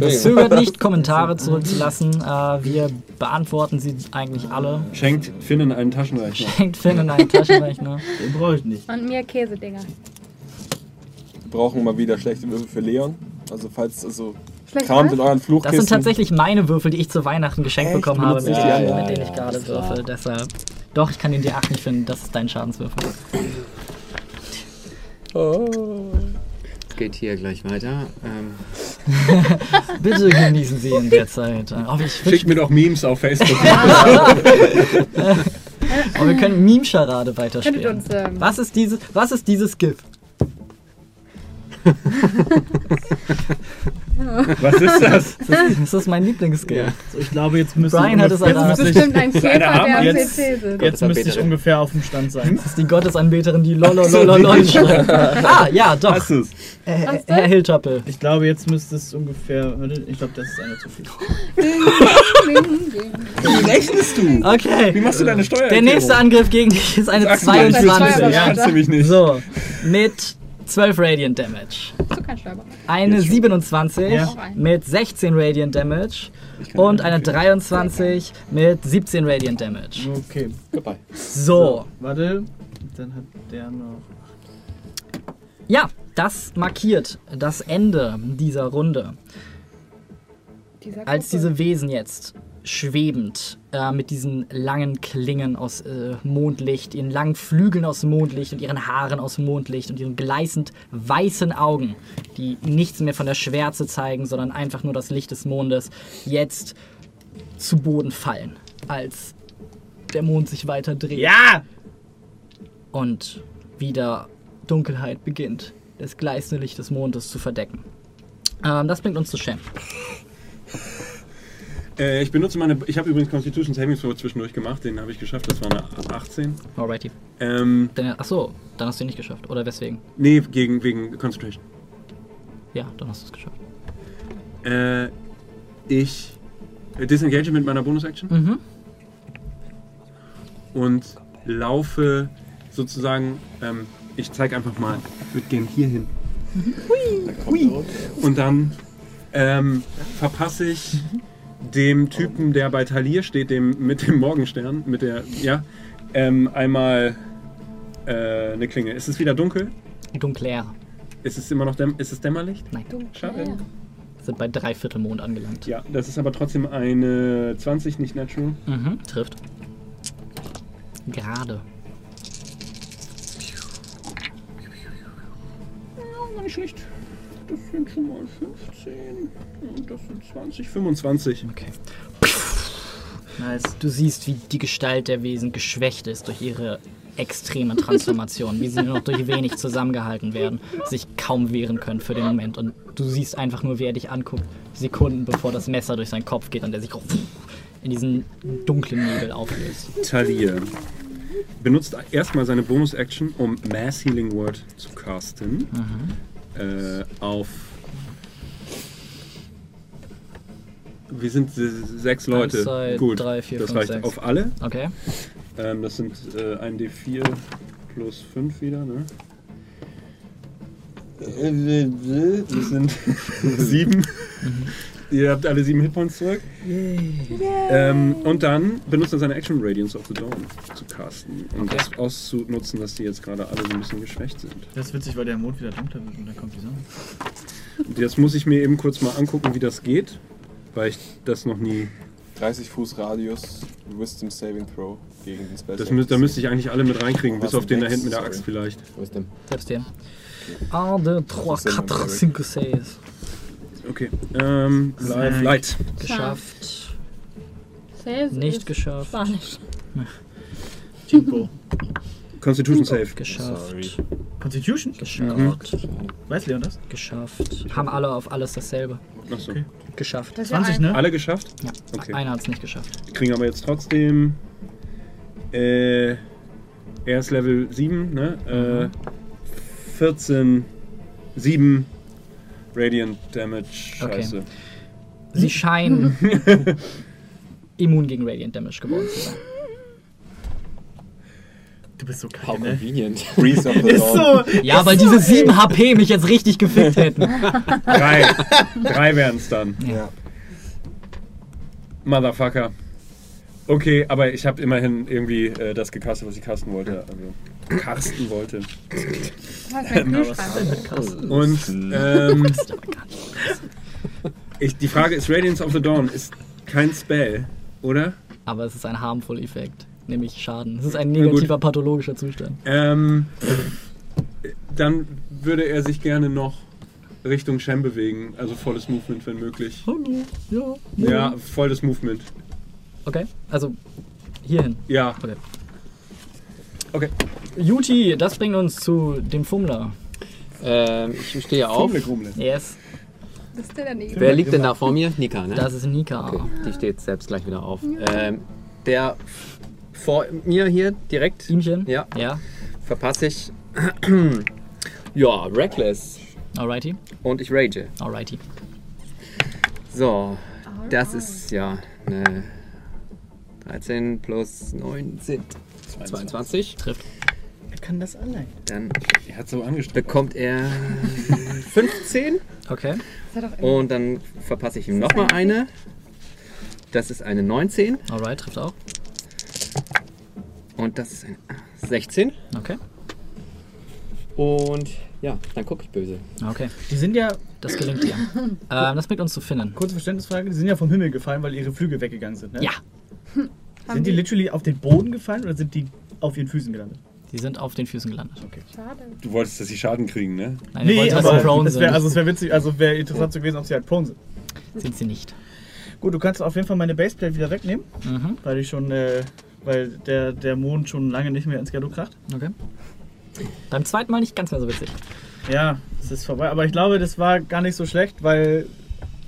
Es zögert nicht, Kommentare zurückzulassen. Äh, wir beantworten sie eigentlich alle. Schenkt Finnen einen Taschenrechner. Schenkt Finn in einen Taschenrechner. Den brauche ich nicht. Und mir Käsedinger. Wir brauchen mal wieder schlechte Würfel für Leon. Also falls also Schlecht kramt in euren Das Fluchkisten. sind tatsächlich meine Würfel, die ich zu Weihnachten geschenkt Echt? bekommen habe, mit, denen- anderen? mit denen ich gerade würfel. Deshalb. Doch, ich kann den D8 nicht finden. Das ist dein Schadenswürfel. Es geht hier gleich weiter. Ähm, Bitte genießen Sie in der Zeit. Oh, ich Schickt mir doch Memes auf Facebook. oh, wir können Meme-Charade weiterspielen. uns. Ähm, Was ist dieses, was ist dieses GIF? Was ist das? Das ist, das ist mein Lieblingsgif. So, ich glaube, jetzt müsste Brian hat es jetzt erraten. das ist müsste ich, bestimmt ein Käfer, der am Jetzt- PC sitzt. jetzt müsste ich ungefähr auf dem Stand sein. Das ist die Gottesanbeterin, die lololololol schreibt. Ah, ja, doch. Hast du's? Äh, Hast? Herr Hilltoppel. Ich glaube, jetzt müsste es ungefähr. Ich glaube, das ist einer zu viel. Wie rechnest du? Wie Okay. machst du deine Steuer? Der nächste Angriff gegen dich ist eine Sagst du mal, ich will's 22. wissen. Ja, kannst du mich nicht. So, mit 12 Radiant Damage. Eine 27 Ja. mit 16 Radiant Damage. Und eine 23 mit 17 Radiant Damage. Okay. Goodbye. So, Warte. Dann hat der noch. ja, das markiert das Ende dieser Runde. Dieser Als diese Wesen jetzt schwebend äh, mit diesen langen Klingen aus äh, Mondlicht, ihren langen Flügeln aus Mondlicht und ihren Haaren aus Mondlicht und ihren gleißend weißen Augen, die nichts mehr von der Schwärze zeigen, sondern einfach nur das Licht des Mondes, jetzt zu Boden fallen, als der Mond sich weiter dreht Ja! und wieder Dunkelheit beginnt, das gleißende Licht des Mondes zu verdecken. Ähm, das bringt uns zu Shem. Äh, ich benutze meine. Ich habe übrigens Constitution Saving Throw zwischendurch gemacht. Den habe ich geschafft. Das war eine 18. Alrighty. Ähm, Dann, ach so, dann hast du ihn nicht geschafft. Oder weswegen? nee, gegen, wegen Concentration. Ja, dann hast du es geschafft. Äh, ich äh, disengage mit meiner Bonus-Action Mhm. und laufe sozusagen. Ähm, ich zeige einfach mal. Ich würde gerne hier hin. Hui. Und dann ähm, verpasse ich dem Typen, der bei Talir steht, dem mit dem Morgenstern, mit der, ja, ähm, einmal äh, eine Klinge. Ist es wieder dunkel? Dunkler. Ist es immer noch däm ist es Dämmerlicht? Nein, Schade. sind bei Dreiviertelmond angelangt. Ja, das ist aber trotzdem eine 20, nicht natural. Mhm, trifft. Gerade. Ja, nicht schlecht. Das sind schon mal 15 und das sind 20, 25. Okay. Nice. Du siehst, wie die Gestalt der Wesen geschwächt ist durch ihre extreme Transformation, wie sie nur noch durch wenig zusammengehalten werden, sich kaum wehren können für den Moment. Und du siehst einfach nur, wie er dich anguckt, Sekunden bevor das Messer durch seinen Kopf geht und er sich in diesen dunklen Nebel auflöst. Talir benutzt erstmal seine Bonus-Action, um Mass Healing Word zu casten. Äh, auf. Wir sind sechs Leute. zwei, Gut, drei, vier, das fünf, reicht sechs. auf alle. Okay. Ähm, das sind äh, ein D4 plus 5 wieder, ne? Das sind 7. Ihr habt alle 7 Hitpoints zurück. Ähm, und dann benutzt er seine Action Radiance of the Dawn zu casten. Um Okay. das auszunutzen, dass die jetzt gerade alle so ein bisschen geschwächt sind. Das ist witzig, weil der Mond wieder dunkler wird und dann kommt die Sonne. Und jetzt muss ich mir eben kurz mal angucken, wie das geht, weil ich das noch nie. 30 Fuß Radius, Wisdom Saving Throw gegen den Spell. Das mü da müsste ich eigentlich alle mit reinkriegen, bis Was auf den da hinten mit der? Axt vielleicht. Wisdom. Selbst den. 1, 2, 3, 4, 5, 6. Okay. Ähm, Live Light. Geschafft. Says Nicht geschafft. Spanisch. Jinko. Constitution Save. Geschafft. Sorry. Constitution? Geschafft. Weiß Leon das? Geschafft. Haben alle auf alles dasselbe. Achso. Okay. Geschafft. Das ist ja 20, ein- ne? Alle geschafft? Ja. Okay. Einer hat es nicht geschafft. Kriegen aber jetzt trotzdem. Äh, er ist Level 7, ne? Äh, 14, 7 Radiant Damage. Okay. Scheiße. Sie scheinen immun gegen Radiant Damage geworden zu sein. Du bist so How kacke, ne? convenient. Breeze of the Ist so. Ja, weil diese 7 HP mich jetzt richtig gefickt hätten. Drei. Drei wären es dann. Ja. Motherfucker. Okay, aber ich habe immerhin irgendwie äh, das gecastet, was ich casten wollte. Also, casten wollte. Und ähm, ich, die Frage ist, Radiance of the Dawn ist kein Spell, oder? Aber es ist ein harmful Effekt, nämlich Schaden. Es ist ein negativer pathologischer Zustand. Ähm, dann würde er sich gerne noch Richtung Shem bewegen, also volles Movement, wenn möglich. Hallo, ja. Ja, volles Movement. Okay, also hierhin. Ja, Okay. Okay. Juti, das bringt uns zu dem Fummler. Ähm, ich stehe auf. Grumle. Yes, Das ist der daneben. Wer liegt denn da vor mir? Nika, ne? das ist Nika. Okay, die steht selbst gleich wieder auf. Ähm, der vor mir hier direkt, Ihmchen? ja, Ja, verpasse ich. ja, Reckless. alrighty, Und ich rage. alrighty. So, das ist ja eine 13 plus 9 sind 22. Trifft. Er kann das allein. Dann Er hat so angestrengt. bekommt er 15 Okay, und dann verpasse ich ihm nochmal eine. Das ist eine 19 alright, trifft auch. und das ist eine 16. Okay, Und ja, dann gucke ich böse. okay, Die sind ja, das gelingt dir. ähm, das bringt uns zu Finnen. kurze Verständnisfrage, die sind ja vom Himmel gefallen, weil ihre Flügel weggegangen sind, ne? Ja, Haben Sind die literally auf den Boden gefallen oder sind die auf ihren Füßen gelandet? die sind auf den Füßen gelandet. Schade. Du wolltest, dass sie Schaden kriegen, ne? Nein, nee, wollte, dass sie aber prone es wäre sind. also es wäre witzig, also wäre interessant zu gewesen, ob sie halt prone sind. Sind sie nicht. Gut, du kannst auf jeden Fall meine Baseplate wieder wegnehmen, Mhm, weil ich schon, äh, weil der, der Mond schon lange nicht mehr ins Ghetto kracht. okay. Beim zweiten Mal nicht ganz mehr so witzig. Ja, es ist vorbei, aber ich glaube, das war gar nicht so schlecht, weil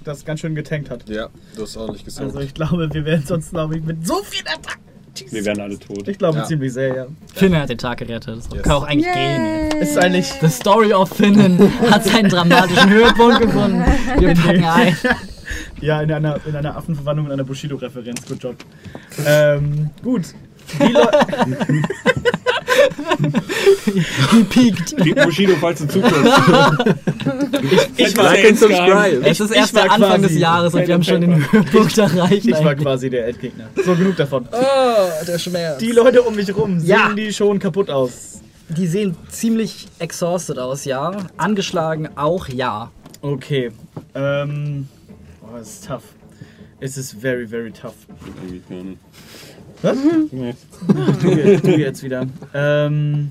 das ganz schön getankt hat. Ja, du hast ordentlich gesorgt. Also ich glaube, wir werden sonst, glaube ich, mit so viel Attacken. Wir wären alle tot. Ich glaube Ja. ziemlich sehr, ja. Finnen hat den Tag gerettet. Das Yes. kann auch eigentlich gehen. Yay. Ist eigentlich. The Story of Finnen hat seinen dramatischen Höhepunkt gefunden. Wir packen ein. Ja, in einer, in einer Affenverwandlung und einer Bushido-Referenz. Good job. Ähm, gut. Die Leute. Gepiekt. Bushido, falls du zukommst. Ich Like and subscribe. Es ist Ich erst war der Anfang des Jahres und wir haben schon den Höhepunkt erreicht. Ich war eigentlich. quasi der Endgegner. So, genug davon. Oh, der Schmerz. Die Leute um mich rum, sehen Ja. die schon kaputt aus? Die sehen ziemlich exhausted aus, ja. Angeschlagen auch, ja. Okay. Ähm. Oh, es ist tough. Es ist very, very tough. Eigentlich gar nicht. Was? Nee. Du, jetzt- du jetzt wieder. Ähm.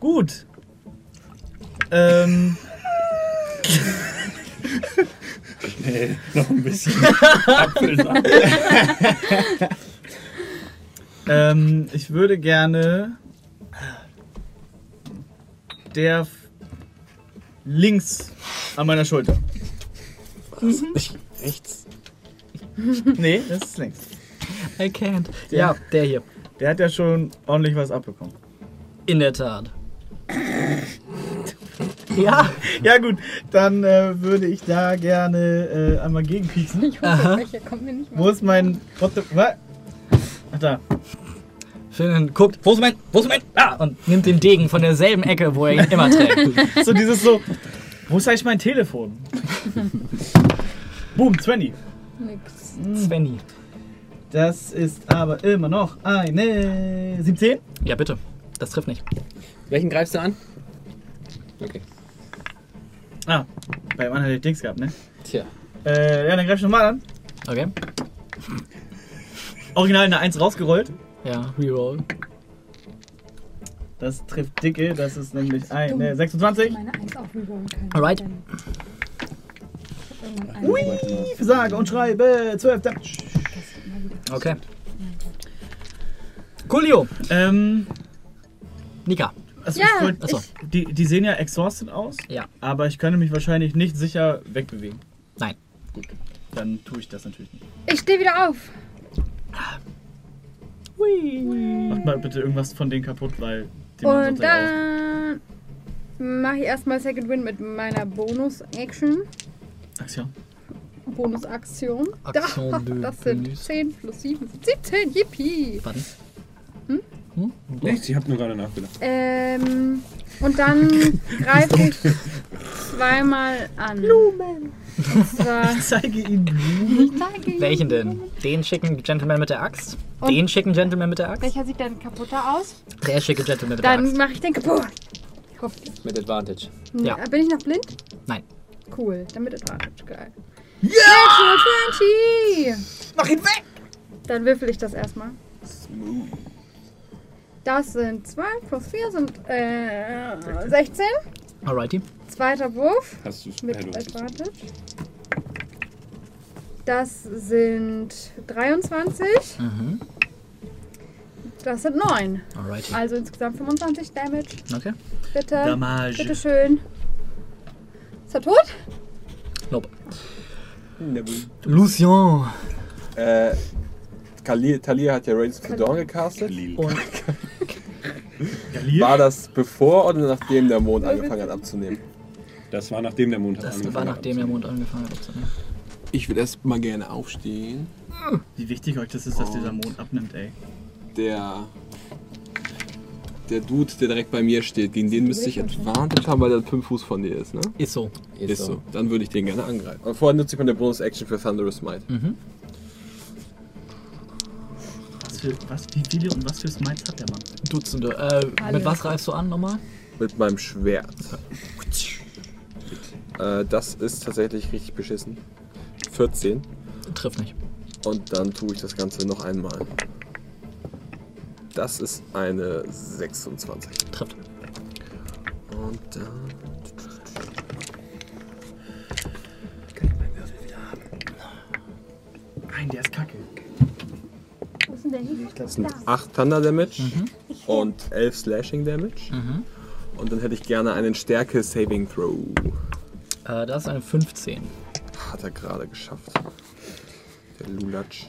Gut. Ähm. Nee, noch ein bisschen Apfelsaft. Ähm, ich würde gerne der f- links an meiner Schulter. Rechts. Nee, das ist links. I can't. Der- Ja, der hier. Der hat ja schon ordentlich was abbekommen. In der Tat. Ja. Ja gut, dann äh, würde ich da gerne äh, einmal gegenpieksen. Ich hoffe, welcher kommt mir nicht mehr. Wo ist mein... What the, what? Ach da. Finn guckt, wo ist mein, wo ist mein, ah, und nimmt den Degen von derselben Ecke, wo er ihn immer trägt. So dieses so, wo ist eigentlich mein Telefon? Boom, 20. Nix. Svenny. Das ist aber immer noch eine 17. Ja, bitte. Das trifft nicht. Welchen greifst du an? Okay. Ah, beim anderen hätte ich Dings gehabt, ne? Tja. Äh, ja, dann greif ich nochmal an. Okay. Original eine 1 rausgerollt. Ja, reroll. Das trifft dicke, das ist nämlich eine 26. Meine Eins auch rerollen kann. Alright. Ui, sage und schreibe 12 Damage. Okay. Coolio. Ähm, Nika. also Ja, ich wollt, Achso. die, die sehen ja exhausted aus, Ja. aber ich könnte mich wahrscheinlich nicht sicher wegbewegen. Nein. Dann tue ich das natürlich nicht. Ich stehe wieder auf. Macht mal bitte irgendwas von denen kaputt, weil die machen Und dann mache ich erstmal Second Win mit meiner Bonus-Action. Aktion. Bonus-Aktion. Aktion Da, das sind plus. 10 plus 7 sind 17. Yippie. Warte. Nichts, ich habe nur gerade nachgedacht. Ähm, und dann greife ich zweimal an. Blumen. Ich zeige ihnen Blumen. Welchen denn? Den schicken Gentleman mit der Axt? Und- Den schicken Gentleman mit der Axt? Welcher sieht dann kaputter aus? Der schicke Gentleman mit der Dann Axt. mache ich den kaputt. Hoffentlich. Mit Advantage. Ja. Bin ich noch blind? Nein. Cool. Dann mit Advantage. Geil. Ja! 20! Mach ihn weg! Dann würfel ich das erstmal. Das sind 2 plus 4 sind äh, 16. Alrighty. Zweiter Wurf Hast du mit es. Advantage. Das sind 23. Mhm. Das sind 9. Alrighty. Also insgesamt 25 Damage. Okay. Bitte. Damage. Bitte schön. Ist er tot? Nope. Lucien. Äh, Talia, Talia hat ja Raiders of the Dawn gecastet. Und Galir? War das bevor oder nachdem der Mond angefangen hat abzunehmen? Das war nachdem der Mond hat das angefangen war hat nachdem der Mond angefangen hat abzunehmen. Ich würde erst mal gerne aufstehen. Wie wichtig euch das ist, dass dieser Mond abnimmt, ey. Der. Der Dude, der direkt bei mir steht, gegen den müsste ich Advantage haben, weil der 5 Fuß von dir ist, ne? Ist so. Ist, so. Dann würde ich den gerne angreifen. Aber vorher nutze ich meine Bonus-Action für Thunderous Might. Mhm. Was für, was, wie viele und was für Smites hat der Mann? Dutzende. Äh, Alle. mit was greifst du an nochmal? Mit meinem Schwert. Äh, das ist tatsächlich richtig beschissen. 14. Trifft nicht. Und dann tue ich das Ganze noch einmal. Das ist eine 26. Trifft. Und dann. Nein, der ist kacke. Wo ist denn der hin? Das sind 8 Thunder Damage und 11 Slashing Damage. Mhm. Und dann hätte ich gerne einen Stärke Saving Throw. Äh, das ist eine 15. Hat er gerade geschafft. Der Lulatsch.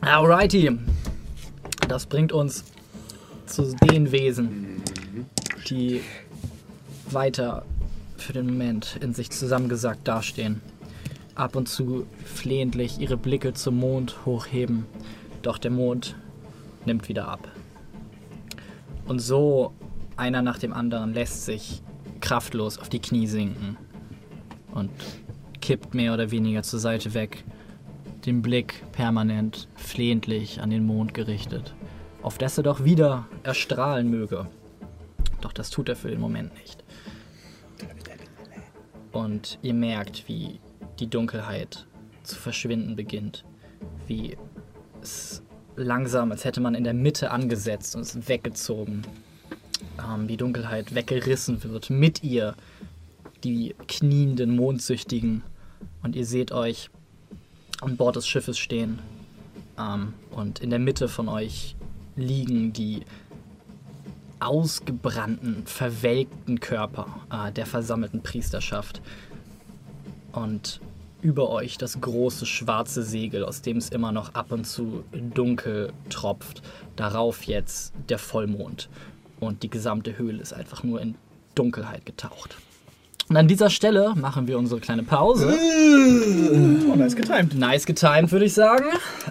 Alrighty. Das bringt uns zu den Wesen, die weiter für den Moment in sich zusammengesackt dastehen. Ab und zu flehentlich ihre Blicke zum Mond hochheben. Doch der Mond nimmt wieder ab. Und so einer nach dem anderen lässt sich kraftlos auf die Knie sinken und kippt mehr oder weniger zur Seite weg, den Blick permanent flehentlich an den Mond gerichtet, auf dass er doch wieder erstrahlen möge. Doch das tut er für den Moment nicht. Und ihr merkt, wie die Dunkelheit zu verschwinden beginnt, wie es langsam, als hätte man in der Mitte angesetzt und es weggezogen, ähm, die Dunkelheit weggerissen wird, mit ihr die knienden Mondsüchtigen und ihr seht euch an Bord des Schiffes stehen. Ähm, und in der Mitte von euch liegen die ausgebrannten, verwelkten Körper äh, der versammelten Priesterschaft. Und über euch das große schwarze Segel, aus dem es immer noch ab und zu dunkel tropft. Darauf jetzt der Vollmond. Und die gesamte Höhle ist einfach nur in Dunkelheit getaucht. Und an dieser Stelle machen wir unsere kleine Pause. Oh, nice getimed. Nice getimed, würde ich sagen.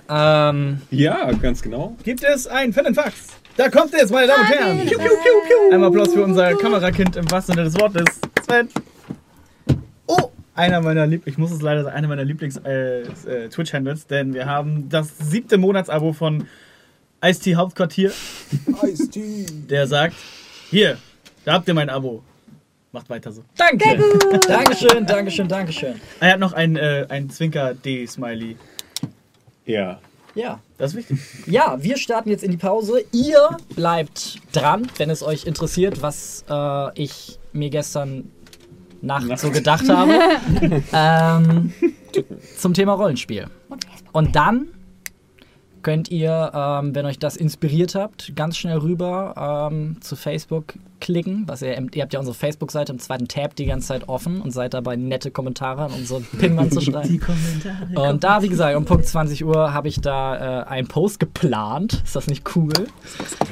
Ähm, Ja, ganz genau. Gibt es ein Fan and Fax? Da kommt es, meine Damen und Herren. Piu, piu, piu, piu. Einmal Applaus für unser Kamerakind im wahrsten Sinne des Wortes. Sven. Oh, einer meiner Lieb ich muss es leider sagen, einer meiner Lieblings äh, äh, Twitch-Handles, denn wir haben das siebte Monatsabo von Ice-T Hauptquartier. Ice-T. Der sagt, hier, da habt ihr mein Abo. Macht weiter so. danke. Dankeschön, Dankeschön, Dankeschön. Er hat noch ein, äh, ein Zwinker-D-Smiley. Ja. Ja. Das ist wichtig. Ja, wir starten jetzt in die Pause. Ihr bleibt dran, wenn es euch interessiert, was äh, ich mir gestern Nacht so gedacht habe. ähm, zum Thema Rollenspiel. Und dann könnt ihr, ähm, wenn euch das inspiriert habt, ganz schnell rüber ähm, zu Facebook klicken. Was ihr, ihr habt ja unsere Facebook-Seite im zweiten Tab die ganze Zeit offen und seid dabei, nette Kommentare an unsere Pinwand zu schreiben. Und da, wie gesagt, um Punkt 20 Uhr habe ich da äh, einen Post geplant. Ist das nicht cool?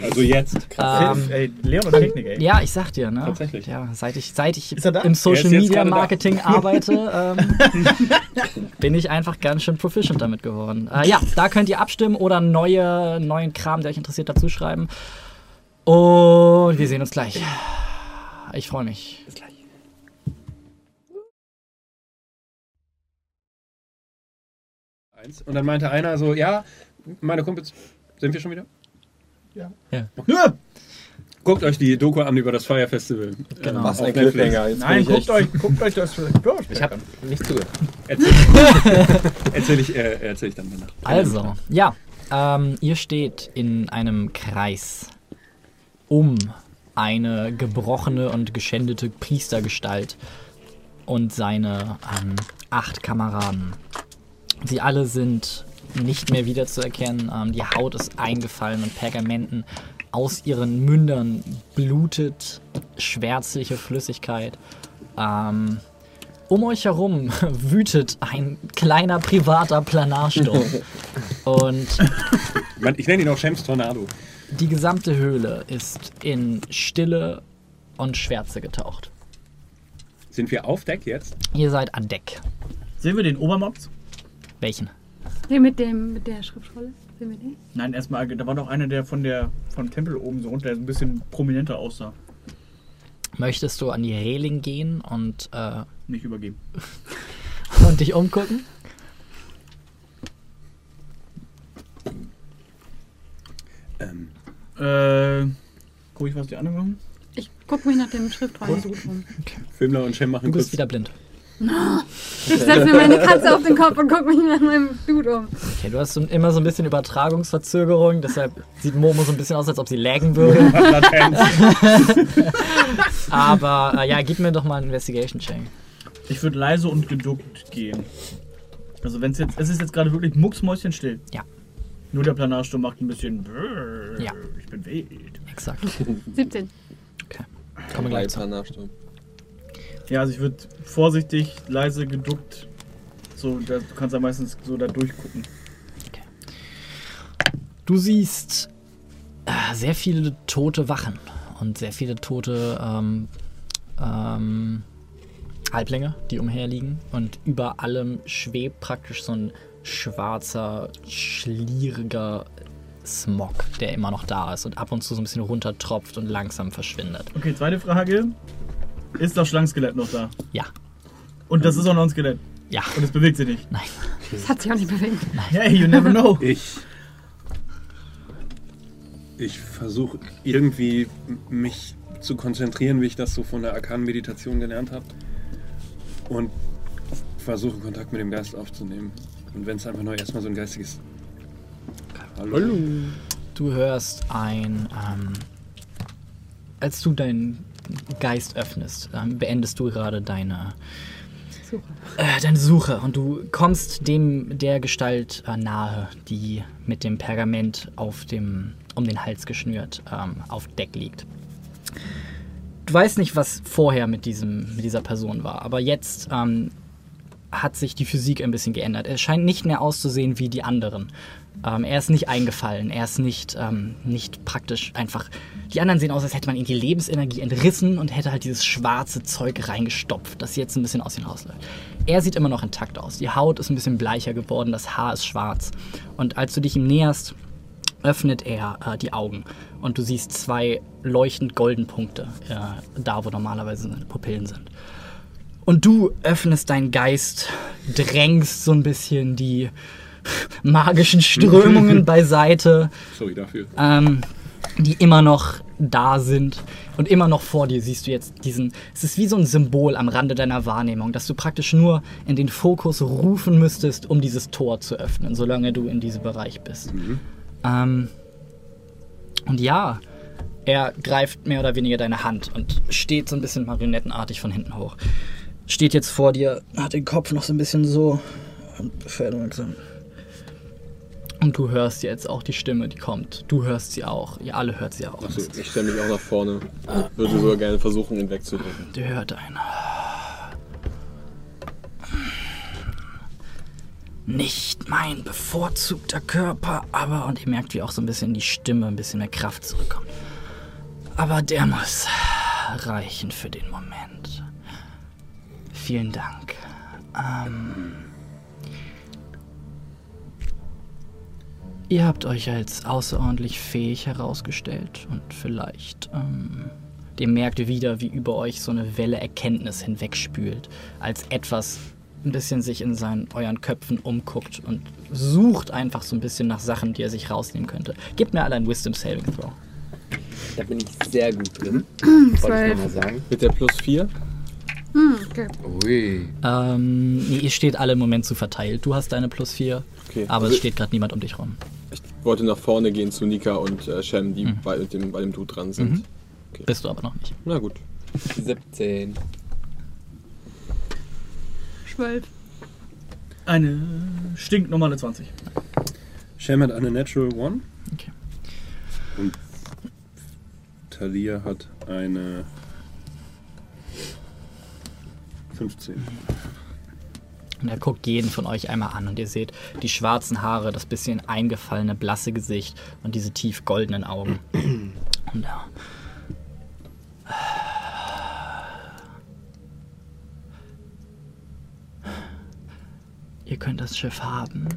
Also jetzt. Ähm, ey, Leon und Technik, ey. ja, ich sag dir, ne? Tatsächlich. Ja, seit ich, seit ich im Social Media. Marketing arbeite, ähm, bin ich einfach ganz schön proficient damit geworden. Äh, ja, da könnt ihr abstimmen oder neue, neuen Kram, der euch interessiert, dazu schreiben. Und wir sehen uns gleich. Ich freue mich. Bis gleich. Eins. Und dann meinte einer so, ja, meine Kumpels, sind wir schon wieder? Ja. Guckt euch die Doku an über das Fire Festival. Genau. Ähm, Was ein. Cliffhanger. Nein, guckt euch, guckt euch das Ich habe nicht zugehört. Erzähl, erzähl, ich, äh, erzähl ich dann danach. Also, ja, ähm, ihr steht in einem Kreis um eine gebrochene und geschändete Priestergestalt und seine ähm, acht Kameraden. Sie alle sind nicht mehr wiederzuerkennen. Ähm, die Haut ist eingefallen und Pergamenten aus ihren Mündern blutet schwärzliche Flüssigkeit. Ähm, um euch herum wütet ein kleiner privater Planarsturm. Und ich nenne ihn auch Shems Tornado. Die gesamte Höhle ist in Stille und Schwärze getaucht. Sind wir auf Deck jetzt? Ihr seid an Deck. Sehen wir den Obermops? Welchen? Den mit, dem, mit der Schriftrolle? Sehen wir den? Nein, erstmal, da war noch einer, der von der vom Tempel oben so runter ein bisschen prominenter aussah. Möchtest du an die Reling gehen und, äh, Nicht übergeben. und dich umgucken? Ähm, Äh, guck ich, was die anderen machen? Ich gucke mich nach dem Schriftrollen so gut um. Filmler und Shem machen Du bist kurz. wieder blind. Ich setze mir meine Katze auf den Kopf und gucke mich nach meinem Dude um. Okay, du hast so, immer so ein bisschen Übertragungsverzögerung, deshalb sieht Momo so ein bisschen aus, als ob sie laggen würde. Aber äh, ja, gib mir doch mal einen Investigation-Check. Ich würde leise und geduckt gehen. Also wenn es jetzt, es ist jetzt gerade wirklich mucksmäuschenstill. Ja. Nur der Planarsturm macht ein bisschen. brrr, Ja. Ich bin wild. Exakt. 17. Kommen wir gleich zu. Planarstrom. Ja, also ich würde vorsichtig, leise, geduckt. So, da, du kannst ja meistens so da durchgucken. Du siehst äh, sehr viele tote Wachen und sehr viele tote ähm, ähm, Halblinge, die umherliegen. Und über allem schwebt praktisch so ein schwarzer, schlieriger Smog, der immer noch da ist und ab und zu so ein bisschen runtertropft und langsam verschwindet. Okay, zweite Frage. Ist das Schlangenskelett noch da? Ja, Und das ist auch noch ein Skelett. ja, Und es bewegt sich nicht. nein. Das hat sich auch nicht bewegt. Hey, you never know. Ich. Ich versuche irgendwie mich zu konzentrieren, wie ich das so von der arkanen Meditation gelernt habe. Und versuche Kontakt mit dem Geist aufzunehmen. Und wenn es einfach nur erstmal so ein geistiges. Hallo. Du hörst ein, ähm, als du deinen Geist öffnest, ähm, beendest du gerade deine Suche. äh, deine Suche und du kommst dem der Gestalt äh, nahe, die mit dem Pergament auf dem um den Hals geschnürt ähm, auf Deck liegt. Du weißt nicht, was vorher mit diesem mit dieser Person war, aber jetzt ähm, hat sich die Physik ein bisschen geändert. Er scheint nicht mehr auszusehen wie die anderen. Ähm, er ist nicht eingefallen, er ist nicht, ähm, nicht praktisch einfach. Die anderen sehen aus, als hätte man ihm die Lebensenergie entrissen und hätte halt dieses schwarze Zeug reingestopft, das jetzt ein bisschen aus ihm rausläuft. Er sieht immer noch intakt aus. Die Haut ist ein bisschen bleicher geworden, das Haar ist schwarz. Und als du dich ihm näherst, öffnet er äh, die Augen und du siehst zwei leuchtend golden Punkte, äh, da wo normalerweise seine Pupillen sind. Und du öffnest deinen Geist, drängst so ein bisschen die magischen Strömungen beiseite, Sorry dafür. ähm, die immer noch da sind. Und immer noch vor dir siehst du jetzt diesen. Es ist wie so ein Symbol am Rande deiner Wahrnehmung, dass du praktisch nur in den Fokus rufen müsstest, um dieses Tor zu öffnen, solange du in diesem Bereich bist. Ähm, und ja, er greift mehr oder weniger deine Hand und steht so ein bisschen marionettenartig von hinten hoch. Steht jetzt vor dir, hat den Kopf noch so ein bisschen so und fährt langsam. Und du hörst jetzt auch die Stimme, die kommt. Du hörst sie auch. Ihr alle hört sie auch. Achso, Ich stelle mich auch nach vorne. Würde sogar gerne versuchen, ihn wegzudrücken. Der hört einen. Nicht mein bevorzugter Körper, aber, und ihr merkt, wie auch so ein bisschen die Stimme, ein bisschen mehr Kraft zurückkommt. Aber der muss reichen für den Moment. Vielen Dank. Ähm, ihr habt euch als außerordentlich fähig herausgestellt und vielleicht ähm, ihr merkt wieder, wie über euch so eine Welle Erkenntnis hinwegspült, als etwas ein bisschen sich in seinen, euren Köpfen umguckt und sucht einfach so ein bisschen nach Sachen, die er sich rausnehmen könnte. Gebt mir alle ein Wisdom Saving Throw. Da bin ich sehr gut drin. Wollte ich nochmal sagen. Mit der plus 4? Hm, okay. Ui. Ähm, nee, ihr steht alle im Moment zu verteilt. Du hast deine plus 4, Okay. aber Also es steht gerade niemand um dich rum. Ich wollte nach vorne gehen zu Nika und äh, Shem, die Mhm. bei, dem, bei dem Dude dran sind. Mhm. Bist du aber noch nicht. Na gut. 17. Zwölf. Eine stinknormale 20. Shem hat eine Natural One. Okay. Und Talia hat eine 15. Und er guckt jeden von euch einmal an und ihr seht die schwarzen Haare, das bisschen eingefallene, blasse Gesicht und diese tief goldenen Augen. Und ja. Ihr könnt das Schiff haben.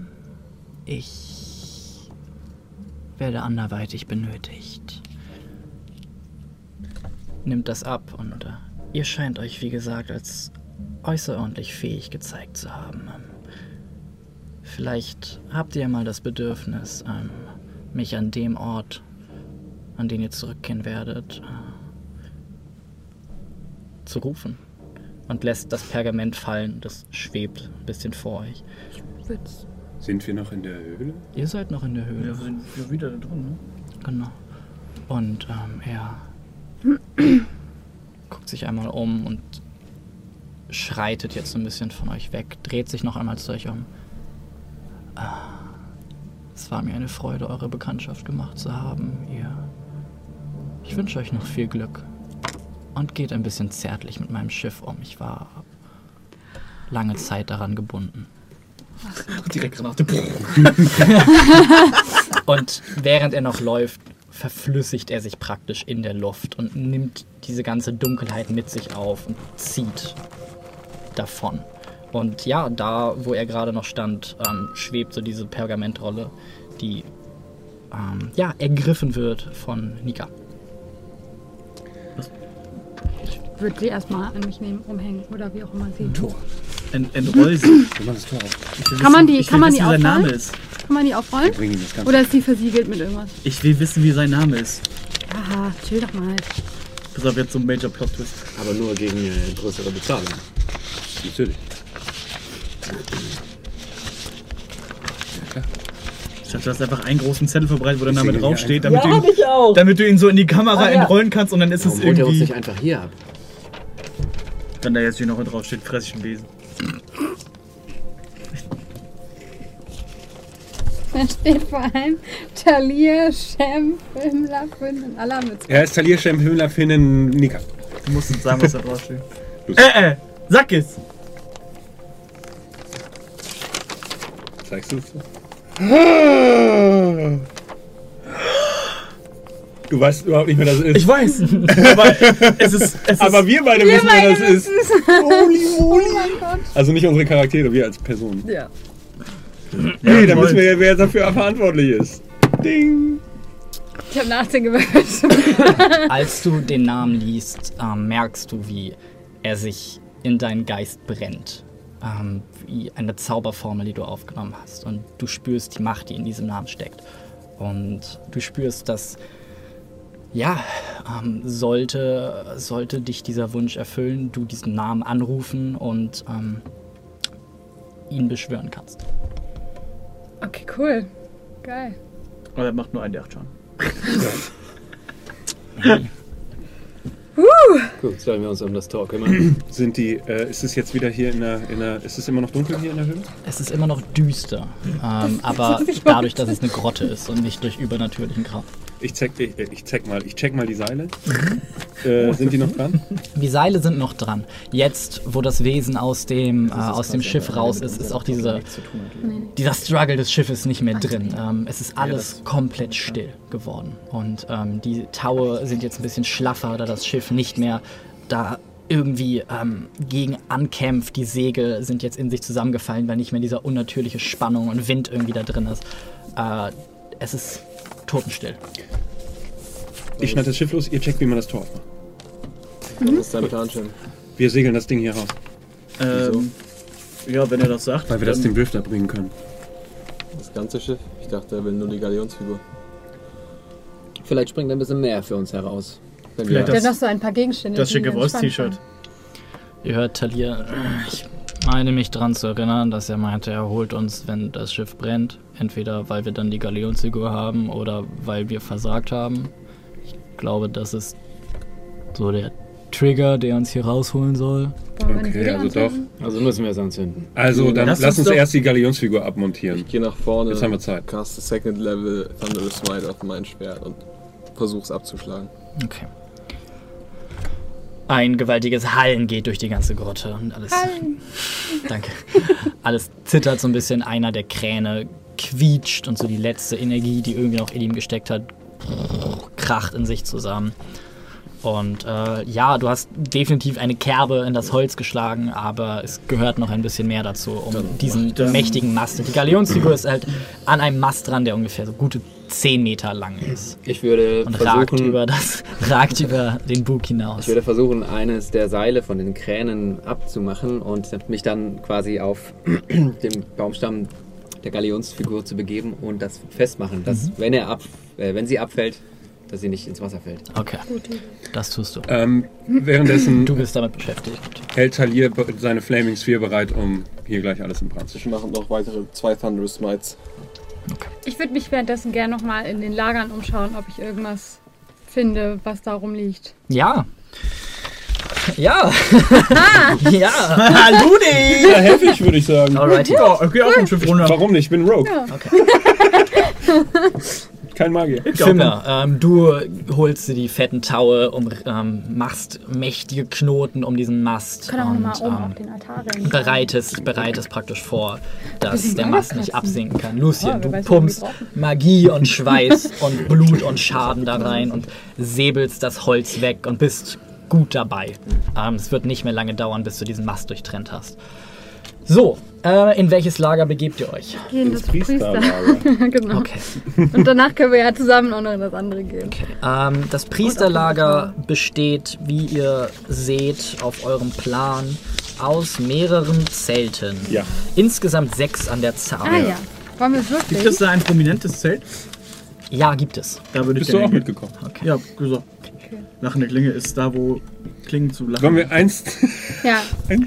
Ich werde anderweitig benötigt. Nimmt das ab und äh, ihr scheint euch, wie gesagt, als außerordentlich fähig gezeigt zu haben. Ähm, Vielleicht habt ihr mal das Bedürfnis, ähm, mich an dem Ort, an den ihr zurückkehren werdet, äh, zu rufen. Und lässt das Pergament fallen, das schwebt ein bisschen vor euch. Witz. Sind wir noch in der Höhle? Ihr seid noch in der Höhle. Wir sind ja wieder da drin, ne? Genau. Und ähm, er guckt sich einmal um und schreitet jetzt ein bisschen von euch weg, dreht sich noch einmal zu euch um. Ah, Es war mir eine Freude, eure Bekanntschaft gemacht zu haben, ihr. Ich wünsche euch noch viel Glück. Und geht ein bisschen zärtlich mit meinem Schiff um. Ich war lange Zeit daran gebunden. Direkt Granate. Und während er noch läuft, verflüssigt er sich praktisch in der Luft und nimmt diese ganze Dunkelheit mit sich auf und zieht davon. Und ja, da, wo er gerade noch stand, ähm, schwebt so diese Pergamentrolle, die ähm, ja, ergriffen wird von Nika. Ich würde sie erstmal an mich nehmen, umhängen oder wie auch immer sie. Ent Entroll sie. Tor Kann man die- kann man die wissen, wie sein aufrollen? Name ist. Kann man die aufrollen? Oder ist sie versiegelt mit irgendwas? Ich will wissen, wie sein Name ist. Aha, chill doch mal. Pass auf, jetzt so ein Major Plot Twist. Aber nur gegen eine größere Bezahlung. Natürlich. Statt du hast einfach einen großen Zettel verbreitet, wo der Name draufsteht, ja damit, du ihn, ich auch! damit du ihn so in die Kamera Ah, ja. entrollen kannst und dann ist Warum es er irgendwie. nicht einfach hier ab? Wenn da jetzt hier noch draufsteht, fress ich einen Besen. Da steht vor allem Talir, Shem, Filmler, Finn und alle haben mit. Er ist Talia Shem Himmler Finnen Nika. Du musst uns sagen, was da draufsteht. Äh, äh, sag es! Zeigst du es? Du weißt überhaupt nicht, wer das ist. Ich weiß. Aber es ist. Es Aber wir beide wissen, wer das ist. Holy moly. Oh. Also nicht unsere Charaktere, wir als Personen. Ja. Hey, dann wissen wir ja, wer dafür verantwortlich ist. Ding. Ich habe 18 gewürfelt. Als du den Namen liest, ähm, merkst du, wie er sich in deinen Geist brennt. Ähm, wie eine Zauberformel, die du aufgenommen hast. Und du spürst die Macht, die in diesem Namen steckt. Und du spürst, dass, ja, ähm, sollte, sollte dich dieser Wunsch erfüllen, du diesen Namen anrufen und ähm, ihn beschwören kannst. Okay, cool. Geil. Aber er macht nur einen D8 Schaden. Gut, sollen wir uns um das Tor kümmern? Sind die, äh, ist es jetzt wieder hier in der, in der, ist es immer noch dunkel hier in der Höhle? Es ist immer noch düster, ähm, aber dadurch, dass es eine Grotte ist und nicht durch übernatürlichen Kraft. Ich check, ich, ich check mal, ich check mal die Seile. äh, sind die noch dran? Die Seile sind noch dran. Jetzt, wo das Wesen aus dem, äh, aus dem Schiff raus ist, ist auch diese, dieser Struggle des Schiffes nicht mehr drin. Ähm, es ist alles komplett still geworden. Und ähm, die Taue sind jetzt ein bisschen schlaffer, da das Schiff nicht mehr da irgendwie ähm, gegen ankämpft. Die Segel sind jetzt in sich zusammengefallen, weil nicht mehr dieser unnatürliche Spannung und Wind irgendwie da drin ist. Äh, es ist totenstill. Ich schneide das Schiff los, ihr checkt, wie man das Tor aufmacht. Was ist dein Plan, Jim? Wir segeln das Ding hier raus, Ähm, ja, wenn er das sagt. weil wir das dem Drifter bringen können. Das ganze Schiff? Ich dachte, er will nur die Galionsfigur. Vielleicht springt ein bisschen mehr für uns heraus. Wenn Vielleicht hat noch so ein paar Gegenstände. Das schicke Wolfs-T-Shirt. Ihr hört Talir. Ich meine mich daran zu erinnern, dass er meinte, er holt uns, wenn das Schiff brennt. Entweder weil wir dann die Galionsfigur haben oder weil wir versagt haben. Ich glaube, das ist so der Trigger, der uns hier rausholen soll. Okay, also doch. Also müssen wir es anzünden. Also, dann Lass lass, uns erst die Galionsfigur abmontieren. Ich gehe nach vorne, Jetzt haben wir Zeit. caste Second Level Thunderous Smite auf mein Schwert und versuch's abzuschlagen. Okay. Ein gewaltiges Hallen geht durch die ganze Grotte und alles. Danke. Alles zittert so ein bisschen. Einer der Kräne quietscht und so die letzte Energie, die irgendwie noch in ihm gesteckt hat, kracht in sich zusammen. Und äh, ja, du hast definitiv eine Kerbe in das Holz geschlagen, aber es gehört noch ein bisschen mehr dazu, um diesen das. mächtigen Mast. Die Galionsfigur ist halt an einem Mast dran, der ungefähr so gute 10 Meter lang ist. Ich würde Und ragt versuchen, über, das, ragt über den Bug hinaus. ich würde versuchen, eines der Seile von den Kränen abzumachen und mich dann quasi auf dem Baumstamm der Galionsfigur zu begeben und das festmachen, dass wenn er ab, äh, wenn sie abfällt, dass sie nicht ins Wasser fällt. Okay, das tust du. Ähm, währenddessen Du bist damit beschäftigt. hält Talir seine Flaming Sphere bereit, um hier gleich alles in Brand zu Ich stecken. mache noch weitere zwei Thunderous Smites. Ich würde mich währenddessen gerne nochmal in den Lagern umschauen, ob ich irgendwas finde, was da rumliegt. Ja. Ja. ja. Haludi! Ja, helfe ich, würde ich sagen. Alrighty. Ja, ich geh auch vom Schiff runter. Warum nicht? Ich bin Rogue. Okay. Kein Magier. Fimmer, ähm, du holst dir die fetten Taue, um, ähm, machst mächtige Knoten um diesen Mast Ich kann auch und nochmal oben auf ähm, den Altar rennen. bereitest, bereitest praktisch vor, dass der Mast nicht absinken kann. Lucien, Oh, du pumpst Magie und Schweiß und Blut und Schaden da rein und säbelst das Holz weg und bist gut dabei. Ähm, es wird nicht mehr lange dauern, bis du diesen Mast durchtrennt hast. So, äh, in welches Lager begebt ihr euch? Gehen das Priester. Priesterlager. genau. Okay. Und danach können wir ja zusammen auch noch in das andere gehen. Ähm, das Priesterlager besteht, wie ihr seht auf eurem Plan, aus mehreren Zelten. Ja. Insgesamt sechs an der Zahl. Ah ja. Wollen wir wirklich? Gibt es da ein prominentes Zelt? Ja, gibt es. Da würde ich Bist du auch mitgekommen? Ja, gesagt. Lachende Klinge ist da, wo Klingen zu lachen. Wollen wir eins. Ja. eins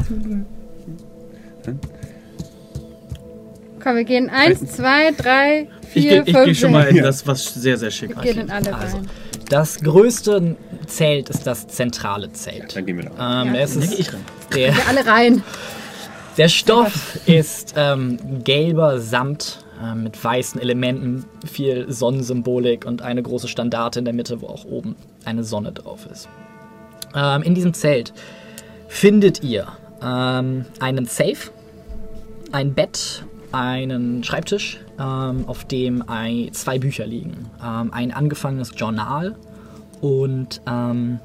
Komm, wir gehen eins, zwei, drei, ich vier, gehe fünf, geh schon mal in das, was sehr, sehr schick Wir gehen in alle Also, rein. Das größte Zelt ist das zentrale Zelt. Dann gehen wir da. Ähm, Ja. es ist ich rein. der, Wir alle rein. der Stoff ist ähm, gelber Samt ähm, mit weißen Elementen, viel Sonnensymbolik und eine große Standarte in der Mitte, wo auch oben eine Sonne drauf ist. Ähm, in diesem Zelt findet ihr ähm, einen Safe, ein Bett einen Schreibtisch, ähm, auf dem ein, zwei Bücher liegen. Ähm, ein angefangenes Journal und ähm,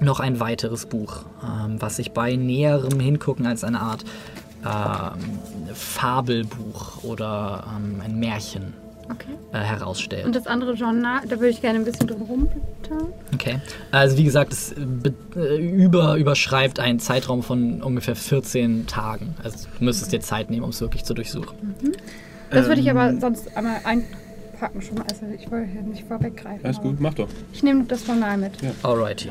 noch ein weiteres Buch, ähm, was sich bei näherem Hingucken als eine Art ähm, Fabelbuch oder ähm, ein Märchen Okay. äh, herausstellt. Und das andere Journal, da würde ich gerne ein bisschen drum rumblättern. Okay. Also wie gesagt, es be- äh, über, überschreibt einen Zeitraum von ungefähr 14 Tagen. Also du müsstest dir Zeit nehmen, um es wirklich zu durchsuchen. Das würde ich Ähm, aber sonst einmal einpacken schon mal. Also ich wollte ja nicht vorweggreifen. Alles gut, mach doch. Ich nehme das Journal mit. Alrighty.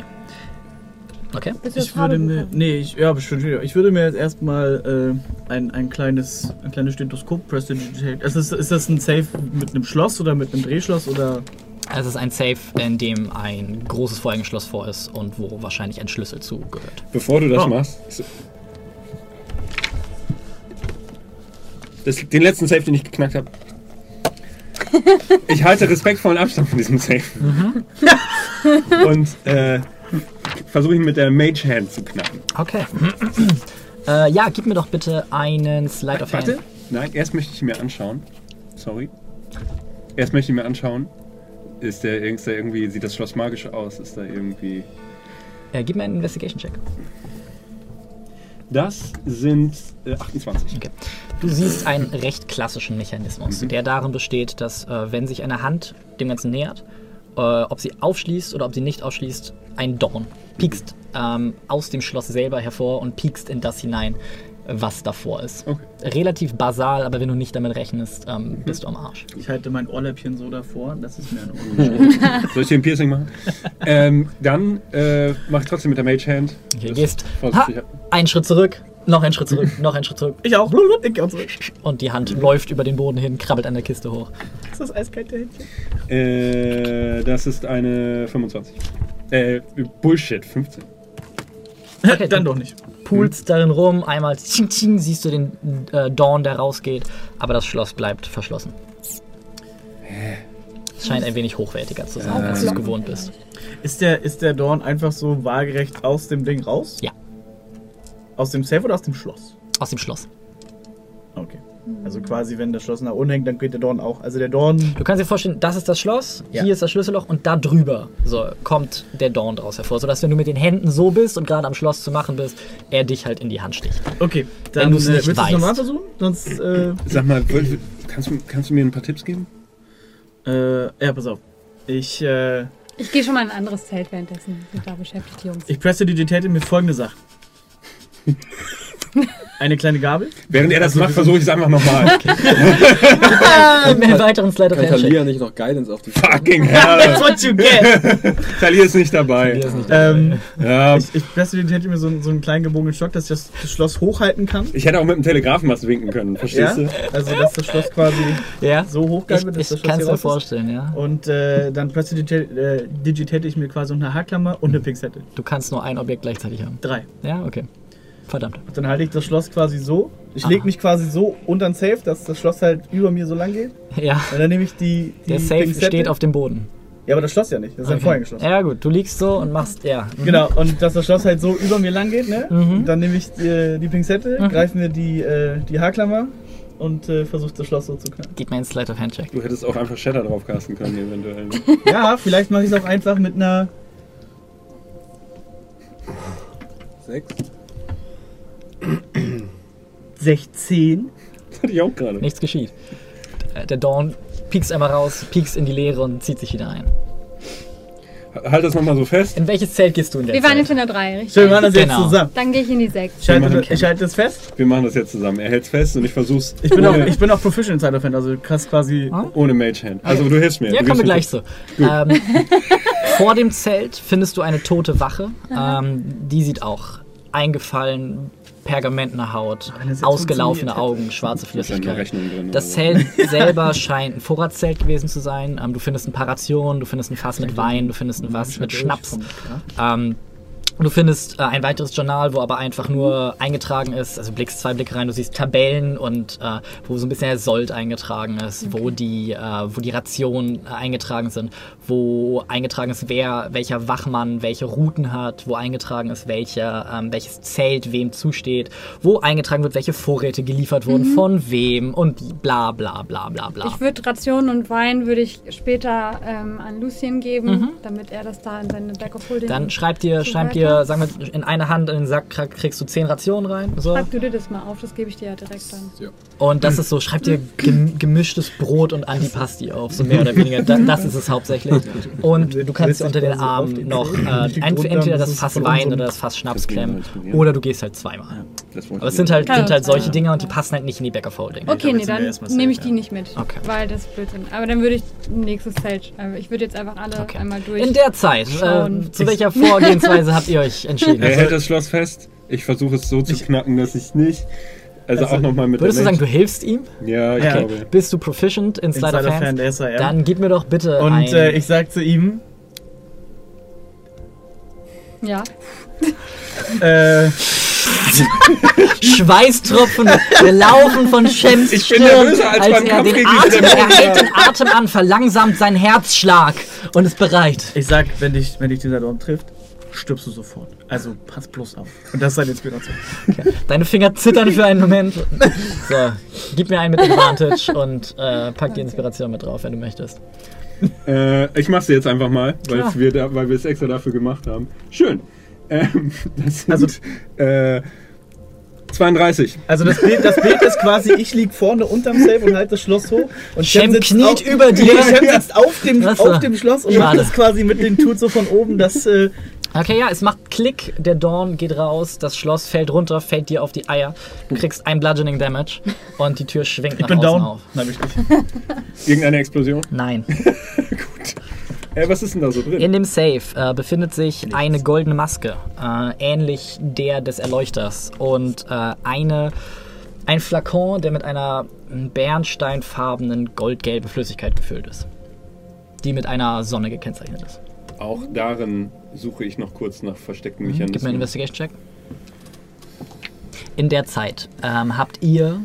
Okay. Willst du Ich würde mir, nee, ich, ja, bestimmt wieder. Ich würde mir jetzt erstmal äh, ein, ein kleines, ein kleines Stethoskop prestidigitate. Also ist, ist das ein Safe mit einem Schloss oder mit einem Drehschloss oder? Es ist ein Safe, in dem ein großes Vorhängeschloss vor ist und wo wahrscheinlich ein Schlüssel zugehört. Bevor du das Oh. machst. Das, den letzten Safe, den ich geknackt habe. Ich halte respektvollen Abstand von diesem Safe. Und äh, versuche ihn mit der Mage Hand zu knacken. Okay. äh, ja, gib mir doch bitte einen Slide of Warte. Hand. Nein, erst möchte ich mir anschauen. Sorry. Erst möchte ich mir anschauen. Ist der, ist der irgendwie, sieht das Schloss magisch aus? Ist da irgendwie. Äh, gib mir einen Investigation-Check. Das sind äh, 28. Okay. Du siehst einen recht klassischen Mechanismus, der darin besteht, dass äh, wenn sich eine Hand dem Ganzen nähert, äh, ob sie aufschließt oder ob sie nicht aufschließt, ein Dorn piekst ähm, aus dem Schloss selber hervor und piekst in das hinein, was davor ist. Okay. Relativ basal, aber wenn du nicht damit rechnest, ähm, bist du am Arsch. Ich halte mein Ohrläppchen so davor. Das ist mir eine Ohrläppchen. Soll ich dir ein Piercing machen? ähm, dann äh, mach ich trotzdem mit der Mage Hand. Okay, Das gehst ha, einen Schritt zurück, noch einen Schritt zurück, noch einen Schritt zurück ich auch. Ich auch zurück. und die Hand läuft über den Boden hin, krabbelt an der Kiste hoch. Ist das eiskalte Händchen? Äh, das ist eine 25. Äh, Bullshit, 15. Okay, Dann doch nicht. pulst darin rum, einmal tsching, tsching, siehst du den äh, Dorn, der rausgeht, aber das Schloss bleibt verschlossen. Es scheint ein wenig hochwertiger zu sein, als du es gewohnt bist. Ist der, ist der Dorn einfach so waagerecht aus dem Ding raus? Ja. Aus dem Safe oder aus dem Schloss? Aus dem Schloss. Okay. Also quasi, wenn das Schloss nach unten hängt, dann geht der Dorn auch. Also der Dorn. Du kannst dir vorstellen, das ist das Schloss, Ja. hier ist das Schlüsselloch und da drüber so, kommt der Dorn draus hervor. Sodass, wenn du mit den Händen so bist und gerade am Schloss zu machen bist, er dich halt in die Hand sticht. Okay, dann Wenn du's äh, nicht willst du es nochmal versuchen? Sonst. Äh, Sag mal, kannst du, kannst du mir ein paar Tipps geben? äh, ja, pass auf. Ich, äh, Ich gehe schon mal in ein anderes Zelt währenddessen. Da beschäftigt, die Jungs. ich prestidigitate mir folgende Sachen. Eine kleine Gabel. Während er das macht, versuche ich es einfach nochmal. Gib mir einen weiteren Slide of Kann. Talia nicht noch Guidance auf die Fucking hell! what you get! Talia ist nicht dabei. Ist nicht ähm, Ja, ich ich prestiditate mir so, einen- so einen kleinen gebogenen Stock, dass ich das, das Schloss hochhalten kann. ich hätte auch mit dem Telegrafen was winken können, Ja? verstehst du? Also, dass das Schloss quasi ja? so hochgehalten wird, dass Ich, das ich Schloss kann es hier mir raus ist. vorstellen, ja. Und äh, dann prestiditate äh, digitate ich mir quasi eine Haarklammer und eine Pinzette. Du kannst nur ein Objekt gleichzeitig haben. Drei. Ja, okay. Verdammt. Dann halte ich das Schloss quasi so. Ich lege mich quasi so unter den Safe, dass das Schloss halt über mir so lang geht. Ja, Und dann nehme ich die, die der Safe Pinzette. steht auf dem Boden. Ja, aber das Schloss ja nicht. Das ist ein Okay. Vorhängeschloss. Ja, gut, du liegst so und machst, ja. mhm. Genau, und dass das Schloss halt so über mir lang geht, ne? Mhm. Dann nehme ich die, die Pinzette, Mhm. greife mir die, äh, die Haarklammer und äh, versuche das Schloss so zu knacken. Gib mir einen Slide of Handcheck. Du hättest auch einfach Shatter drauf casten können, eventuell. ne? ja, vielleicht mache ich es auch einfach mit einer. Sechs. 16. Das hatte ich auch gerade. Nichts geschieht. Äh, Der Dawn piekst einmal raus, piekst in die Leere und zieht sich wieder ein. Halt das nochmal so fest. In welches Zelt gehst du in der Wir waren jetzt in der 3, richtig? Schön, wir machen das jetzt Genau. zusammen. Dann gehe ich in die 6. Ich halte, ich halte das fest. Wir machen das jetzt zusammen. Er hält's fest und ich versuch's Ich bin, auch, ich bin auch Proficient in Side of Hand, also du kannst quasi. Ah. ohne Mage Hand. Also du hilfst mir. Ja, kommen wir gleich so. Ähm, vor dem Zelt findest du eine tote Wache. Ähm, die sieht auch eingefallen, pergamentene Haut, ausgelaufene Augen, schwarze Flüssigkeit. Das oder so. Zelt selber scheint ein Vorratszelt gewesen zu sein. Ähm, du findest ein paar Rationen, du findest ein Fass mit Wein, du findest ein Fass mit Schnaps. Ähm, Du findest äh, ein weiteres Journal, wo aber einfach nur eingetragen ist, also blickst zwei Blicke rein, du siehst Tabellen und äh, wo so ein bisschen der Sold eingetragen ist, wo die, äh, wo die Rationen äh, eingetragen sind, wo eingetragen ist, wer, welcher Wachmann welche Routen hat, wo eingetragen ist, welche, ähm, welches Zelt wem zusteht, wo eingetragen wird, welche Vorräte geliefert wurden, von wem und bla bla bla bla bla. Ich würde Rationen und Wein würde ich später ähm, an Lucien geben, damit er das da in seine Back of Holding. Dann schreib dir, so schreib weiter. Dir, sagen wir, in eine Hand in den Sack krieg- kriegst du zehn Rationen rein. So. Schreib du dir das mal auf, das gebe ich dir ja direkt dann. Und das ist so, schreib dir gem gemischtes Brot und Antipasti auf, so mehr oder weniger. Da, das ist es hauptsächlich. Und du kannst dir unter den Armen noch äh, entweder das Fass Wein oder das Fass Schnaps klemmen. Oder du gehst halt zweimal. Aber es ich sind halt, sind halt solche sein. Dinge und die passen halt nicht in die Back of Holding. Okay, nee, dann nehme ich die ja. nicht mit. Okay. Weil das ist Blödsinn. Aber dann würde ich nächstes Zelt. Also ich würde jetzt einfach alle Okay. einmal durch. In der Zeit, äh, zu welcher Vorgehensweise habt ihr euch entschieden? Er hält das Schloss fest. Ich versuche es so zu knacken, dass ich nicht. Also, Also, auch nochmal mit Würdest du sagen, du hilfst ihm? Ja, ich Ja. glaube. Bist du proficient in Sleight of Hand? ja. Dann gib mir doch bitte Und ein... äh, ich sag zu ihm, ja. äh, Schweißtropfen laufen von Shems Ich bin nervöser als als beim er Kampf den Atem, er hält den Atem an, verlangsamt seinen Herzschlag und ist bereit. ich sag, wenn dich, wenn dich dieser Dorn trifft, stirbst du sofort. Also pass bloß auf. Und das ist seine Inspiration. Deine Finger zittern für einen Moment. So, gib mir einen mit Advantage und äh, pack die Inspiration mit drauf, wenn du möchtest. Äh, ich mach's jetzt einfach mal, weil Klar. wir, da, weil wir es extra dafür gemacht haben. Schön. Ähm, das sind, Also- äh, 32. Also das Bild, das Bild ist quasi, ich lieg vorne unterm Safe und halte das Schloss hoch. Und Shem sitzt kniet auf, über dir. Nee, Shem sitzt auf dem, auf dem Schloss und macht es quasi mit den Tut so von oben, das äh, Okay, ja, es macht Klick, der Dorn geht raus, das Schloss fällt runter, fällt dir auf die Eier. Du kriegst ein Bludgeoning Damage und die Tür schwingt ich nach bin außen down. auf. Nein, ich nicht. Irgendeine Explosion? Nein. Äh, was ist denn da so drin? In dem Safe äh, befindet sich eine goldene Maske, äh, ähnlich der des Erleuchters. Und äh, eine, ein Flakon, der mit einer bernsteinfarbenen goldgelben Flüssigkeit gefüllt ist. Die mit einer Sonne gekennzeichnet ist. Auch darin suche ich noch kurz nach versteckten Gib mir einen Mechanismen. Investigation-Check. In der Zeit ähm, habt ihr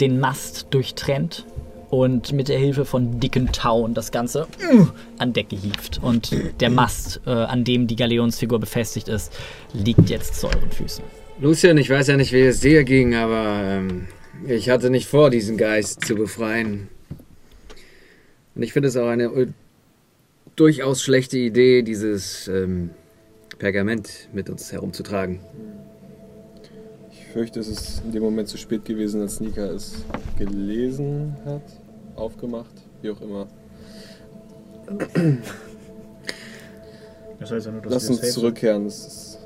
den Mast durchtrennt und mit der Hilfe von dicken Tauen das Ganze uh, an Deck gehievt. Und der Mast, äh, an dem die Galeonsfigur befestigt ist, liegt jetzt zu euren Füßen. Lucien, ich weiß ja nicht, wie es dir ging, aber ähm, ich hatte nicht vor, diesen Geist zu befreien. Und ich finde es auch eine durchaus schlechte Idee, dieses ähm, Pergament mit uns herumzutragen. Ich fürchte, es ist in dem Moment zu spät gewesen, als Nika es gelesen hat, aufgemacht, wie auch immer. Das heißt ja nur, dass Lass wir uns safe zurückkehren. Es ist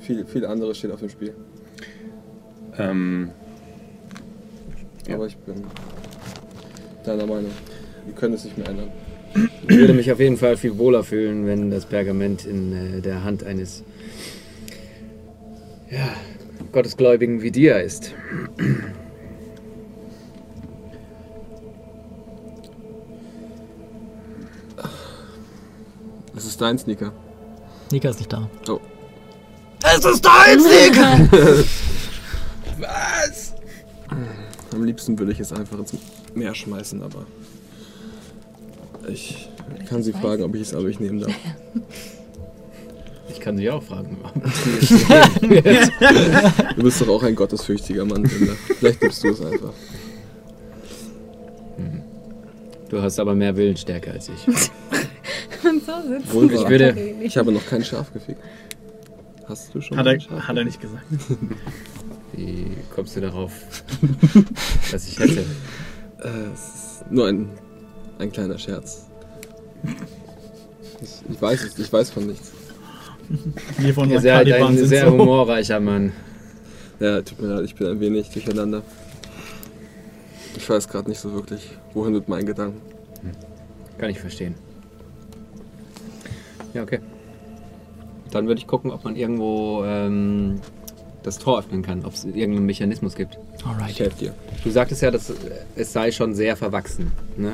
viel, viel anderes steht auf dem Spiel. Ähm, Ja. Aber ich bin deiner Meinung. Wir können es nicht mehr ändern. Ich würde mich auf jeden Fall viel wohler fühlen, wenn das Pergament in äh, der Hand eines ja, Gottesgläubigen wie dir ist. Es ist dein Sneaker. Nika ist nicht da. Oh. Es ist dein Nika! Am liebsten würde ich es einfach ins Meer schmeißen, aber ich kann sie fragen, ob ich es aber ich nehmen darf. Ich kann dich auch fragen. Du bist doch auch ein gottesfürchtiger Mann, Linda. Vielleicht nimmst du es einfach. Du hast aber mehr Willensstärke als ich. Und so sitzt Wohl Ich wahr. würde, Ich habe noch kein Schaf gefickt. Hast du schon Hat mal er, Schaf hat er nicht gesagt. wie kommst du darauf, dass ich hätte? Äh, es ist nur ein, ein kleiner Scherz. Ich, ich weiß es, ich weiß von nichts. Wir von Ihr seid Caliban ein sind sehr so. humorreicher Mann. Ja, tut mir leid, ich bin ein wenig durcheinander. Ich weiß gerade nicht so wirklich, wohin mit meinen Gedanken. Kann ich verstehen. Ja, okay. Dann würde ich gucken, ob man irgendwo ähm, das Tor öffnen kann, ob es irgendeinen Mechanismus gibt. Ich Alright. helfe dir. Du sagtest ja, dass äh, es sei schon sehr verwachsen. Ne?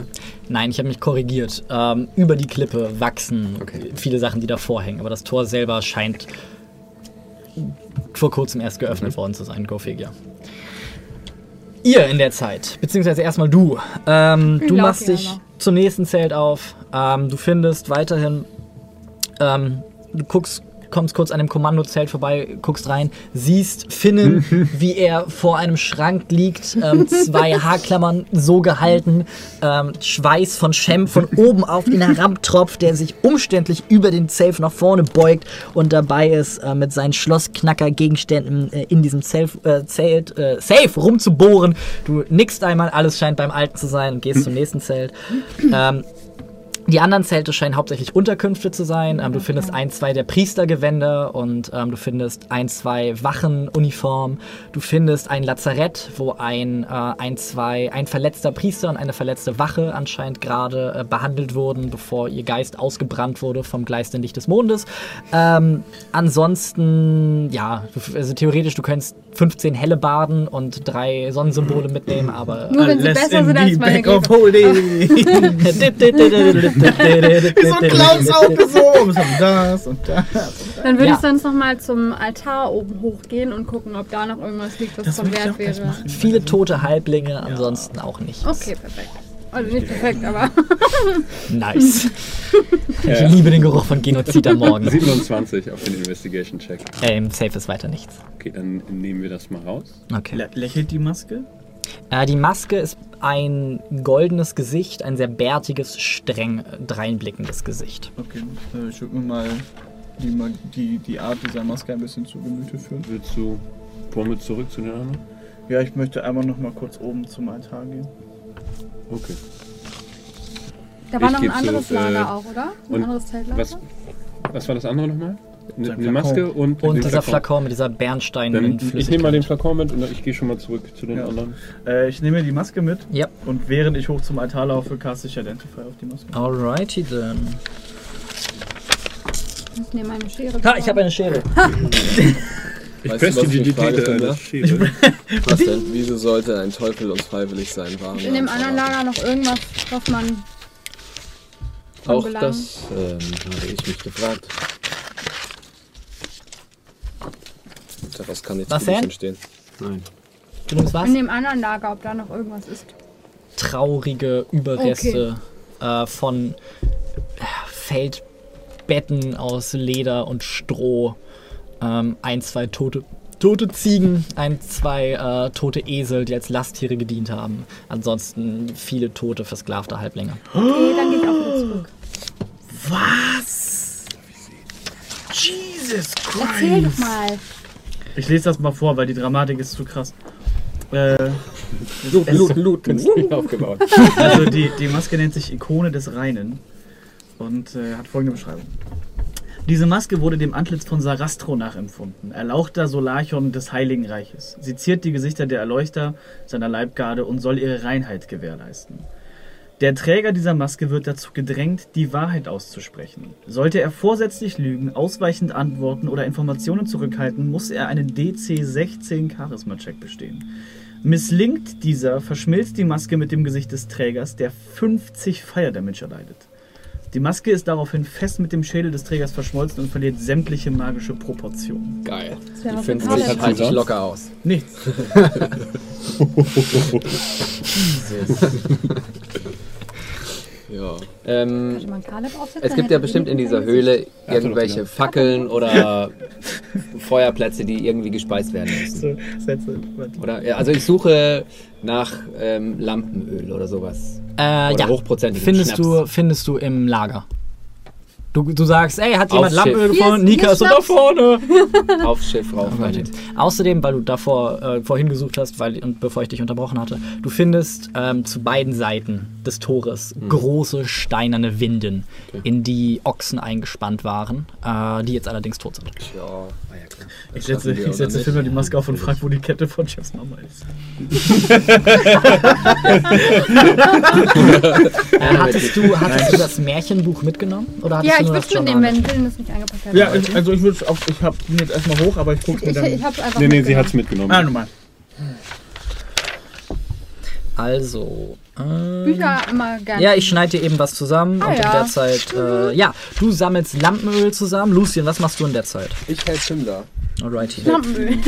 Nein, ich habe mich korrigiert. Ähm, über die Klippe wachsen Okay. viele Sachen, die davor hängen. Aber das Tor selber scheint vor kurzem erst geöffnet worden zu sein. Go figure. Ihr in der Zeit, beziehungsweise erstmal du. Ähm, du machst dich zum nächsten Zelt auf. Ähm, du findest weiterhin. Ähm, du guckst, kommst kurz an dem Kommandozelt vorbei, guckst rein, siehst Finnen, wie er vor einem Schrank liegt, ähm, zwei Haarklammern so gehalten, ähm, Schweiß von Shem von oben auf ihn herabtropft, der sich umständlich über den Safe nach vorne beugt und dabei ist, äh, mit seinen Schlossknacker-Gegenständen äh, in diesem Safe, äh, Zelt, äh, Safe rumzubohren. Du nickst einmal, alles scheint beim Alten zu sein und gehst zum nächsten Zelt. Ähm, die anderen Zelte scheinen hauptsächlich Unterkünfte zu sein. Ähm, du findest ein, zwei der Priestergewänder und ähm, du findest ein, zwei Wachenuniformen. Du findest ein Lazarett, wo ein, äh, ein, zwei, ein verletzter Priester und eine verletzte Wache anscheinend gerade äh, behandelt wurden, bevor ihr Geist ausgebrannt wurde vom gleißenden Licht des Mondes. Ähm, ansonsten, ja, also theoretisch, du könntest 15 Hellebarden und drei Sonnensymbole mitnehmen, aber Nur wenn sie besser in sind als meine Wie so ein Clowns aufgesogen. Wir haben das und das. Dann würde Ja. ich sonst noch mal zum Altar oben hochgehen und gucken, ob da noch irgendwas liegt, was Das von Wert wäre. machen. Viele tote Halblinge, ansonsten auch nicht. Okay, perfekt. Also nicht perfekt, aber Nice. Ich Ja. liebe den Geruch von Genozid am Morgen. 27 auf den Investigation-Check. Äh, Im Safe ist weiter nichts. Okay, dann nehmen wir das mal raus. Okay. Lä- Lächelt die Maske? Äh, die Maske ist ein goldenes Gesicht, ein sehr bärtiges, streng äh, dreinblickendes Gesicht. Okay, äh, ich würde mir mal die, die, die Art dieser Maske ein bisschen zu Gemüte führen. Willst du, wollen wir zurück zu den anderen? Ja, ich möchte einmal noch mal kurz oben zum Altar gehen. Okay. da war Ich noch ein anderes äh, Lager auch, oder? Ein anderes Zeltlager? Was, was war das andere nochmal? Eine, eine Maske Flakon. und, Und dieser Flakon. Flakon mit dieser bernsteinenden Dann, ich nehme mal den. Flakon mit und ich gehe schon mal zurück zu den Ja. anderen. Äh, ich nehme die Maske mit Ja, und während ich hoch zum Altar laufe, caste ich Identify auf die Maske. alrighty then. ich nehme eine Schere. Ha, ich habe eine Schere. Ich Weißt du, was ich einer Finder? Schere. Was denn? Wieso sollte ein Teufel uns freiwillig sein Waren? in dem anderen Lager noch irgendwas, was man Auch das ähm, habe ich mich gefragt. Daraus kann nichts Was denn? entstehen. Nein. Du nimmst was? in dem anderen Lager, ob da noch irgendwas ist. traurige Überreste äh, von äh, Feldbetten aus Leder und Stroh. Ähm, ein, zwei tote, tote Ziegen, ein, zwei äh, tote Esel, die als Lasttiere gedient haben. Ansonsten viele tote, versklavte Halblinge. Okay, dann gehe ich auch wieder zurück. Was? Jesus Erzähl doch mal. Ich lese das mal vor, weil die Dramatik ist zu krass. Äh, Loot, Loot, Loot. Künstlich aufgebaut. also die, die Maske nennt sich Ikone des Reinen und äh, hat folgende Beschreibung. Diese Maske wurde dem Antlitz von Sarastro nachempfunden, erlauchter Solarchon des Heiligen Reiches. Sie ziert die Gesichter der Erleuchter seiner Leibgarde und soll ihre Reinheit gewährleisten. Der Träger dieser Maske wird dazu gedrängt, die Wahrheit auszusprechen. Sollte er vorsätzlich lügen, ausweichend antworten oder Informationen zurückhalten, muss er einen DC 16 Charisma-Check bestehen. Misslingt dieser, verschmilzt die Maske mit dem Gesicht des Trägers, der 50 Fire Damage erleidet. Die Maske ist daraufhin fest mit dem Schädel des Trägers verschmolzen und verliert sämtliche magische Proportionen. Geil. Die was für 50 Karl. hat halte ich locker aus. Nichts. Ja. Ähm, es gibt ja bestimmt in die dieser. Höhle irgendwelche wieder. Fackeln oder Feuerplätze, die irgendwie gespeist werden müssen. Oder? Ja, Also ich suche nach ähm, Lampenöl oder sowas. Äh, Oder ja, hochprozentigen findest du, findest du im Lager. Du, du sagst, ey, hat jemand Lampenöl Schiff. gefunden? Nika ist so da vorne. Aufs Schiff rauf. Außerdem, weil du davor äh, vorhin gesucht hast, weil und bevor ich dich unterbrochen hatte, du findest ähm, zu beiden Seiten des Tores große steinerne Winden, in die Ochsen eingespannt waren, äh, die jetzt allerdings tot sind. Ja. Ah, ja, klar. Ich setze, ich setze die Maske auf und frage, wo die Kette von Chefs Mama ist. Äh, hattest du, hattest du das Märchenbuch mitgenommen? Oder hattest Ja, ich würde es mitnehmen, wenn Dylan das nicht eingepackt hat. Ja, ich, also ich würde auch, ich hab, bin jetzt erstmal hoch, aber ich guck's mir ich, dann. ich, hab's einfach Nee, nee, sie hat es mitgenommen. ah, nochmal. Also. Ähm, Bücher immer gerne. Ja, ich schneide dir eben was zusammen Ah, und in ja. der Zeit, äh, ja, du sammelst Lampenöl zusammen. Lucien, was machst du in der Zeit? Ich helfe da. Alrighty. Lampenöl.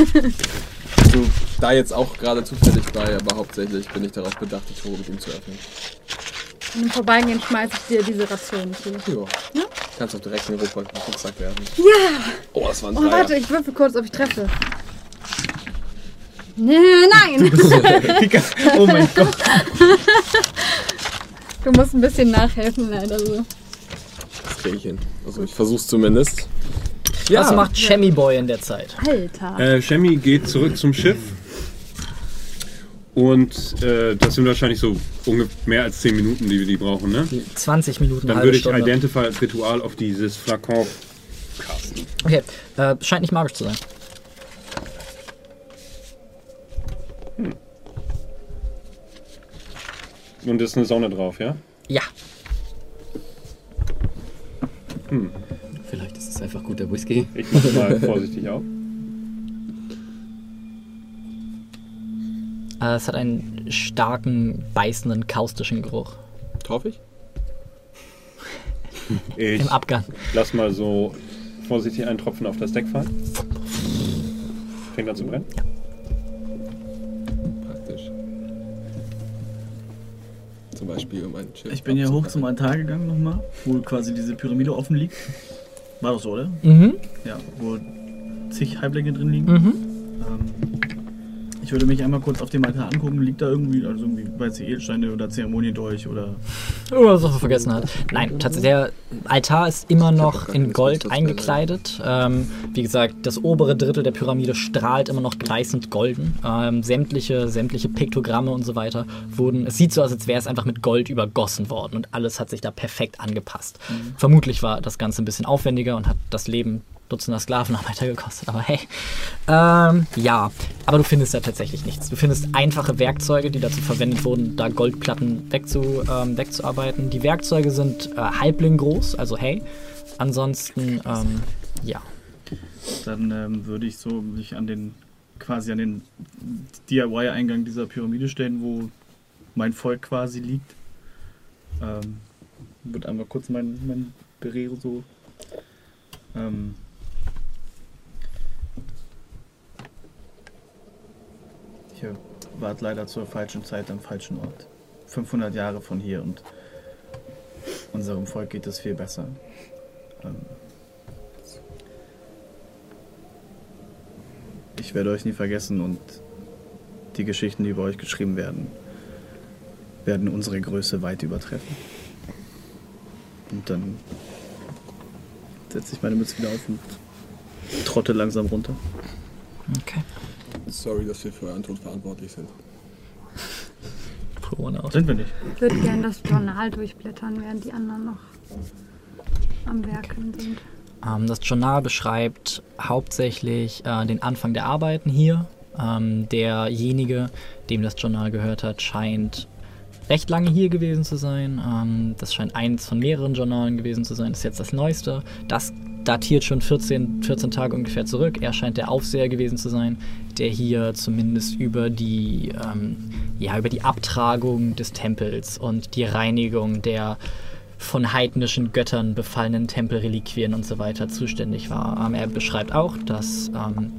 Du da jetzt auch gerade zufällig bei, aber hauptsächlich bin ich darauf bedacht, die Tore mit ihm zu öffnen. Und im Vorbeigehen schmeiße ich dir diese Ration zu. Ja. Kannst auch direkt in den Rucksack werfen. Ja! Oh, das war ein Oh, warte, ich würfel kurz, ob ich treffe. Nee, nein! Oh mein Gott. Du musst ein bisschen nachhelfen, leider so. Das krieg ich hin. Also ich versuch's zumindest. Was macht Chemmy Boy in der Zeit? Alter. Äh, Shemi geht zurück zum Schiff. Und äh, das sind wahrscheinlich so ungefähr mehr als 10 Minuten, die wir die brauchen, ne? 20 Minuten, Dann würde ich Stunde. Identify als Ritual auf dieses Flakon casten. Okay, äh, scheint nicht magisch zu sein. Und ist eine Sonne drauf, ja? Ja. Vielleicht ist es einfach guter Whisky. Ich mache mal vorsichtig auf. es hat einen starken, beißenden, kaustischen Geruch. Drauf ich? Ich Im Abgang. lass mal so vorsichtig einen Tropfen auf das Deck fallen. Fängt an zu brennen? Praktisch. Zum Beispiel um ein Schiff Ich bin hier hoch zum Altar gegangen nochmal, wo quasi diese Pyramide offen liegt. War doch so, oder? Mhm. Ja, wo zig Halblinge drin liegen. Mhm. Ähm, ich würde mich einmal kurz auf dem Altar angucken. Liegt da irgendwie, also irgendwie, weiß ich, Edelsteine oder Zeremoniendolch oder. Oh, was er vergessen hat. Nein, tatsächlich, der Altar ist immer noch in Gold eingekleidet. Ähm, wie gesagt, das obere Drittel der Pyramide strahlt immer noch gleißend golden. Ähm, sämtliche, sämtliche Piktogramme und so weiter wurden. Es sieht so aus, als wäre es einfach mit Gold übergossen worden und alles hat sich da perfekt angepasst. Vermutlich war das Ganze ein bisschen aufwendiger und hat das Leben Dutzender Sklavenarbeiter gekostet, aber hey. Ähm, ja, aber du findest da tatsächlich nichts. Du findest einfache Werkzeuge, die dazu verwendet wurden, da Goldplatten wegzu, ähm, wegzuarbeiten. Die Werkzeuge sind äh, Halbling groß, also hey. Ansonsten, ähm, ja. Dann ähm, würde ich so mich an den quasi an den DIY-Eingang dieser Pyramide stellen, wo mein Volk quasi liegt. Ähm, würde einmal kurz mein, mein Berero so. Ähm, Ihr wart leider zur falschen Zeit am falschen Ort. 500 Jahre von hier und unserem Volk geht es viel besser. Ähm, ich werde euch nie vergessen und die Geschichten, die über euch geschrieben werden, werden unsere Größe weit übertreffen. Und dann setze ich meine Mütze wieder auf und trotte langsam runter. Okay. Sorry, dass wir für euren Tod verantwortlich sind. Out. Sind wir nicht? Ich würde gerne das Journal durchblättern, während die anderen noch am Werken sind. Ähm, das Journal beschreibt hauptsächlich äh, den Anfang der Arbeiten hier. Ähm, derjenige, dem das Journal gehört hat, scheint recht lange hier gewesen zu sein. Ähm, das scheint eins von mehreren Journalen gewesen zu sein. Das ist jetzt das neueste. Das datiert schon 14, 14 Tage ungefähr zurück. Er scheint der Aufseher gewesen zu sein, der hier zumindest über die, ähm, ja, über die Abtragung des Tempels und die Reinigung der von heidnischen Göttern befallenen Tempelreliquien und so weiter zuständig war. Ähm, er beschreibt auch, dass ähm,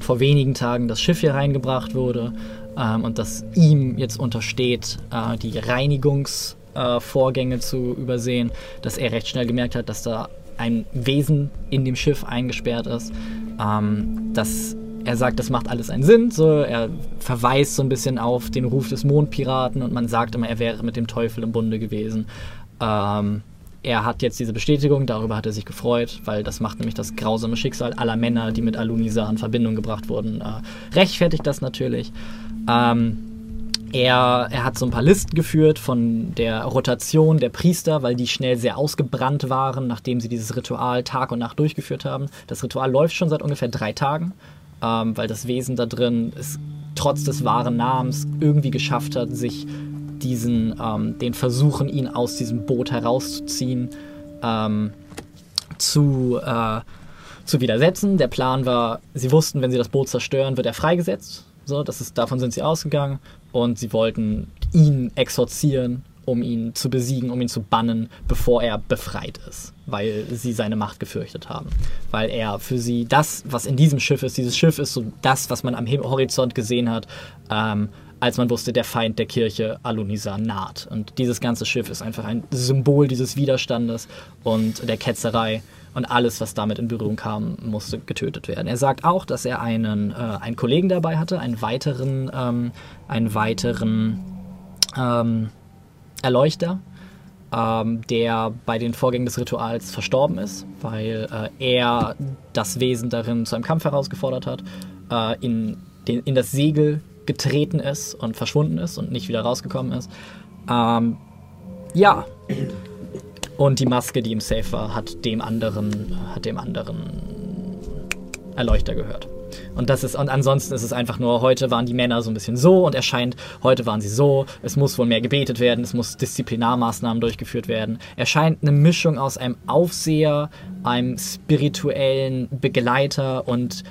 vor wenigen Tagen das Schiff hier reingebracht wurde ähm, und dass ihm jetzt untersteht, äh, die Reinigungsvorgänge äh, Vorgänge zu übersehen, dass er recht schnell gemerkt hat, dass da ein Wesen in dem Schiff eingesperrt ist. Ähm, dass er sagt, das macht alles einen Sinn. So, er verweist so ein bisschen auf den Ruf des Mondpiraten und man sagt immer, er wäre mit dem Teufel im Bunde gewesen. Ähm, er hat jetzt diese Bestätigung, darüber hat er sich gefreut, weil das macht nämlich das grausame Schicksal aller Männer, die mit Alunisa in Verbindung gebracht wurden, äh, rechtfertigt das natürlich. Ähm, er, er hat so ein paar Listen geführt von der Rotation der Priester, weil die schnell sehr ausgebrannt waren, nachdem sie dieses Ritual Tag und Nacht durchgeführt haben. Das Ritual läuft schon seit ungefähr drei Tagen, ähm, weil das Wesen da drin es trotz des wahren Namens irgendwie geschafft hat, sich diesen, ähm, den Versuchen, ihn aus diesem Boot herauszuziehen, ähm, zu, äh, zu widersetzen. Der Plan war, sie wussten, wenn sie das Boot zerstören, wird er freigesetzt. So, das ist, davon sind sie ausgegangen und sie wollten ihn exorzieren, um ihn zu besiegen, um ihn zu bannen, bevor er befreit ist, weil sie seine Macht gefürchtet haben. Weil er für sie das, was in diesem Schiff ist, dieses Schiff ist so das, was man am Horizont gesehen hat, ähm, als man wusste, der Feind der Kirche Alunisa naht. Und dieses ganze Schiff ist einfach ein Symbol dieses Widerstandes und der Ketzerei. Und alles, was damit in Berührung kam, musste getötet werden. Er sagt auch, dass er einen, äh, einen Kollegen dabei hatte, einen weiteren, ähm, einen weiteren ähm, Erleuchter, ähm, der bei den Vorgängen des Rituals verstorben ist, weil äh, er das Wesen darin zu einem Kampf herausgefordert hat, äh, in, den, in das Segel getreten ist und verschwunden ist und nicht wieder rausgekommen ist. Ähm, ja. Und die Maske, die im Safe war, hat dem anderen, hat dem anderen Erleuchter gehört. Und das ist, und ansonsten ist es einfach nur, heute waren die Männer so ein bisschen so und er scheint, heute waren sie so, es muss wohl mehr gebetet werden, es muss Disziplinarmaßnahmen durchgeführt werden. Er scheint eine Mischung aus einem Aufseher, einem spirituellen Begleiter und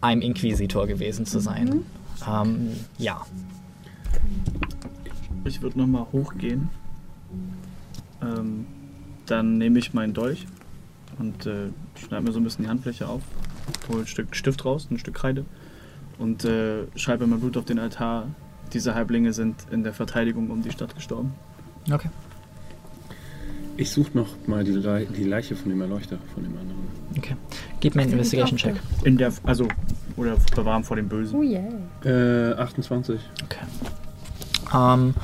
einem Inquisitor gewesen zu sein. Ähm, ja. Ich würde nochmal hochgehen. Ähm, dann nehme ich meinen Dolch und äh, schneide mir so ein bisschen die Handfläche auf, hole ein Stück Stift raus, ein Stück Kreide und äh, schreibe mein Blut auf den Altar. Diese Halblinge sind in der Verteidigung um die Stadt gestorben. Okay. Ich suche noch mal die, Le die Leiche von dem Erleuchter, von dem anderen. Okay. Gib mir einen Investigation-Check. In der, also, oder bewahren vor dem Bösen. Oh yeah. Äh, 28. Okay. Ähm,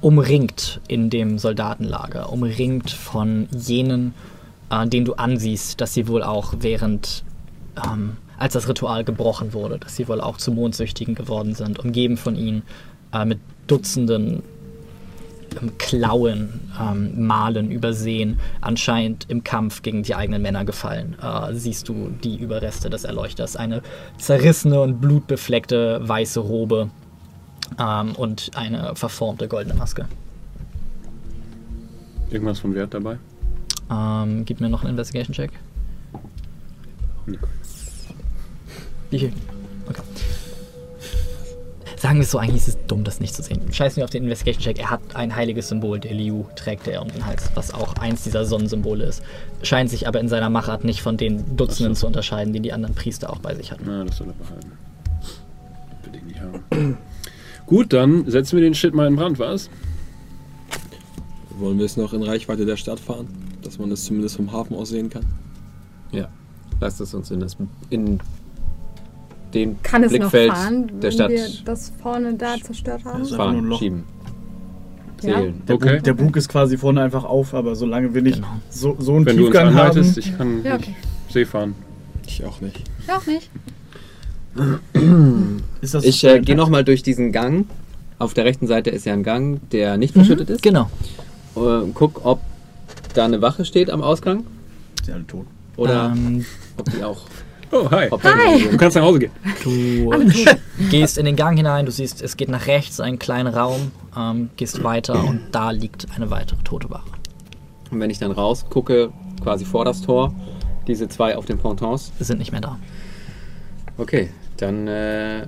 umringt in dem Soldatenlager, umringt von jenen, äh, denen du ansiehst, dass sie wohl auch während, ähm, als das Ritual gebrochen wurde, dass sie wohl auch zu Mondsüchtigen geworden sind, umgeben von ihnen äh, mit Dutzenden ähm, Klauen, ähm, Malen übersehen, anscheinend im Kampf gegen die eigenen Männer gefallen. Äh, siehst du die Überreste des Erleuchters. Eine zerrissene und blutbefleckte weiße Robe ähm, und eine verformte goldene Maske. Irgendwas von Wert dabei? Ähm, gib mir noch einen Investigation-Check. Wie viel? Okay. Sagen wir es so, eigentlich ist es dumm, das nicht zu sehen. Scheiß mir auf den Investigation-Check. Er hat ein heiliges Symbol, der Liu trägt er um den Hals, was auch eins dieser Sonnensymbole ist. Scheint sich aber in seiner Machart nicht von den Dutzenden so. zu unterscheiden, die die anderen Priester auch bei sich hatten. Na, das soll er behalten. Will ich nicht haben. Gut, dann setzen wir den Shit mal in Brand, was? Wollen wir es noch in Reichweite der Stadt fahren? Dass man es zumindest vom Hafen aus sehen kann? Ja. Lasst es uns in, das, in den Kann es noch Blickfeld fahren, der Stadt wir das vorne da zerstört haben? Ein fahren, schieben. Ja. Zählen. Der, Okay. Bug, der Bug ist quasi vorne einfach auf, aber solange wir nicht Genau. so, so einen Wenn du uns Tiefgang haben. anleitest, ich kann Ja, nicht okay. See fahren. Ich auch nicht. Ich auch nicht. Ist das Ich äh, gehe nochmal durch diesen Gang. Auf der rechten Seite ist ja ein Gang, der nicht verschüttet ist. Genau. Äh, guck, ob da eine Wache steht am Ausgang. Sind alle tot. Oder Ähm, ob die auch. Oh, hi. Hi. Du kannst nach Hause gehen. Du gehst in den Gang hinein, du siehst, es geht nach rechts, ein kleiner Raum, ähm, gehst weiter und da liegt eine weitere tote Wache. Und wenn ich dann rausgucke, quasi vor das Tor, diese zwei auf den Pontons. Sind nicht mehr da. Okay, dann. Äh,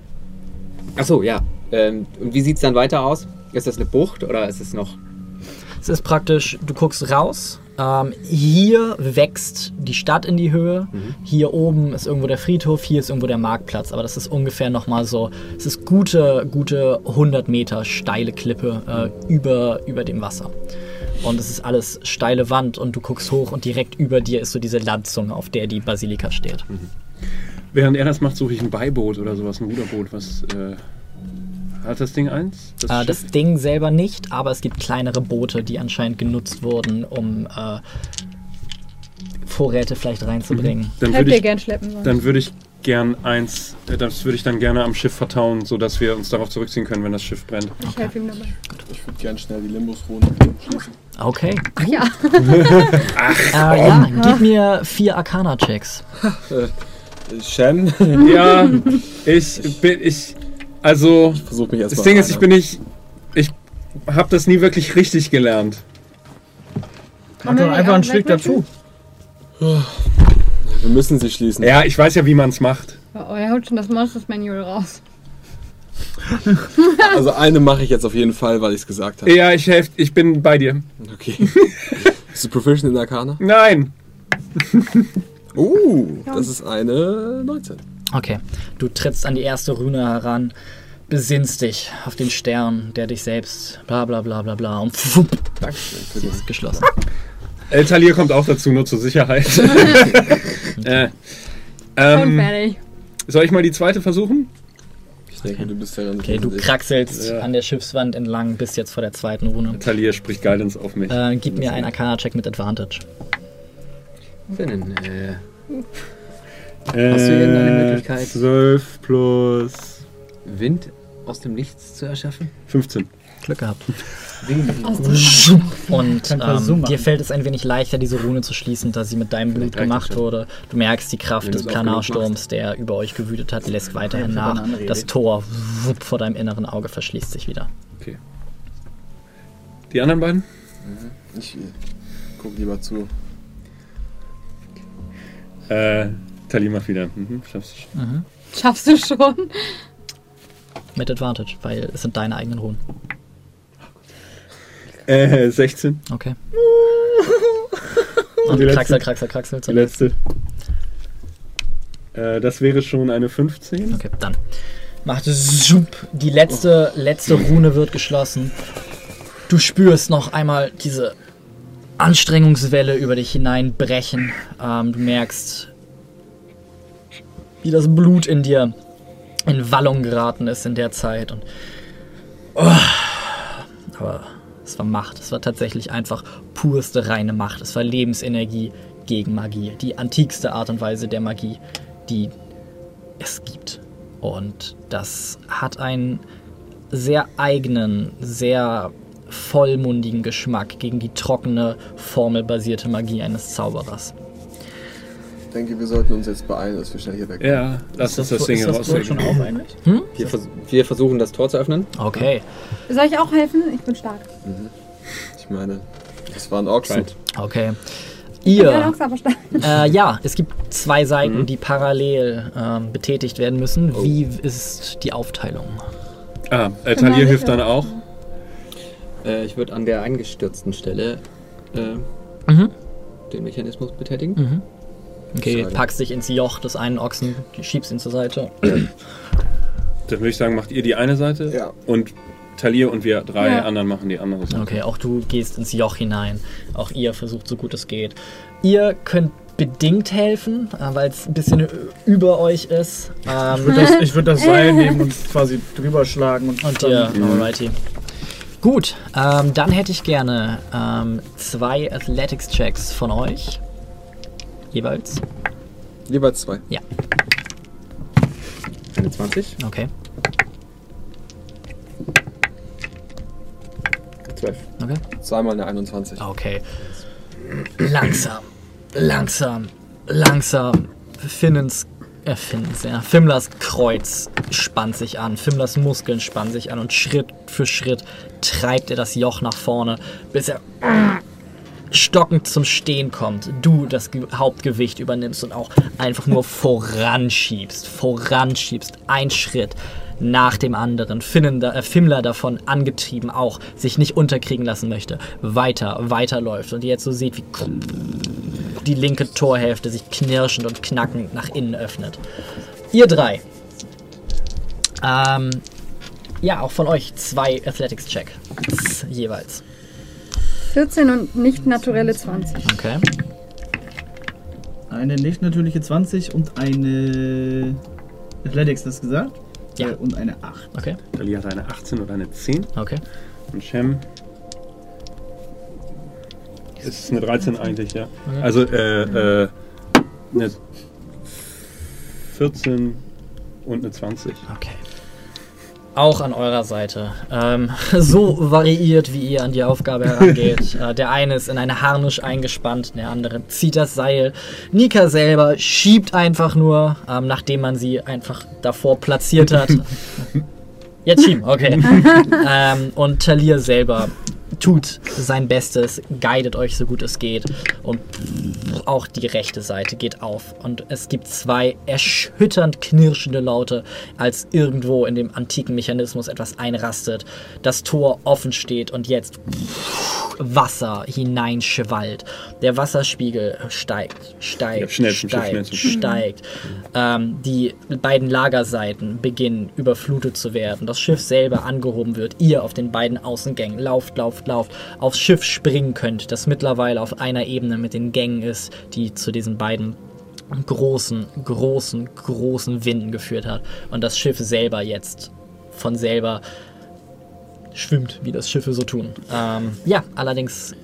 achso, ja. Ähm, und wie sieht es dann weiter aus? Ist das eine Bucht oder ist es noch. Es ist praktisch, du guckst raus. Ähm, hier wächst die Stadt in die Höhe. Hier oben ist irgendwo der Friedhof, hier ist irgendwo der Marktplatz. Aber das ist ungefähr nochmal so, es ist gute, gute 100 Meter steile Klippe äh, über, über dem Wasser. Und es ist alles steile Wand und du guckst hoch und direkt über dir ist so diese Landzunge, auf der die Basilika steht. Während er das macht, suche ich ein Beiboot oder sowas, ein Ruderboot. Was äh, hat das Ding eins? Äh, Schiff? das Ding selber nicht, aber es gibt kleinere Boote, die anscheinend genutzt wurden, um äh, Vorräte vielleicht reinzubringen. dann Helft würde ich, gern schleppen. sonst. dann würde ich gern eins, äh, das würde ich dann gerne am Schiff vertauen, sodass wir uns darauf zurückziehen können, wenn das Schiff brennt. Ich helfe ihm dabei. Ich würde gerne schnell die Limbus-Runde schließen. Okay. Ach ja. Äh, ja, gib mir vier Arcana-Checks. Shen, Ja, ich bin, ich, also, versuch mich erst das Ding ist, ich bin nicht, ich habe das nie wirklich richtig gelernt. Mach doch einfach einen Schlick dazu. Wir müssen sie schließen. Ja, ich weiß ja, wie man es macht. Oh, er holt schon das Monsters Manual raus. Also eine mache ich jetzt auf jeden Fall, weil ich es gesagt habe. Ja, ich helfe, ich bin bei dir. Okay. Bist du Proficient in Arcana? Nein. Uh, das ist eine 19. Okay, du trittst an die erste Rune heran, besinnst dich auf den Stern, der dich selbst, bla bla bla bla bla, und pfupp, sie ist geschlossen. El Talir kommt auch dazu, nur zur Sicherheit. äh, ähm, fertig. soll ich mal die zweite versuchen? Ich denke, du bist ja dann. Okay, du kraxelst Ja. an der Schiffswand entlang, bist jetzt vor der zweiten Rune. Talir spricht Guidance auf mich. Äh, gib mir einen Arcana-Check mit Advantage. Finden. Äh, Äh, Hast du irgendeine Möglichkeit? 12 plus Wind aus dem Nichts zu erschaffen? 15. Glück gehabt. Wind. Und ähm, dir fällt es ein wenig leichter, diese Rune zu schließen, da sie mit deinem Blut gemacht wurde. Du merkst, die Kraft des Planarsturms, der über euch gewütet hat, lässt weiterhin nach. Das. Tor wupp, vor deinem inneren Auge verschließt sich wieder. Okay. Die anderen beiden? Ich guck lieber zu. Äh, Talir macht wieder. Mhm, schaffst du schon. Schaffst du schon? Mit Advantage, weil es sind deine eigenen Runen. Äh, 16. Okay. Und die letzte? kraxel, kraxel, kraxel. Die letzte. Äh, das wäre schon eine 15. Okay, dann. Macht es zup. Die letzte, letzte Rune wird geschlossen. Du spürst noch einmal diese Anstrengungswelle über dich hineinbrechen. Ähm, du merkst, wie das Blut in dir in Wallung geraten ist in der Zeit. Und oh, aber es war Macht. Es war tatsächlich einfach purste reine Macht. Es war Lebensenergie gegen Magie. Die antikste Art und Weise der Magie, die es gibt. Und das hat einen sehr eigenen, sehr vollmundigen Geschmack gegen die trockene, formelbasierte Magie eines Zauberers. Ich denke, wir sollten uns jetzt beeilen, dass wir schnell hier wegkommen. Ja, lass uns das Ding ist das Tor schon rauslegen. auf eigentlich? Wir, vers wir versuchen das Tor zu öffnen. Okay, Soll ich auch helfen? Ich bin stark. Ich meine, das waren Ochsen. Right. okay. Ihr, äh, ja, es gibt zwei Seiten, die parallel ähm, betätigt werden müssen. Wie ist die Aufteilung? Ah, äh, Talir Genau, hilft dann auch. Äh, ich würde an der eingestürzten Stelle äh, Mhm. den Mechanismus betätigen. Okay, Schade. packst dich ins Joch des einen Ochsen, schiebst ihn zur Seite. Dann würde ich sagen, macht ihr die eine Seite Ja. und Talir und wir drei Ja. anderen machen die andere Seite. Okay, auch du gehst ins Joch hinein. Auch ihr versucht so gut es geht. Ihr könnt bedingt helfen, äh, weil es ein bisschen äh, über euch ist. Ich Ähm, würde das, würd das Seil nehmen und quasi drüber schlagen und, und dann ihr, alrighty. Gut, ähm, dann hätte ich gerne ähm, zwei Athletics-Checks von euch. Jeweils. Jeweils zwei. Eine 20, Okay, 12. okay. Zweimal eine 21. Okay. Langsam, langsam, langsam. Finnens, äh, Finnens, ja. Fimmlers Kreuz spannt sich an. Fimmlers Muskeln spannen sich an und Schritt für Schritt treibt er das Joch nach vorne, bis er stockend zum Stehen kommt. Du das Ge Hauptgewicht übernimmst und auch einfach nur voranschiebst, voranschiebst. Ein Schritt nach dem anderen. Äh, Fimmler davon angetrieben auch, sich nicht unterkriegen lassen möchte. Weiter, weiterläuft und ihr jetzt so seht, wie die linke Torhälfte sich knirschend und knackend nach innen öffnet. Ihr drei. Ähm, ja, auch von euch zwei Athletics-Check. Jeweils. 14 und nicht naturelle 20. Okay. Eine nicht natürliche 20 und eine Athletics, das gesagt? Ja. Äh, Und eine 8. Okay. Talir hat eine 18 oder eine 10 Okay. und Shem ist eine 13 eigentlich, ja. Also äh, äh, eine 14 und eine 20. Okay. Auch an eurer Seite. Ähm, so variiert, wie ihr an die Aufgabe herangeht. äh, der eine ist in eine Harnisch eingespannt, der andere zieht das Seil. Nika selber schiebt einfach nur, ähm, nachdem man sie einfach davor platziert hat. Jetzt schieben, okay. ähm, und Talir selber tut sein Bestes, guidet euch so gut es geht und auch die rechte Seite geht auf und es gibt zwei erschütternd knirschende Laute, als irgendwo in dem antiken Mechanismus etwas einrastet, das Tor offen steht und jetzt Wasser hineinschwallt. Der Wasserspiegel steigt, steigt, schnell steigt, schnell Schiff. steigt. Ähm, die beiden Lagerseiten beginnen überflutet zu werden. Das Schiff selber angehoben wird. Ihr auf den beiden Außengängen lauft, lauft, lauft. Aufs Schiff springen könnt, das mittlerweile auf einer Ebene mit den Gängen ist, die zu diesen beiden großen, großen, großen Winden geführt hat. Und das Schiff selber jetzt von selber schwimmt, wie das Schiffe so tun. Ähm, ja, allerdings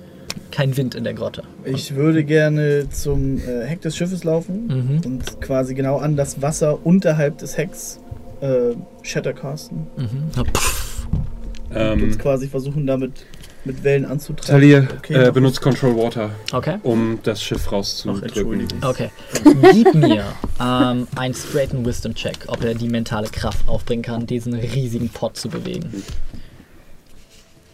kein Wind in der Grotte. Ich würde gerne zum äh, Heck des Schiffes laufen Mhm. und quasi genau an das Wasser unterhalb des Hecks äh, Shattercasten. Mhm. Und Ähm, uns quasi versuchen, damit mit Wellen anzutreiben. Talir Okay, äh, benutzt Control Water, Okay. um das Schiff Ach, rauszudrücken. Entschuldigung. Okay. Gib mir ähm, einen straighten Wisdom Check, ob er die mentale Kraft aufbringen kann, diesen riesigen Pot zu bewegen.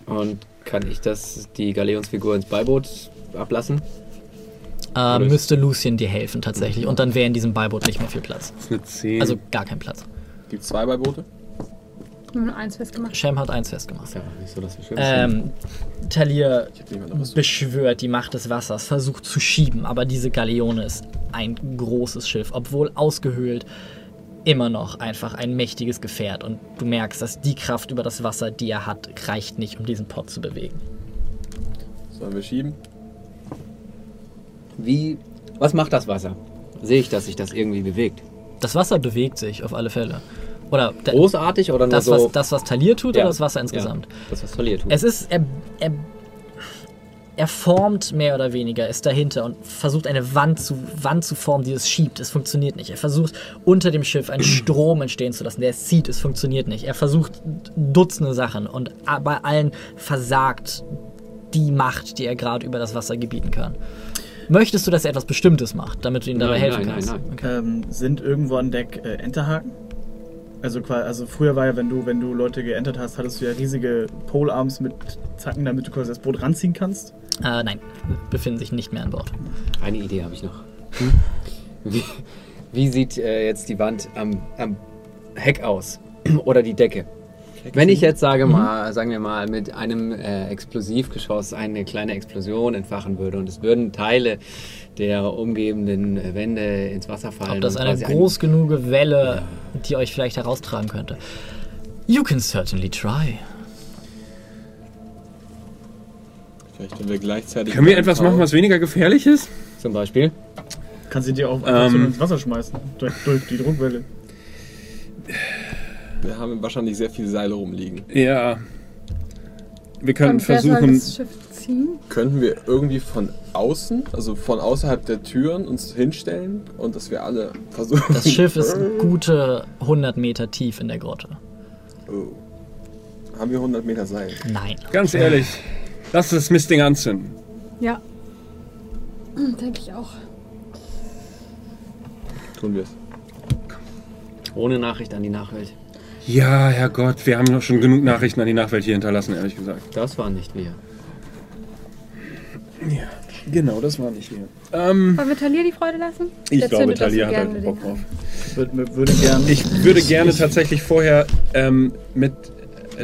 Und kann ich das, die Galeonsfigur ins Beiboot ablassen? Äh, müsste Lucien dir helfen tatsächlich und dann wäre in diesem Beiboot nicht mehr viel Platz. Das ist eine 10. Also gar kein Platz. Gibt es zwei Beiboote? Nur eins festgemacht. Shem hat eins festgemacht. Ja nicht so, dass Ähm, Talir Ich noch was. beschwört die Macht des Wassers, versucht zu schieben, aber diese Galeone ist ein großes Schiff, obwohl ausgehöhlt, immer noch einfach ein mächtiges Gefährt und du merkst, dass die Kraft über das Wasser, die er hat, reicht nicht, um diesen Pot zu bewegen. Sollen wir schieben? Wie, was macht das Wasser? Sehe ich, dass sich das irgendwie bewegt? Das Wasser bewegt sich auf alle Fälle. Oder der, Großartig oder nur das, so? was, das, was Talir tut, Ja. oder das Wasser insgesamt? Ja, das, was verliert tut. Es ist. Er, er, er formt mehr oder weniger, ist dahinter und versucht eine Wand zu, Wand zu formen, die es schiebt. Es funktioniert nicht. Er versucht unter dem Schiff einen Strom entstehen zu lassen, der es zieht. Es funktioniert nicht. Er versucht Dutzende Sachen und bei allen versagt die Macht, die er gerade über das Wasser gebieten kann. Möchtest du, dass er etwas Bestimmtes macht, damit du ihm dabei Nein, helfen nein, kannst? nein, nein. Okay. Ähm, sind irgendwo an Deck äh, Enterhaken? Also, also früher war ja, wenn du, wenn du Leute geentert hast, hattest du ja riesige Polearms mit Zacken, damit du quasi das Boot ranziehen kannst. Äh, nein, befinden sich nicht mehr an Bord. Eine Idee habe ich noch. Wie, wie sieht äh, jetzt die Wand am, am Heck aus? Oder die Decke? Wenn ich jetzt sage mal, sagen wir mal, mit einem äh, Explosivgeschoss eine kleine Explosion entfachen würde und es würden Teile der umgebenden Wände ins Wasser fallen. Ob das eine quasi ein- groß genug Welle, die euch vielleicht heraustragen könnte. You can certainly try. Vielleicht, wenn wir gleichzeitig. Können wir etwas machen, was weniger gefährlich ist? Zum Beispiel. Kannst du dir auch einfach so Ähm. ins Wasser schmeißen. Durch, durch die Druckwelle. Wir haben wahrscheinlich sehr viele Seile rumliegen. Ja. Wir können soll versuchen. das Schiff ziehen? Könnten wir irgendwie von außen, also von außerhalb der Türen, uns hinstellen und dass wir alle versuchen. Das Schiff ist gute 100 Meter tief in der Grotte. Oh. Haben wir 100 Meter Seil? Nein. Ganz ehrlich, lass das Mistding anzünden. Ja. Denke ich auch. Tun wir es. Ohne Nachricht an die Nachwelt. Ja, Herrgott, wir haben noch schon genug Nachrichten an die Nachwelt hier hinterlassen, ehrlich gesagt. Das waren nicht wir. Ja, genau, das war nicht hier. Ähm, Wollen wir Talia die Freude lassen? ich Der glaube, Talia hat halt Bock drauf. Würde, würde gern. Ich würde gerne tatsächlich vorher ähm, mit,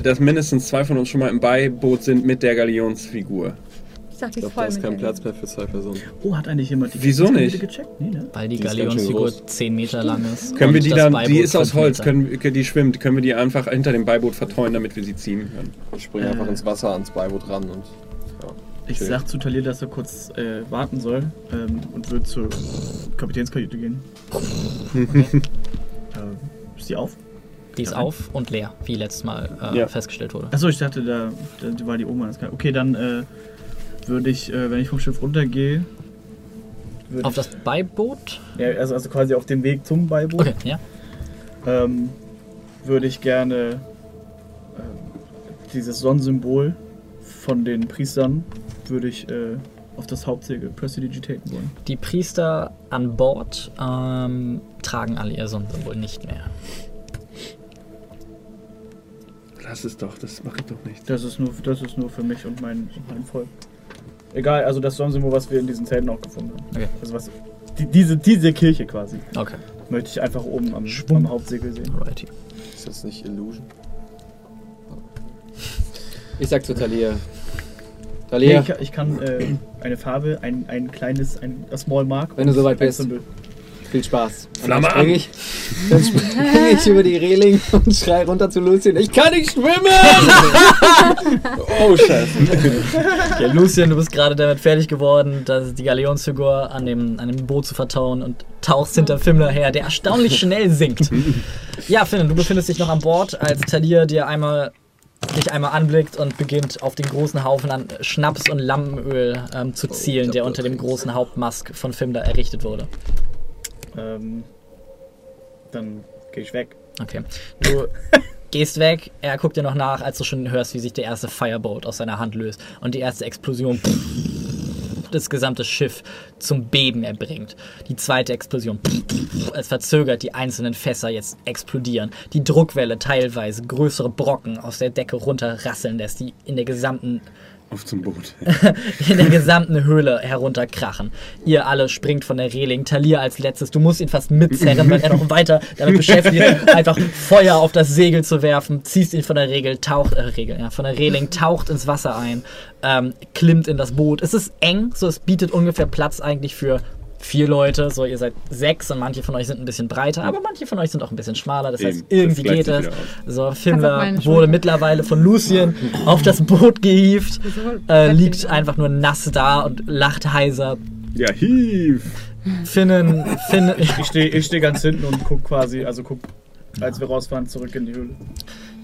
dass mindestens zwei von uns schon mal im Beiboot sind mit der Galionsfigur. Ich sag, die Ich glaube, da ist kein Platz mehr für zwei Personen. Oh, hat eigentlich jemand die Wieso nicht? gecheckt? Nee, ne? Weil die, Die Galionsfigur groß. 10 Meter lang ist. Können wir die dann, Beiboot die ist aus 5 Holz, können, wir- die schwimmt, können wir die einfach hinter dem Beiboot vertreuen, damit wir sie ziehen können? Ich springe einfach ins Wasser ans Beiboot ran und. Ja, Ich sag zu Talir, dass er kurz äh, warten soll ähm, und würde zur Kapitänskajüte gehen. äh, ist die auf? Die ist auf und leer, wie letztes Mal äh, Ja. festgestellt wurde. Achso, ich dachte, da, da war die oben. an der Sky- Okay, dann äh, würde ich, äh, wenn ich vom Schiff runtergehe. würde Auf ich- das Beiboot? Ja, also, also quasi auf dem Weg zum Beiboot. Okay, ja. Ähm, würde ich gerne ähm, dieses Sonnensymbol von den Priestern würde ich äh, auf das Hauptsegel prestidigitaten wollen. Die Priester an Bord ähm, tragen alle ihr Sonnensymbol nicht mehr. Lass es doch, das mache ich doch nicht. Das ist nur, das ist nur für mich und mein, und mein Volk. Egal, also das Sonnensymbol, was wir in diesen Zelten auch gefunden haben. Okay. Also was, die, diese, diese Kirche quasi, Okay. möchte ich einfach oben am, am Hauptsegel sehen. Alrighty. Ist das nicht Illusion? Ich sag zu Talia. Nee, ich, ich kann äh, eine Farbe, ein, ein kleines, ein a Small Mark. Wenn du soweit bist. Symbol. viel Spaß. Und Flamme dann spring ich, dann springe ich über die Reling und schrei runter zu Lucien. Ich kann nicht schwimmen! Oh, scheiße. Ja, Lucian, du bist gerade damit fertig geworden, das, die Galeonsfigur an dem, an dem Boot zu vertauen und tauchst hinter Fimmler her, der erstaunlich schnell sinkt. Ja, Finn, du befindest dich noch an Bord, als Talir dir einmal dich einmal anblickt und beginnt auf den großen Haufen an Schnaps und Lampenöl ähm, zu zielen, glaub, der unter dem großen Hauptmast von Fimmler errichtet wurde. Ähm, dann gehe ich weg. Okay. Du gehst weg, er guckt dir noch nach, als du schon hörst, wie sich der erste Firebolt aus seiner Hand löst und die erste Explosion das gesamte Schiff zum Beben erbringt. Die zweite Explosion. Es verzögert die einzelnen Fässer jetzt explodieren. Die Druckwelle teilweise größere Brocken aus der Decke runterrasseln lässt, die in der gesamten Auf zum Boot. in der gesamten Höhle herunterkrachen. Ihr alle springt von der Reling. Talir als letztes. Du musst ihn fast mitzerren, weil er noch weiter damit beschäftigt ist, einfach Feuer auf das Segel zu werfen. Ziehst ihn von der Regel, taucht, äh, Regel, ja, von der Reling, taucht ins Wasser ein, ähm, klimmt in das Boot. Es ist eng, so es bietet ungefähr Platz eigentlich für vier Leute. So, ihr seid sechs und manche von euch sind ein bisschen breiter, aber manche von euch sind auch ein bisschen schmaler. Das heißt, Eben, das irgendwie gleicht geht es. So, meine wurde mittlerweile von Lucien auf das Boot gehievt, äh, liegt einfach nur nass da und lacht heiser. Ja, hief. Finnen, Finnen, Ich stehe ich steh ganz hinten und guck quasi, also guck, als wir rausfahren, zurück in die Höhle.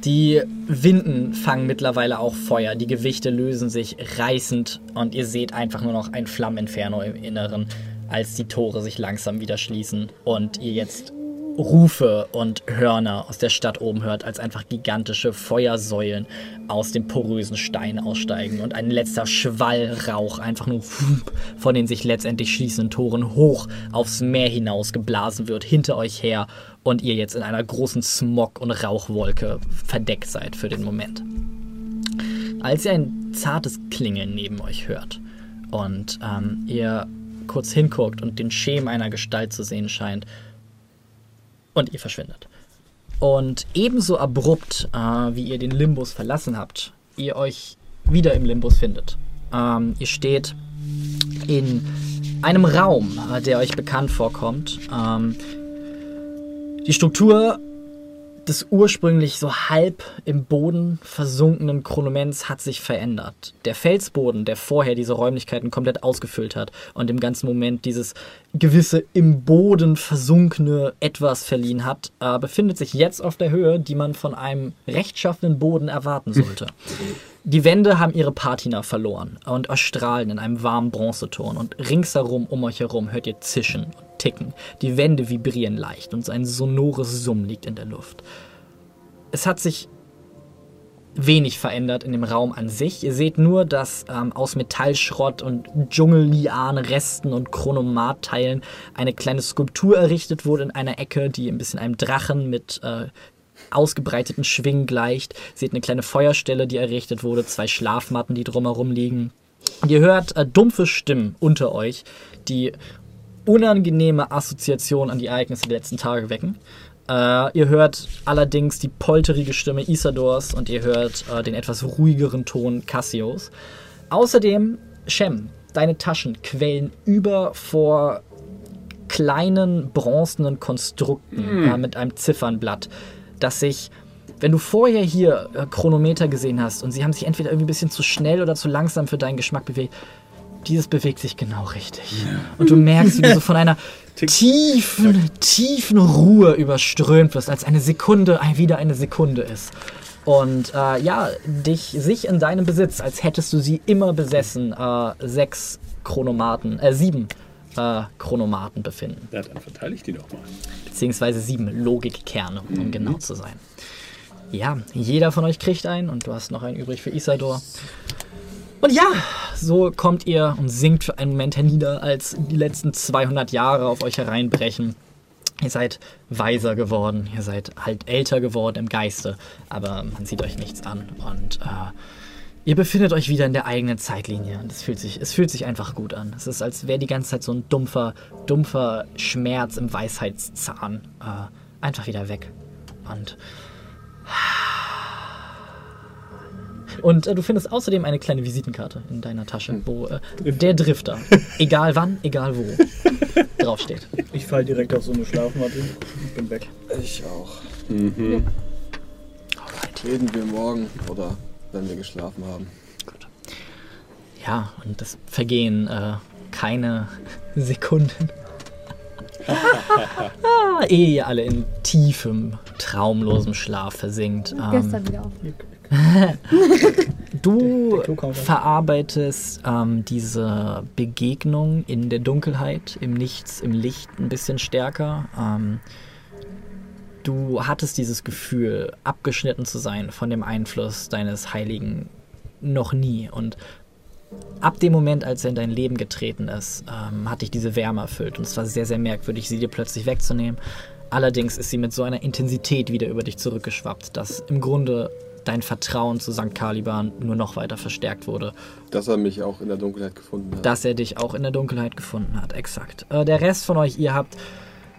die Winden fangen mittlerweile auch Feuer. Die Gewichte lösen sich reißend und ihr seht einfach nur noch ein Flammeninferno im Inneren, als die Tore sich langsam wieder schließen und ihr jetzt Rufe und Hörner aus der Stadt oben hört, als einfach gigantische Feuersäulen aus dem porösen Stein aussteigen und ein letzter Schwall Rauch einfach nur von den sich letztendlich schließenden Toren hoch aufs Meer hinaus geblasen wird, hinter euch her und ihr jetzt in einer großen Smog- und Rauchwolke verdeckt seid für den Moment. Als ihr ein zartes Klingeln neben euch hört und ähm, ihr kurz hinguckt und den Schemen einer Gestalt zu sehen scheint, und ihr verschwindet. Und ebenso abrupt, äh, wie ihr den Limbus verlassen habt, ihr euch wieder im Limbus findet. Ähm, ihr steht in einem Raum, äh, der euch bekannt vorkommt. Ähm, die Struktur des ursprünglich so halb im Boden versunkenen Chronoments hat sich verändert. Der Felsboden, der vorher diese Räumlichkeiten komplett ausgefüllt hat und im ganzen Moment dieses gewisse im Boden versunkene Etwas verliehen hat, äh, befindet sich jetzt auf der Höhe, die man von einem rechtschaffenen Boden erwarten sollte. Die Wände haben ihre Patina verloren und erstrahlen in einem warmen Bronzeton und ringsherum um euch herum hört ihr Zischen und Ticken. Die Wände vibrieren leicht und ein sonores Summen liegt in der Luft. Es hat sich wenig verändert in dem Raum an sich. Ihr seht nur, dass ähm, aus Metallschrott und Dschungellianen, Resten und Chronomatteilen eine kleine Skulptur errichtet wurde in einer Ecke, die ein bisschen einem Drachen mit äh, ausgebreiteten Schwingen gleicht. Seht eine kleine Feuerstelle, die errichtet wurde, zwei Schlafmatten, die drumherum liegen. Und ihr hört äh, dumpfe Stimmen unter euch, die unangenehme Assoziationen an die Ereignisse der letzten Tage wecken. Äh, ihr hört allerdings die polterige Stimme Isadors und ihr hört äh, den etwas ruhigeren Ton Cassios. Außerdem, Shem, deine Taschen quellen über vor kleinen bronzenen Konstrukten äh, mit einem Ziffernblatt, das sich, wenn du vorher hier äh, Chronometer gesehen hast und sie haben sich entweder irgendwie ein bisschen zu schnell oder zu langsam für deinen Geschmack bewegt, dieses bewegt sich genau richtig. Und du merkst, wie du so von einer tiefen, tiefen Ruhe überströmt wirst, als eine Sekunde wieder eine Sekunde ist. Und äh, ja, dich sich in deinem Besitz, als hättest du sie immer besessen, äh, sechs Chronomaten, äh, sieben äh, Chronomaten befinden. Ja, dann verteile ich die doch mal. Beziehungsweise sieben Logikkerne, um genau zu sein. Ja, jeder von euch kriegt einen und du hast noch einen übrig für Isador. Und ja, so kommt ihr und sinkt für einen Moment hernieder, als die letzten 200 Jahre auf euch hereinbrechen. Ihr seid weiser geworden, ihr seid halt älter geworden im Geiste, aber man sieht euch nichts an. Und äh, Ihr befindet euch wieder in der eigenen Zeitlinie und es fühlt sich, es fühlt sich einfach gut an. Es ist, als wäre die ganze Zeit so ein dumpfer, dumpfer Schmerz im Weisheitszahn äh, einfach wieder weg. Und und äh, du findest außerdem eine kleine Visitenkarte in deiner Tasche, wo äh, der Drifter, egal wann, egal wo, draufsteht. Ich fall direkt auf so eine Schlafmatte und bin weg. Ich auch. Mhm. Reden wir morgen oder wenn wir geschlafen haben. Ja, und es vergehen äh, keine Sekunden. ah, ehe ihr alle in tiefem, traumlosem Schlaf versinkt. Ähm, Gestern wieder auf. Du verarbeitest ähm, diese Begegnung in der Dunkelheit, im Nichts, im Licht ein bisschen stärker. Ähm, du hattest dieses Gefühl, abgeschnitten zu sein von dem Einfluss deines Heiligen noch nie. Und ab dem Moment, als er in dein Leben getreten ist, ähm, hat dich diese Wärme erfüllt. Und es war sehr, sehr merkwürdig, sie dir plötzlich wegzunehmen. Allerdings ist sie mit so einer Intensität wieder über dich zurückgeschwappt, dass im Grunde dein Vertrauen zu St. Caliban nur noch weiter verstärkt wurde. Dass er mich auch in der Dunkelheit gefunden hat. Dass er dich auch in der Dunkelheit gefunden hat, exakt. Äh, der Rest von euch, ihr habt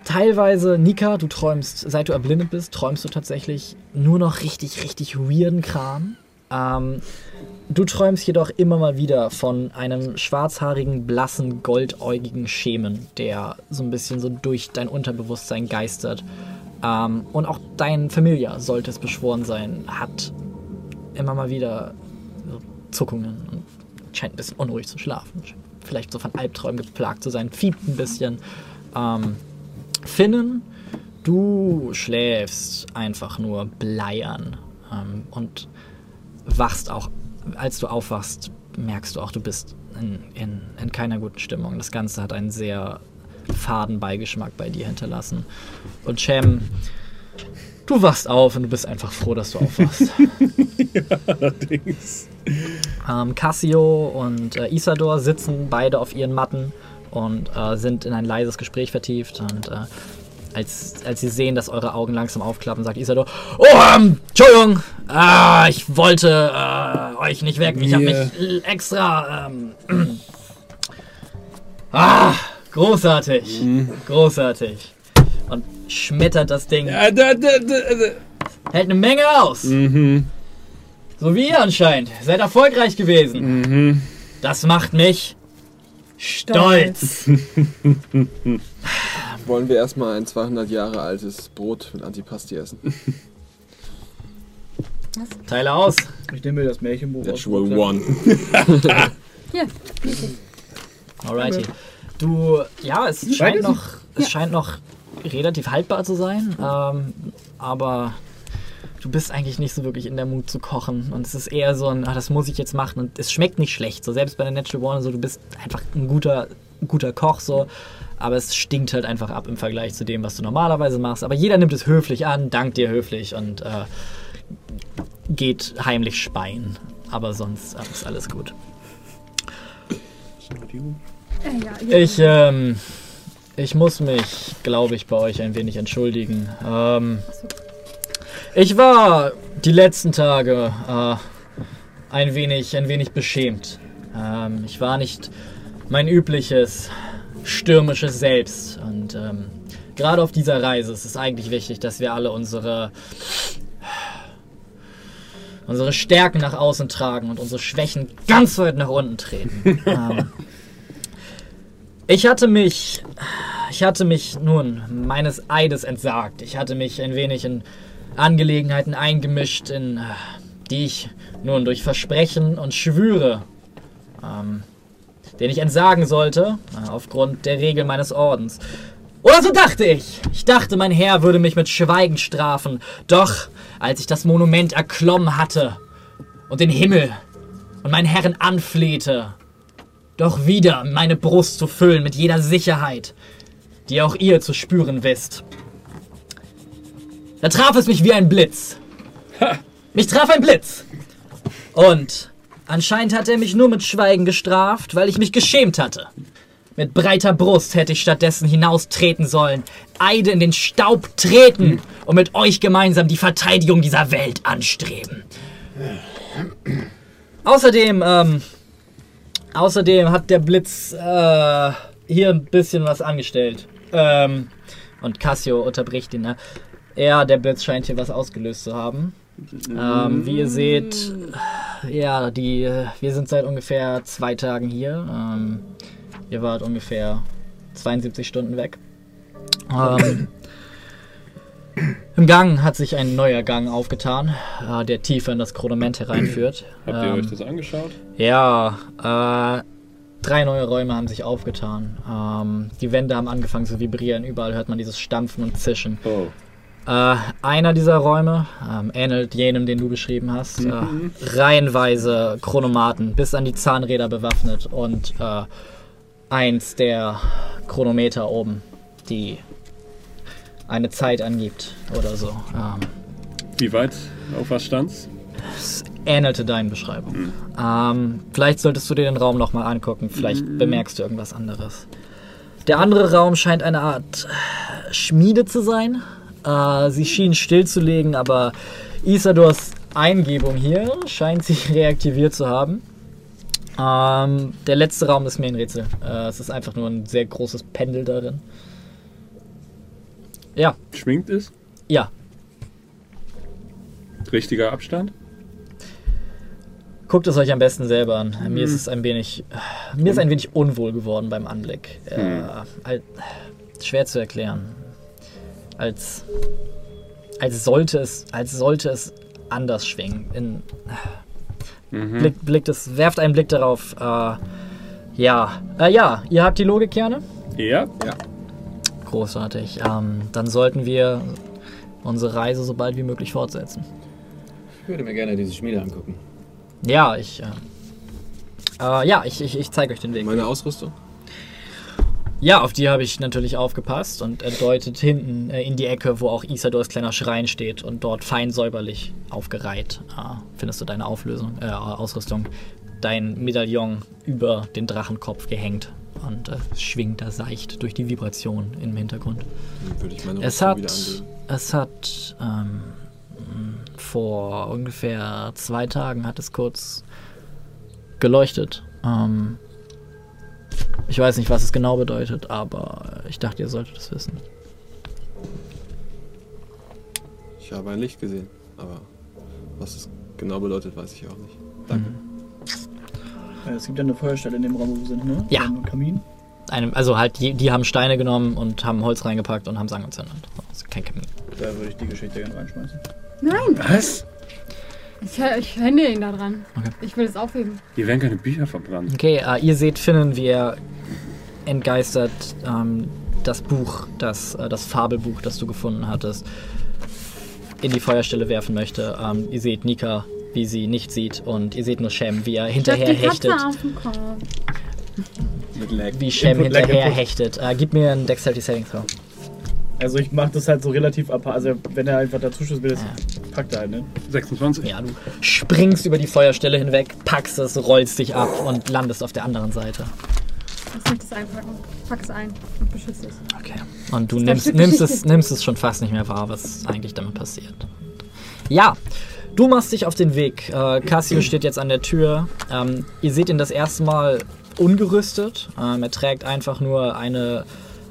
teilweise, Nika, du träumst, seit du erblindet bist, träumst du tatsächlich nur noch richtig, richtig weirden Kram. Ähm, du träumst jedoch immer mal wieder von einem schwarzhaarigen, blassen, goldäugigen Schemen, der so ein bisschen so durch dein Unterbewusstsein geistert. Ähm, und auch dein Familiar, sollte es beschworen sein, hat immer mal wieder so Zuckungen und scheint ein bisschen unruhig zu schlafen. Vielleicht so von Albträumen geplagt zu sein, fiebt ein bisschen. Ähm, Finnen, du schläfst einfach nur bleiern ähm, und wachst auch, als du aufwachst, merkst du auch, du bist in, in, in keiner guten Stimmung. Das Ganze hat einen sehr faden Beigeschmack bei dir hinterlassen. Und Cem, du wachst auf und du bist einfach froh, dass du aufwachst. Allerdings. Ähm, Cassio und äh, Isador sitzen beide auf ihren Matten und äh, sind in ein leises Gespräch vertieft. Und äh, als, als sie sehen, dass eure Augen langsam aufklappen, sagt Isador: Oh, ähm, Entschuldigung, ah, ich wollte äh, euch nicht wecken. Ich habe mich extra. Ähm, ah, großartig, großartig. Und schmettert das Ding, da, da, da. hält eine Menge aus. Mhm. So wie ihr anscheinend. Seid erfolgreich gewesen. Mhm. Das macht mich stolz. Wollen wir erstmal ein 200 Jahre altes Brot mit Antipasti essen? Teile aus. Ich nehme mir das Märchenbuch Natural aus. One. Hier. Alrighty. Du, ja, es scheint noch, es scheint noch relativ haltbar zu sein, ähm, aber du bist eigentlich nicht so wirklich in der Mut zu kochen und es ist eher so ein, ah, das muss ich jetzt machen und es schmeckt nicht schlecht. So selbst bei der Natural One, so du bist einfach ein guter, guter Koch so, aber es stinkt halt einfach ab im Vergleich zu dem, was du normalerweise machst. Aber jeder nimmt es höflich an, dankt dir höflich und äh, geht heimlich speien. Aber sonst äh, ist alles gut. Ich, ähm, ich muss mich, glaube ich, bei euch ein wenig entschuldigen. Ähm, ich war die letzten Tage äh, ein wenig, ein wenig beschämt. Ähm, ich war nicht mein übliches stürmisches Selbst. Und ähm, gerade auf dieser Reise ist es eigentlich wichtig, dass wir alle unsere unsere Stärken nach außen tragen und unsere Schwächen ganz weit nach unten treten. ähm, ich hatte mich, ich hatte mich nun meines Eides entsagt. Ich hatte mich ein wenig in Angelegenheiten eingemischt, in äh, die ich nun durch Versprechen und Schwüre, ähm, den ich entsagen sollte, äh, aufgrund der Regeln meines Ordens. Oder so dachte ich. Ich dachte, mein Herr würde mich mit Schweigen strafen. Doch, als ich das Monument erklommen hatte und den Himmel und meinen Herren anflehte, doch wieder meine Brust zu füllen mit jeder Sicherheit, die auch ihr zu spüren wisst. Da traf es mich wie ein Blitz. Mich traf ein Blitz. Und anscheinend hat er mich nur mit Schweigen gestraft, weil ich mich geschämt hatte. Mit breiter Brust hätte ich stattdessen hinaustreten sollen, Eide in den Staub treten und mit euch gemeinsam die Verteidigung dieser Welt anstreben. Außerdem, ähm, außerdem hat der Blitz äh, hier ein bisschen was angestellt. Ähm, und Cassio unterbricht ihn. Ne? Ja, der Blitz scheint hier was ausgelöst zu haben. Ähm, wie ihr seht, ja, die, wir sind seit ungefähr zwei Tagen hier. Ähm, ihr wart ungefähr 72 Stunden weg. Ähm, Im Gang hat sich ein neuer Gang aufgetan, äh, der tiefer in das Chronoment hereinführt. Habt ihr Ähm, euch das angeschaut? ja, äh, drei neue Räume haben sich aufgetan. Ähm, die Wände haben angefangen zu vibrieren. Überall hört man dieses Stampfen und Zischen. Oh. Äh, einer dieser Räume ähm, ähnelt jenem, den du beschrieben hast. Äh, reihenweise Chronomaten, bis an die Zahnräder bewaffnet und äh, eins der Chronometer oben, die eine Zeit angibt oder so. Ähm, Wie weit auf was stand's? es ähnelte deinen Beschreibung. Ähm, vielleicht solltest du dir den Raum nochmal angucken. Vielleicht bemerkst du irgendwas anderes. Der andere Raum scheint eine Art Schmiede zu sein. Äh, sie schien stillzulegen, aber Isadors Eingebung hier scheint sich reaktiviert zu haben. Ähm, der letzte Raum ist mir ein Rätsel. Äh, es ist einfach nur ein sehr großes Pendel darin. Ja, Schwingt es? ja. Richtiger Abstand? Guckt es euch am besten selber an. Mir ist es ein wenig, mir ist ein wenig unwohl geworden beim Anblick. Äh, halt, schwer zu erklären. Als, als sollte es, als sollte es anders schwingen. In, Mhm. Blick, blickt es, werft einen Blick darauf. Äh, ja, äh, ja, ihr habt die Logikkerne. Ja. Großartig. Ähm, dann sollten wir unsere Reise so bald wie möglich fortsetzen. Ich würde mir gerne diese Schmiede angucken. Ja, ich, äh, äh, ja, ich, ich, ich zeige euch den Weg. Meine Ausrüstung? Ja, auf die habe ich natürlich aufgepasst und er deutet hinten äh, in die Ecke, wo auch Isadors kleiner Schrein steht und dort fein säuberlich aufgereiht äh, findest du deine Auflösung, äh, Ausrüstung, dein Medaillon über den Drachenkopf gehängt und äh, schwingt da seicht durch die Vibration im Hintergrund. Würde ich meine Es hat, es hat ähm, vor ungefähr zwei Tagen hat es kurz geleuchtet. Ähm, ich weiß nicht, was es genau bedeutet, aber ich dachte, ihr solltet es wissen. Ich habe ein Licht gesehen, aber was es genau bedeutet, weiß ich auch nicht. Danke. Äh, Es gibt ja eine Feuerstelle in dem Raum, wo wir sind, ne? Ja. Ein Kamin. Einem, also halt, die, die haben Steine genommen und haben Holz reingepackt und haben es angezündet. Also kein Kamin. Da würde ich die Geschichte gerne reinschmeißen. Nein, Was? Ich, ich hände ihn da dran. Okay. Ich will es aufheben. Hier werden keine Bücher verbrannt. Okay, äh, ihr seht Finnen, wie er entgeistert ähm, das Buch, das, äh, das Fabelbuch, das du gefunden hattest, in die Feuerstelle werfen möchte. Ähm, ihr seht Nika, wie sie nicht sieht und ihr seht nur Shem, wie er hinterher hechtet. auf dem Kopf. Mit Lag. Wie Shem hinterher hechtet. Äh, gib mir einen Dexterity Saving Throw. Also ich mache das halt so relativ ab. Also wenn er einfach dazu stößt, will das packt er halt, ne? 26? Ja, du springst über die Feuerstelle hinweg, packst es, rollst dich ab und landest auf der anderen Seite. Lass mich das einpacken. Pack es ein und beschütze es. Okay. Und du nimmst, nimmst, es, nimmst es schon fast nicht mehr wahr, was eigentlich damit passiert. Ja, du machst dich auf den Weg. Äh, Cassio steht jetzt an der Tür. Ähm, ihr seht ihn das erste Mal ungerüstet. Ähm, er trägt einfach nur eine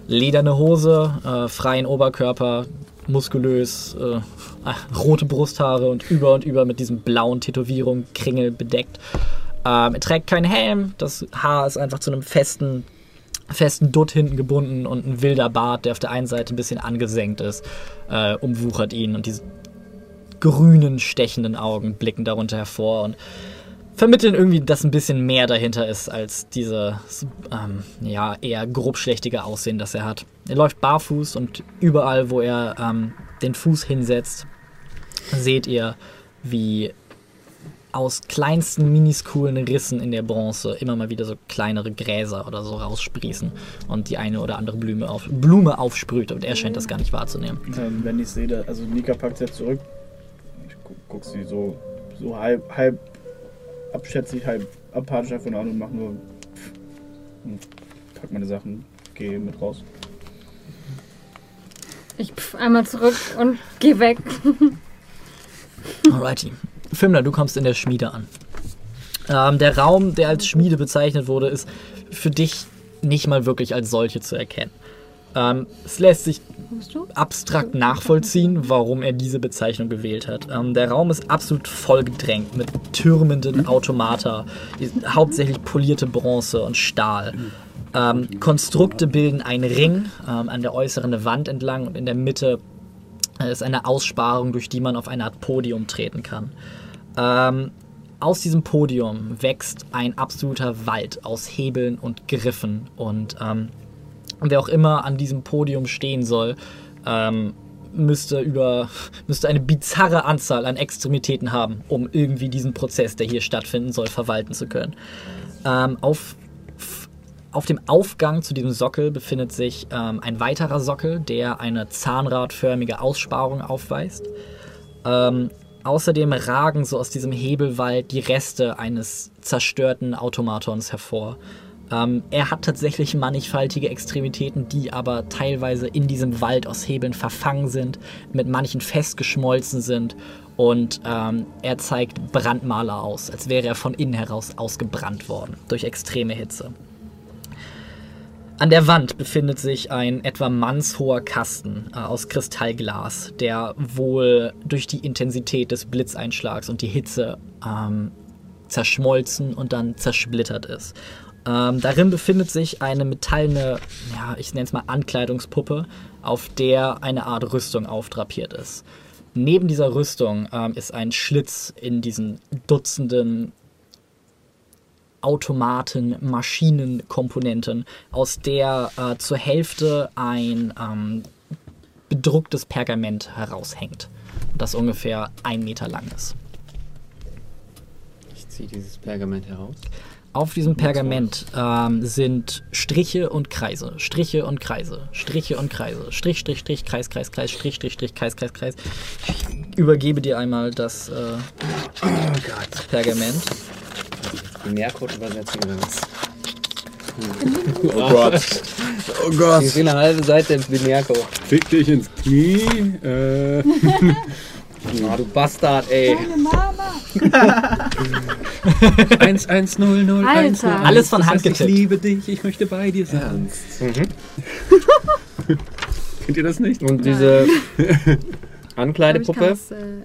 lederne Hose, äh, freien Oberkörper, muskulös, äh, ah, rote Brusthaare und über und über mit diesem blauen Tätowierung, Kringel bedeckt. Ähm, er trägt keinen Helm, das Haar ist einfach zu einem festen festen Dutt hinten gebunden und ein wilder Bart, der auf der einen Seite ein bisschen angesenkt ist, äh, umwuchert ihn und diese grünen, stechenden Augen blicken darunter hervor und vermitteln irgendwie, dass ein bisschen mehr dahinter ist als dieses ähm, ja, eher grobschlächtige Aussehen, das er hat. Er läuft barfuß und überall, wo er ähm, den Fuß hinsetzt, seht ihr, wie aus kleinsten miniskulen Rissen in der Bronze immer mal wieder so kleinere Gräser oder so raussprießen und die eine oder andere Blume, auf, Blume aufsprüht und er scheint das gar nicht wahrzunehmen. Ähm, wenn ich sehe, also Nika packt sie jetzt zurück. Ich guck, guck sie so, so halb, halb abschätzig, halb apathisch davon an und mach nur und pack meine Sachen, gehe mit raus. Ich pff, einmal zurück und geh weg. Alrighty. Filmler, du kommst in der Schmiede an. Ähm, der Raum, der als Schmiede bezeichnet wurde, ist für dich nicht mal wirklich als solche zu erkennen. Ähm, es lässt sich abstrakt nachvollziehen, warum er diese Bezeichnung gewählt hat. Ähm, der Raum ist absolut vollgedrängt mit türmenden Automata, die- hauptsächlich polierte Bronze und Stahl. Ähm, Konstrukte bilden einen Ring ähm, an der äußeren Wand entlang und in der Mitte äh, ist eine Aussparung, durch die man auf eine Art Podium treten kann. Ähm, aus diesem Podium wächst ein absoluter Wald aus Hebeln und Griffen und ähm, wer auch immer an diesem Podium stehen soll, ähm, müsste über müsste eine bizarre Anzahl an Extremitäten haben, um irgendwie diesen Prozess, der hier stattfinden soll, verwalten zu können. Ähm, auf, auf dem Aufgang zu diesem Sockel befindet sich ähm, ein weiterer Sockel, der eine zahnradförmige Aussparung aufweist. Ähm, außerdem ragen so aus diesem Hebelwald die Reste eines zerstörten Automatons hervor. Ähm, er hat tatsächlich mannigfaltige Extremitäten, die aber teilweise in diesem Wald aus Hebeln verfangen sind, mit manchen festgeschmolzen sind und ähm, er zeigt Brandmaler aus, als wäre er von innen heraus ausgebrannt worden durch extreme Hitze. An der Wand befindet sich ein etwa mannshoher Kasten äh, aus Kristallglas, der wohl durch die Intensität des Blitzeinschlags und die Hitze ähm, zerschmolzen und dann zersplittert ist. Ähm, darin befindet sich eine metallene, ja, ich nenne es mal Ankleidungspuppe, auf der eine Art Rüstung aufdrapiert ist. Neben dieser Rüstung ähm, ist ein Schlitz in diesen Dutzenden Automaten, Maschinenkomponenten, aus der äh, zur Hälfte ein ähm, bedrucktes Pergament heraushängt, das ungefähr ein Meter lang ist. Ich ziehe dieses Pergament heraus. Auf diesem Pergament ähm, sind Striche und Kreise, Striche und Kreise, Striche und Kreise, Strich, Strich, Strich, Kreis, Kreis, Kreis, Strich, Strich, Strich, Kreis, Kreis, Kreis. Ich übergebe dir einmal das äh, Pergament. Binärcode übersetzen oder was? Oh Gott. Oh Gott. Ich sehe eine halbe Seite im Binärcode. Fick dich ins Knie. Äh, Oh, du Bastard, ey. Meine Mama. 110010. Alter. Alles von Hand Ich getippt. liebe dich, ich möchte bei dir sein. Kennt ihr das nicht? Und diese ich Ankleidepuppe, das, äh,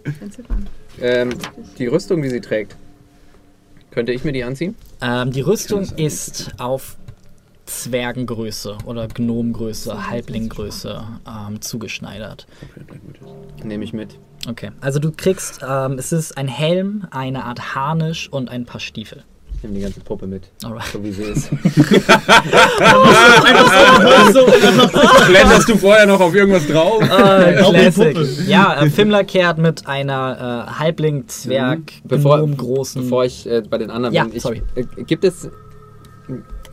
ähm, die Rüstung, die sie trägt, könnte ich mir die anziehen? Ähm, die Rüstung ist auf Zwergengröße oder Gnomgröße, Halblinggröße ähm, zugeschneidert. Nehme ich mit. Okay, also du kriegst, ähm, es ist ein Helm, eine Art Harnisch und ein paar Stiefel. Ich nehme die ganze Puppe mit, Alright. so wie sie ist. Blenderst du vorher noch auf irgendwas drauf? Äh, Classic. Ja, äh, Fimmler kehrt mit einer äh, Halbling-Zwerg, Bevor, Gnom-großen. bevor ich äh, bei den anderen Ja, bin, ich, sorry. äh, gibt es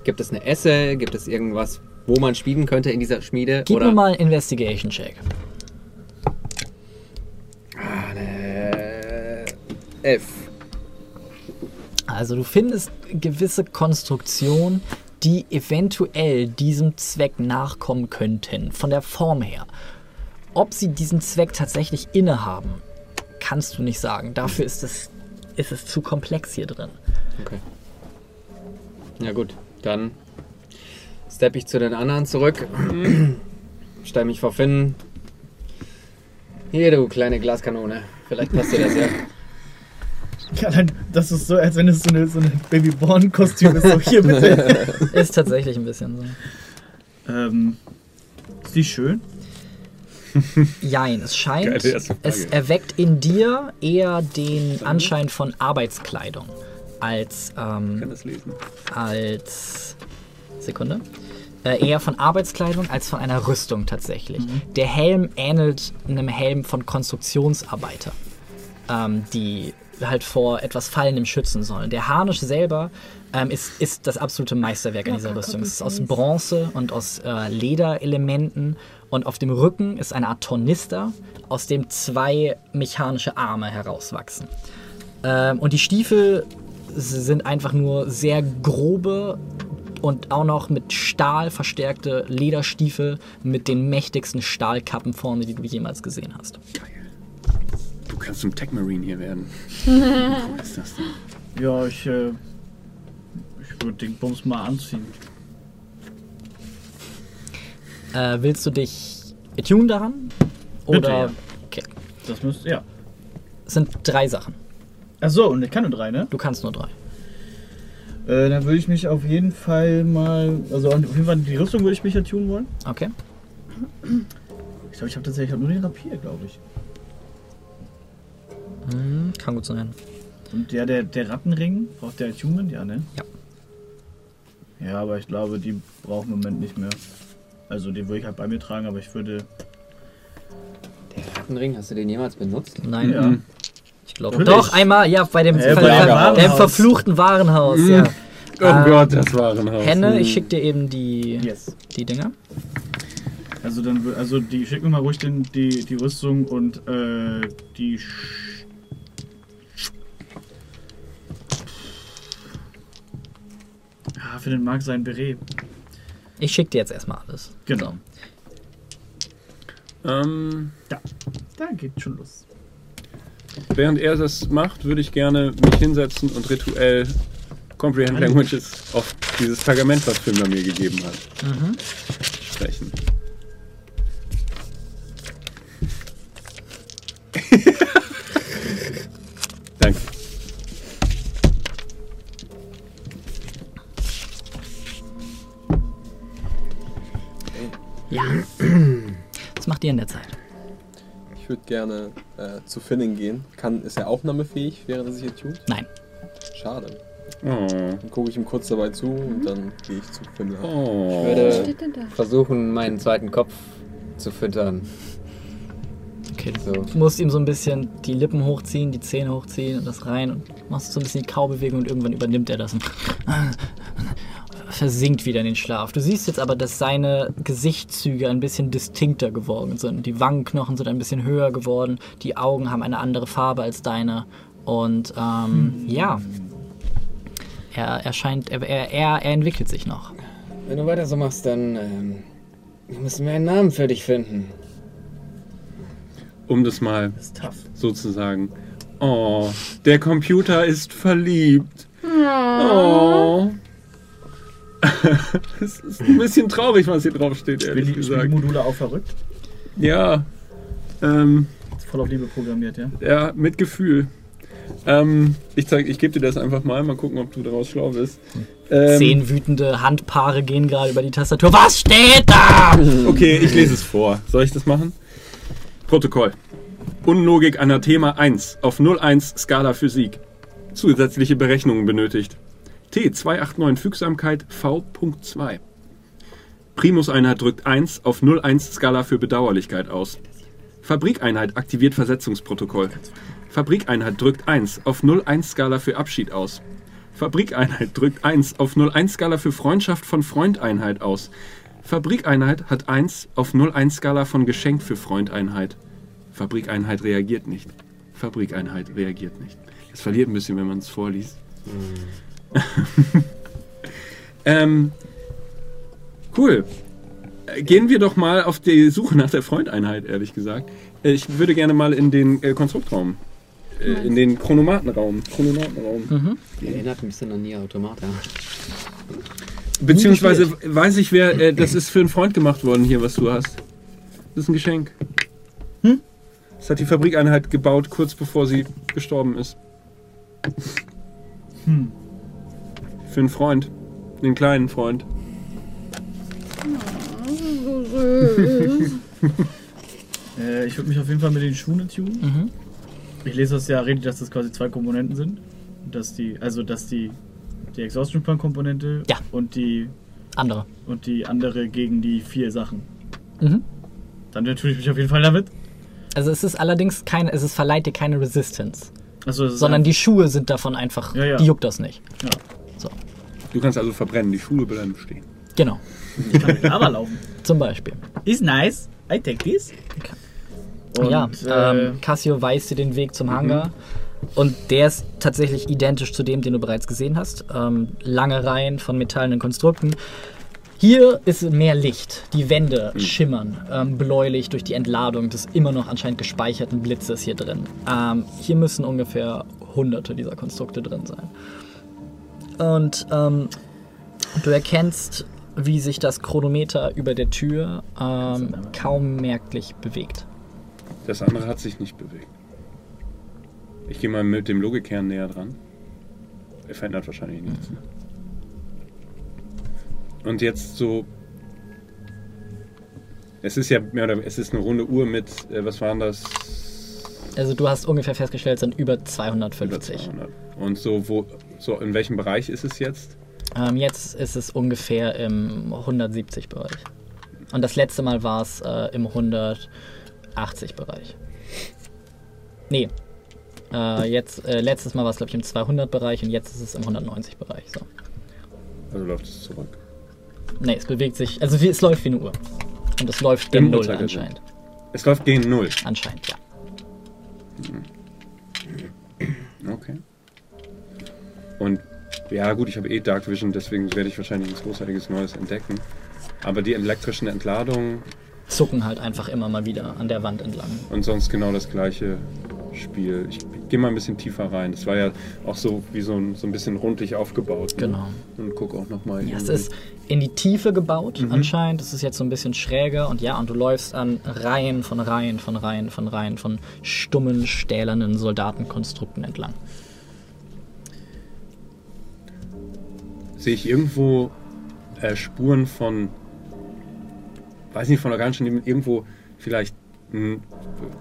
gibt es eine Esse, gibt es irgendwas, wo man schmieden könnte in dieser Schmiede? Gib oder mir mal einen Investigation-Check. äh, elf. Also du findest gewisse Konstruktionen, die eventuell diesem Zweck nachkommen könnten, von der Form her. Ob sie diesen Zweck tatsächlich innehaben, kannst du nicht sagen. Dafür ist es, ist es zu komplex hier drin. Okay. Ja gut, dann steppe ich zu den anderen zurück, stelle mich vor Finn. Hier, du kleine Glaskanone. Vielleicht passt dir das ja. Allein, das ist so, als wenn es so eine, so eine Babyborn-Kostüm ist. So, hier bitte. Ist tatsächlich ein bisschen so. ähm, ist die schön? Jein, es scheint, es erweckt in dir eher den Anschein von Arbeitskleidung als, Ich kann ähm, das lesen. als Sekunde. Äh, eher von Arbeitskleidung als von einer Rüstung tatsächlich. Der Helm ähnelt einem Helm von Konstruktionsarbeiter, ähm, die halt vor etwas Fallendem schützen sollen. Der Harnisch selber ähm, ist, ist das absolute Meisterwerk an dieser Rüstung. Es ist aus Bronze und aus äh, Lederelementen und auf dem Rücken ist eine Art Tornister, aus dem zwei mechanische Arme herauswachsen. Ähm, und die Stiefel sind einfach nur sehr grobe und auch noch mit Stahl verstärkte Lederstiefel mit den mächtigsten Stahlkappen vorne, die du jemals gesehen hast. Du kannst zum Tech Marine hier werden. Wo ist das denn? Ja, ich, äh, ich würde den Bums mal anziehen. Äh, willst du dich attune daran? Oder. Bitte, ja. Okay. Das müsste, ja. Es sind drei Sachen. Achso, und ich kann nur drei, ne? Du kannst nur drei. Äh, dann würde ich mich auf jeden Fall mal, also auf jeden Fall die Rüstung würde ich mich attunen wollen. Okay. Ich glaube, ich habe tatsächlich auch nur den Rapier, glaube ich. Hm, kann gut sein. Und ja, der, der Rattenring, braucht der Attunement? Ja, ne? Ja. Ja, aber ich glaube, die brauchen im Moment nicht mehr. Also den würde ich halt bei mir tragen, aber ich würde... Der Rattenring, hast du den jemals benutzt? Nein. Ja. Ich glaube. Doch, einmal, ja, bei dem, Äh, bei dem Warenhaus. dem verfluchten Warenhaus, Mhm. ja. Oh Ähm, Gott, das Warenhaus. Henne, Hm. ich schicke dir eben die, Yes. die Dinger. Also dann, also die, schick mir mal ruhig den, die, die Rüstung und äh, die... Sch ja, für den Marc sein Beret. Ich schicke dir jetzt erstmal alles. Genau. Ähm, Da geht schon los. Während er das macht, würde ich gerne mich hinsetzen und rituell Comprehend. Languages auf dieses Pergament, was Finder mir gegeben hat, Mhm. sprechen. Danke. Ja. Was macht ihr in der Zeit? Ich würde gerne äh, zu Finning gehen. Kann, ist er aufnahmefähig, während er sich hier tut? Nein. Schade. Oh. Dann gucke ich ihm kurz dabei zu und dann gehe ich zu Finning. Oh. Ich würde Steht denn da? versuchen, meinen zweiten Kopf zu füttern. Okay. So. Du musst ihm so ein bisschen die Lippen hochziehen, die Zähne hochziehen und das rein und machst so ein bisschen die Kaubewegung und irgendwann übernimmt er das versinkt wieder in den Schlaf. Du siehst jetzt aber, dass seine Gesichtszüge ein bisschen distinkter geworden sind. Die Wangenknochen sind ein bisschen höher geworden, die Augen haben eine andere Farbe als deine und ähm, ja, er, er scheint, er, er, er entwickelt sich noch. Wenn du weiter so machst, dann ähm, müssen wir einen Namen für dich finden. Um das mal Das sozusagen. Oh, der Computer ist verliebt. Oh. Es ist ein bisschen traurig, was hier drauf steht, ehrlich die, spielen die gesagt. Module auch verrückt? Ja. Ähm, Ist voll auf Liebe programmiert, ja? ja, mit Gefühl. Ähm, ich zeig, ich gebe dir das einfach mal, mal gucken, ob du daraus schlau bist. Ähm, Zehn wütende Handpaare gehen gerade über die Tastatur. Was steht da? Okay, ich lese es vor. Soll ich das machen? Protokoll. Unlogik Anathema 1 auf 01 Skala Physik. Zusätzliche Berechnungen benötigt. T289 Fügsamkeit V.2. Primuseinheit drückt 1 auf 01 Skala für Bedauerlichkeit aus. Fabrikeinheit aktiviert Versetzungsprotokoll. Fabrikeinheit drückt 1 auf 01 Skala für Abschied aus. Fabrikeinheit drückt 1 auf 01 Skala für Freundschaft von Freundeinheit aus. Fabrikeinheit hat 1 auf 01 Skala von Geschenk für Freundeinheit. Fabrikeinheit reagiert nicht. Fabrikeinheit reagiert nicht. Es verliert ein bisschen, wenn man es vorliest. ähm, cool. Gehen wir doch mal auf die Suche nach der Freundeinheit, ehrlich gesagt. Ich würde gerne mal in den äh, Konstruktraum. Äh, in den Chronomatenraum. Chronomatenraum. Mhm. Erinnert ein bisschen an Nier Automata. Beziehungsweise weiß ich, wer. Äh, das ist für einen Freund gemacht worden hier, was du hast. Das ist ein Geschenk. Hm? Das hat die Fabrikeinheit gebaut, kurz bevor sie gestorben ist. Hm. Für einen Freund. Den kleinen Freund. So süß. Äh, ich würde mich auf jeden Fall mit den Schuhen tunen. Mhm. Ich lese das ja richtig, dass das quasi zwei Komponenten sind. Dass die, also dass die, die Exhaustion Plan Komponente Ja. und die Andere. und die andere gegen die vier Sachen. Mhm. Dann tue ich mich auf jeden Fall damit. Also es ist allerdings keine, es ist verleiht dir keine Resistance, Also sondern die Schuhe sind davon einfach, Ja, ja. die juckt das nicht. ja. Du kannst also verbrennen, die Schuhe bleiben stehen. Genau, Ich kann mit Lava laufen. zum Beispiel. Ist nice. I take this. Und, ja, äh, Mhm. ähm, Cassio weist dir den Weg zum Hangar. Und der ist tatsächlich identisch zu dem, den du bereits gesehen hast. Ähm, lange Reihen von metallenen Konstrukten. Hier ist mehr Licht. Die Wände schimmern ähm, bläulich durch die Entladung des immer noch anscheinend gespeicherten Blitzes hier drin. Ähm, hier müssen ungefähr hunderte dieser Konstrukte drin sein. Und ähm, du erkennst, wie sich das Chronometer über der Tür ähm, kaum merklich bewegt. Das andere hat sich nicht bewegt. Ich gehe mal mit dem Logikkern näher dran. Er verändert wahrscheinlich nichts. Und jetzt so. Es ist ja mehr oder es ist eine runde Uhr mit, äh, was waren das? Also du hast ungefähr festgestellt, es sind über Über 250. 200. Und so, wo, so in welchem Bereich ist es jetzt? Ähm, jetzt ist es ungefähr im 170-Bereich. Und das letzte Mal war es äh, im 180-Bereich. Nee. Äh, jetzt, äh, letztes Mal war es, glaube ich, im 200-Bereich und jetzt ist es im 190-Bereich. So. Also läuft es zurück. Nee, es bewegt sich, also es läuft wie eine Uhr. Und es läuft gegen Null anscheinend. Es läuft gegen Null. Anscheinend, ja. Okay. Und ja, gut, ich habe eh Dark Vision, deswegen werde ich wahrscheinlich nichts Großartiges Neues entdecken. Aber die elektrischen Entladungen Zucken halt einfach immer mal wieder an der Wand entlang. und sonst genau das gleiche Spiel. Ich gehe mal ein bisschen tiefer rein. Das war ja auch so wie so ein, so ein bisschen rundlich aufgebaut. ne? Genau. Und guck auch nochmal. Ja, es ist in die Tiefe gebaut Mhm. anscheinend. Es ist jetzt so ein bisschen schräger und ja, und du läufst an Reihen von Reihen von Reihen von Reihen von stummen, stählernen Soldatenkonstrukten entlang. Sehe ich irgendwo äh, Spuren von, weiß nicht, von Organschen, irgendwo vielleicht mh,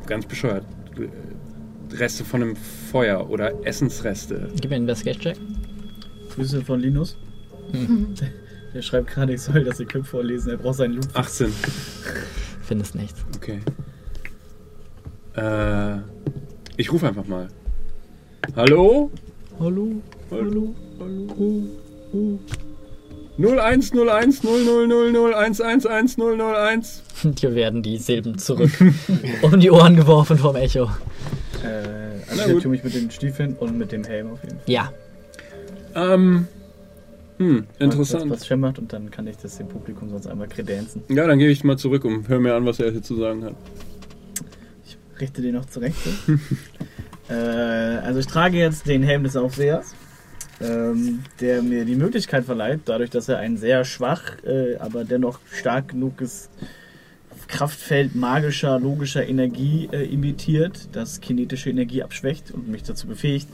ganz bescheuert, äh, Reste von einem Feuer oder Essensreste. Gib mir einen Investigation-Check. Grüße von Linus. Der schreibt gerade, ich soll das Equip vorlesen. Er braucht seinen Loot. 18. Findest nichts. Okay. Äh, ich rufe einfach mal. Hallo? Hallo? Hallo? Hallo? 01 01 000 111 001. Dir werden die Silben zurück um die Ohren geworfen vom Echo. Äh, also ich tue mich mit den Stiefeln und mit dem Helm auf jeden Fall. Ja, Ähm, hm, interessant. was schemmert und dann kann ich das dem Publikum sonst einmal kredenzen. Ja, dann gehe ich mal zurück und hör mir an, was er hier zu sagen hat. Ich richte den noch zurecht. äh, also ich trage jetzt den Helm des Aufsehers, ähm, der mir die Möglichkeit verleiht, dadurch, dass er ein sehr schwach, äh, aber dennoch stark genuges Kraftfeld magischer, logischer Energie äh, imitiert, das kinetische Energie abschwächt und mich dazu befähigt,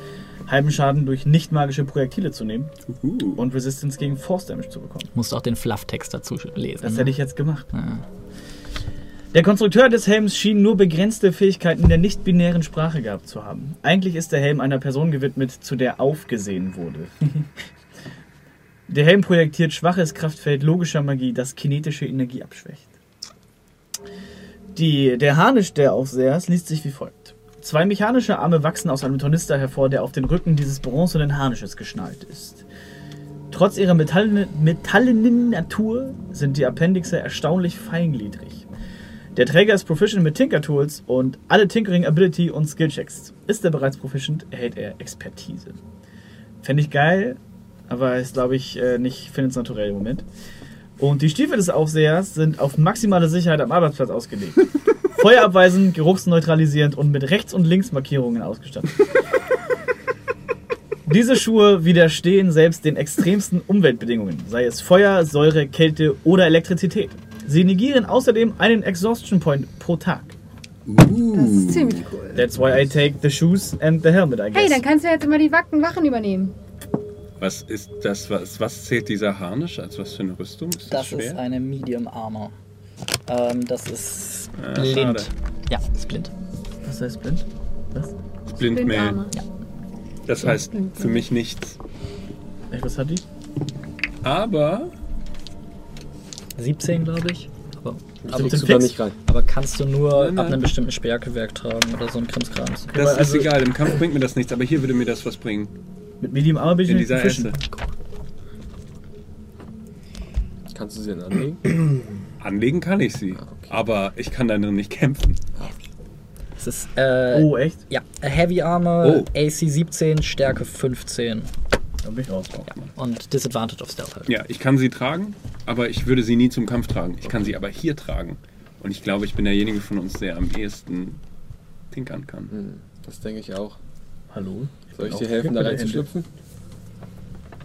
halben Schaden durch nicht magische Projektile zu nehmen Uhu. und Resistance gegen Force Damage zu bekommen. musst auch den Flufftext dazu lesen. Das ne? hätte ich jetzt gemacht. Ja. Der Konstrukteur des Helms schien nur begrenzte Fähigkeiten in der nicht-binären Sprache gehabt zu haben. Eigentlich ist der Helm einer Person gewidmet, zu der aufgesehen wurde. der Helm projektiert schwaches Kraftfeld logischer Magie, das kinetische Energie abschwächt. Die, der Harnisch der Aufsehers liest sich wie folgt. Zwei mechanische Arme wachsen aus einem Tornister hervor, der auf den Rücken dieses bronzenen Harnisches geschnallt ist. Trotz ihrer metallenen, metallenen Natur sind die Appendixe erstaunlich feingliedrig. Der Träger ist proficient mit Tinker Tools und alle Tinkering Ability und Skill Checks. Ist er bereits proficient, erhält er Expertise. Fände ich geil, aber ist, glaube ich, äh, nicht findet naturell im Moment. Und die Stiefel des Aufsehers sind auf maximale Sicherheit am Arbeitsplatz ausgelegt. Feuerabweisend, geruchsneutralisierend und mit Rechts- und Linksmarkierungen ausgestattet. Diese Schuhe widerstehen selbst den extremsten Umweltbedingungen, sei es Feuer, Säure, Kälte oder Elektrizität. Sie negieren außerdem einen Exhaustion Point pro Tag. Das ist ziemlich cool. That's why I take the shoes and the helmet, I guess. Hey, dann kannst du jetzt immer die Wacken Wachen übernehmen. Was ist das? Was, was zählt dieser Harnisch? Als was für eine Rüstung? Ist das, Das schwer? ist eine Medium Armor. Ähm, das ist Ah, blind. schade. Ja, ist blind. Was heißt blind? Was? Blindmail. Blindarme. Das heißt für mich nichts. Echt, was hat die? Aber 17, glaube ich. Aber, aber, Kriegst du da nicht rein. aber kannst du nur Nein, ab nein. einem bestimmten Sperrgewerk tragen oder so ein Krimskrams. das ist also- egal. Im Kampf bringt mir das nichts. Aber hier würde mir das was bringen. Mit Medium Armor bin ich In dieser Fischen. Esse. Kannst du sie denn anlegen? Anlegen kann ich sie. Aber ich kann darin nicht kämpfen. Es ist, äh, Oh, echt? ja, Heavy Armor, Oh. AC 17, Stärke 15 Da bin ich raus. und Disadvantage of Stealth halt. Ja, ich kann sie tragen, aber ich würde sie nie zum Kampf tragen. Ich kann sie aber hier tragen. Und ich glaube, ich bin derjenige von uns, der am ehesten tinkern kann. Hm, das denke ich auch. Hallo? Soll ich dir helfen, da reinzuschlüpfen?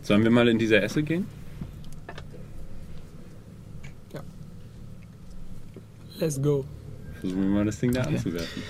Sollen wir mal in diese Esse gehen? Let's go. Versuchen wir mal das Ding da anzuwerfen.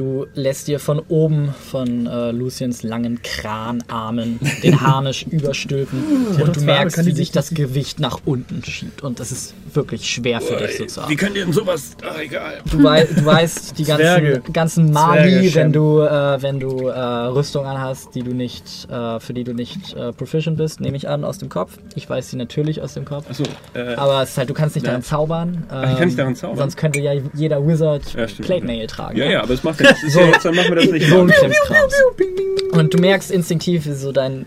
Du lässt dir von oben von äh, Luciens langen Kranarmen den Harnisch überstülpen und du merkst, wie sich das Gewicht nach unten schiebt. Und es ist wirklich schwer für dich so zu haben. könnt ihr denn sowas? Ach, egal. Du, wei du weißt die ganzen, Zwerge. ganzen Mali, wenn du, äh, wenn du äh, Rüstung anhast, die du nicht, äh, für die du nicht äh, proficient bist, nehme ich an, aus dem Kopf. Ich weiß sie natürlich aus dem Kopf. Achso, äh, Aber es ist halt, du kannst nicht Ja. daran zaubern. ich kann nicht daran ähm, zaubern? Sonst könnte ja jeder Wizard Ja, stimmt. Plate Nail tragen. ja, ja, aber das macht ja nichts. Das ist ja jetzt, dann machen wir das nicht. So ein. Und du merkst instinktiv, wie so dein.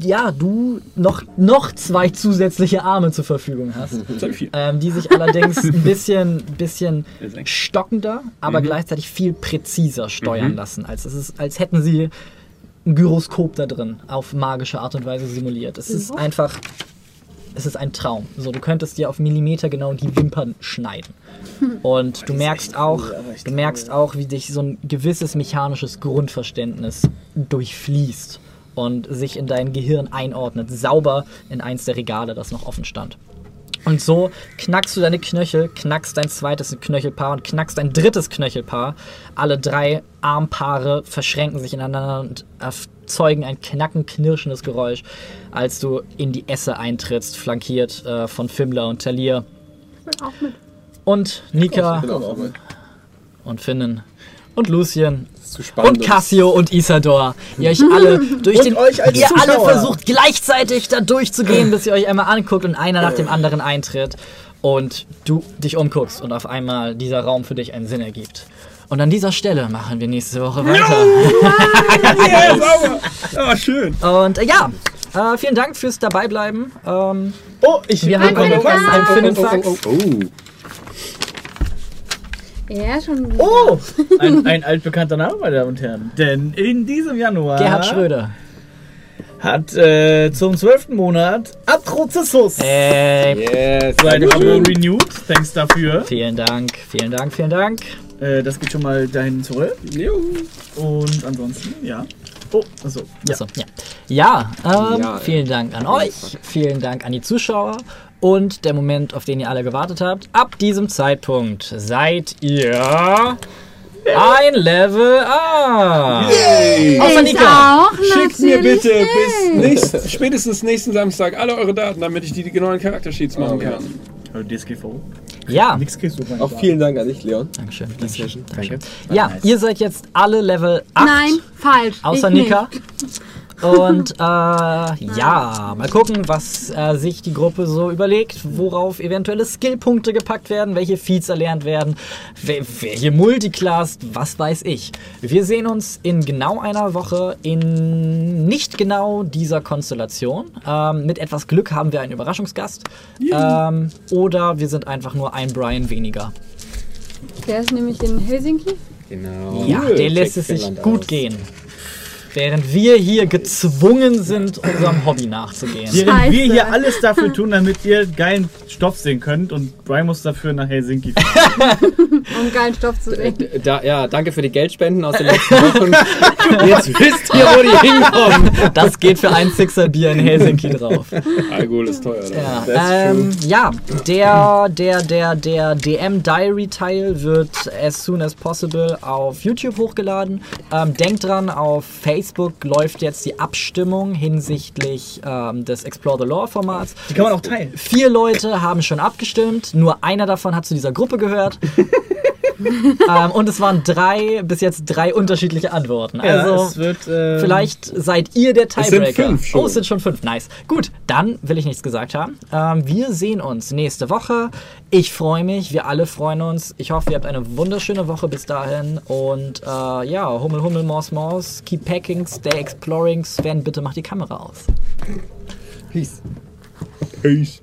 Ja, du noch, noch zwei zusätzliche Arme zur Verfügung hast. Ähm, die sich allerdings ein bisschen, bisschen stockender, aber Mhm. gleichzeitig viel präziser steuern Mhm. lassen. Als, es ist, als hätten sie ein Gyroskop da drin auf magische Art und Weise simuliert. Es ist einfach. Es ist ein Traum. So, du könntest dir auf Millimeter genau die Wimpern schneiden. Und du merkst auch, du merkst auch, wie dich so ein gewisses mechanisches Grundverständnis durchfließt und sich in dein Gehirn einordnet, sauber in eins der Regale, das noch offen stand. Und so knackst du deine Knöchel, knackst dein zweites Knöchelpaar und knackst dein drittes Knöchelpaar. Alle drei Armpaare verschränken sich ineinander und erzeugen ein knacken, knirschendes Geräusch, als du in die Esse eintrittst, flankiert äh, von Fimmler und Talir. Auch mit. Und Nika Genau, auch mit. und Finnen und Lucien zu spannend. und Cassio und Isador. Ihr euch alle durch Und den euch als ihr alle Zuschauer. versucht gleichzeitig da durchzugehen, bis ihr euch einmal anguckt und einer nach dem anderen eintritt und du dich umguckst und auf einmal dieser Raum für dich einen Sinn ergibt. Und an dieser Stelle machen wir nächste Woche weiter. Ja, sauber. Ah, schön. Und äh, ja, äh, vielen Dank fürs Dabeibleiben. Ähm, Oh, ich wir haben Ein einen, Finnenfax. einen Finnenfax. Oh, Ja, schon. Oh, ein, ein altbekannter Name, meine Damen und Herren. Denn in diesem Januar Gerhard Schröder. hat äh, zum zwölften Monat Atrozessus Ey, Yes. sein Abo renewed. Thanks dafür. vielen Dank, vielen Dank, vielen Dank. Äh, das geht schon mal dahin zurück. Juhu. Und ansonsten, ja. Oh, achso. Ja. Achso, ja. Ja, ähm, Ja, vielen Dank an euch, vielen Dank an die Zuschauer und der Moment, auf den ihr alle gewartet habt. Ab diesem Zeitpunkt seid ihr ein Level A. Außer Ich Nika. auch, Schickt mir bitte nicht. bis nächst, spätestens nächsten Samstag alle eure Daten, damit ich die, die genauen Charaktersheets machen ja. kann. Äh, DSGVO. Ja. Nix kriegst du. Auch vielen Dank an dich, Leon. Dankeschön. Dankeschön. Session. Dankeschön. Danke. Ja, ihr seid jetzt alle Level 8. Nein, falsch. Außer ich Nika. Und äh, ja, mal gucken, was äh, sich die Gruppe so überlegt, worauf eventuelle Skillpunkte gepackt werden, welche Feats erlernt werden, wer, welche Multiclass, was weiß ich. Wir sehen uns in genau einer Woche in nicht genau dieser Konstellation. Ähm, mit etwas Glück haben wir einen Überraschungsgast. Ähm, oder wir sind einfach nur ein Brian weniger. Der ist nämlich in Helsinki. Genau. Ja, Cool. der lässt Check es sich Finnland gut aus. gehen. Während wir hier gezwungen sind, unserem Hobby nachzugehen. Während Scheiße. wir hier alles dafür tun, damit ihr geilen Stoff sehen könnt und Brian muss dafür nach Helsinki fahren. Um geilen Stoff zu sehen. Äh, Da, ja, danke für die Geldspenden aus den letzten Wochen. Jetzt wisst ihr, wo die hinkommen. Das geht für ein Sixer Bier in Helsinki drauf. Alkohol ist teuer. Ja, ähm, ja der, der, der, der DM Diary Teil wird as soon as possible auf YouTube hochgeladen. Ähm, denkt dran, auf Facebook läuft jetzt die Abstimmung hinsichtlich ähm, des Explore the Lore Formats. Die kann man auch teilen. Vier Leute haben schon abgestimmt, nur einer davon hat zu dieser Gruppe gehört. ähm, und es waren drei, bis jetzt drei unterschiedliche Antworten. Ja, Also es wird. ähm, Vielleicht seid ihr der sind Tiebreaker. fünf schon. Oh, es sind schon fünf. Nice. Gut, dann will ich nichts gesagt haben. Ähm, wir sehen uns nächste Woche. Ich freue mich, wir alle freuen uns. Ich hoffe, ihr habt eine wunderschöne Woche bis dahin. Und äh, ja, Hummel, Hummel, Maus, Maus. Keep packing, stay exploring. Sven, bitte mach die Kamera aus. Peace. Peace.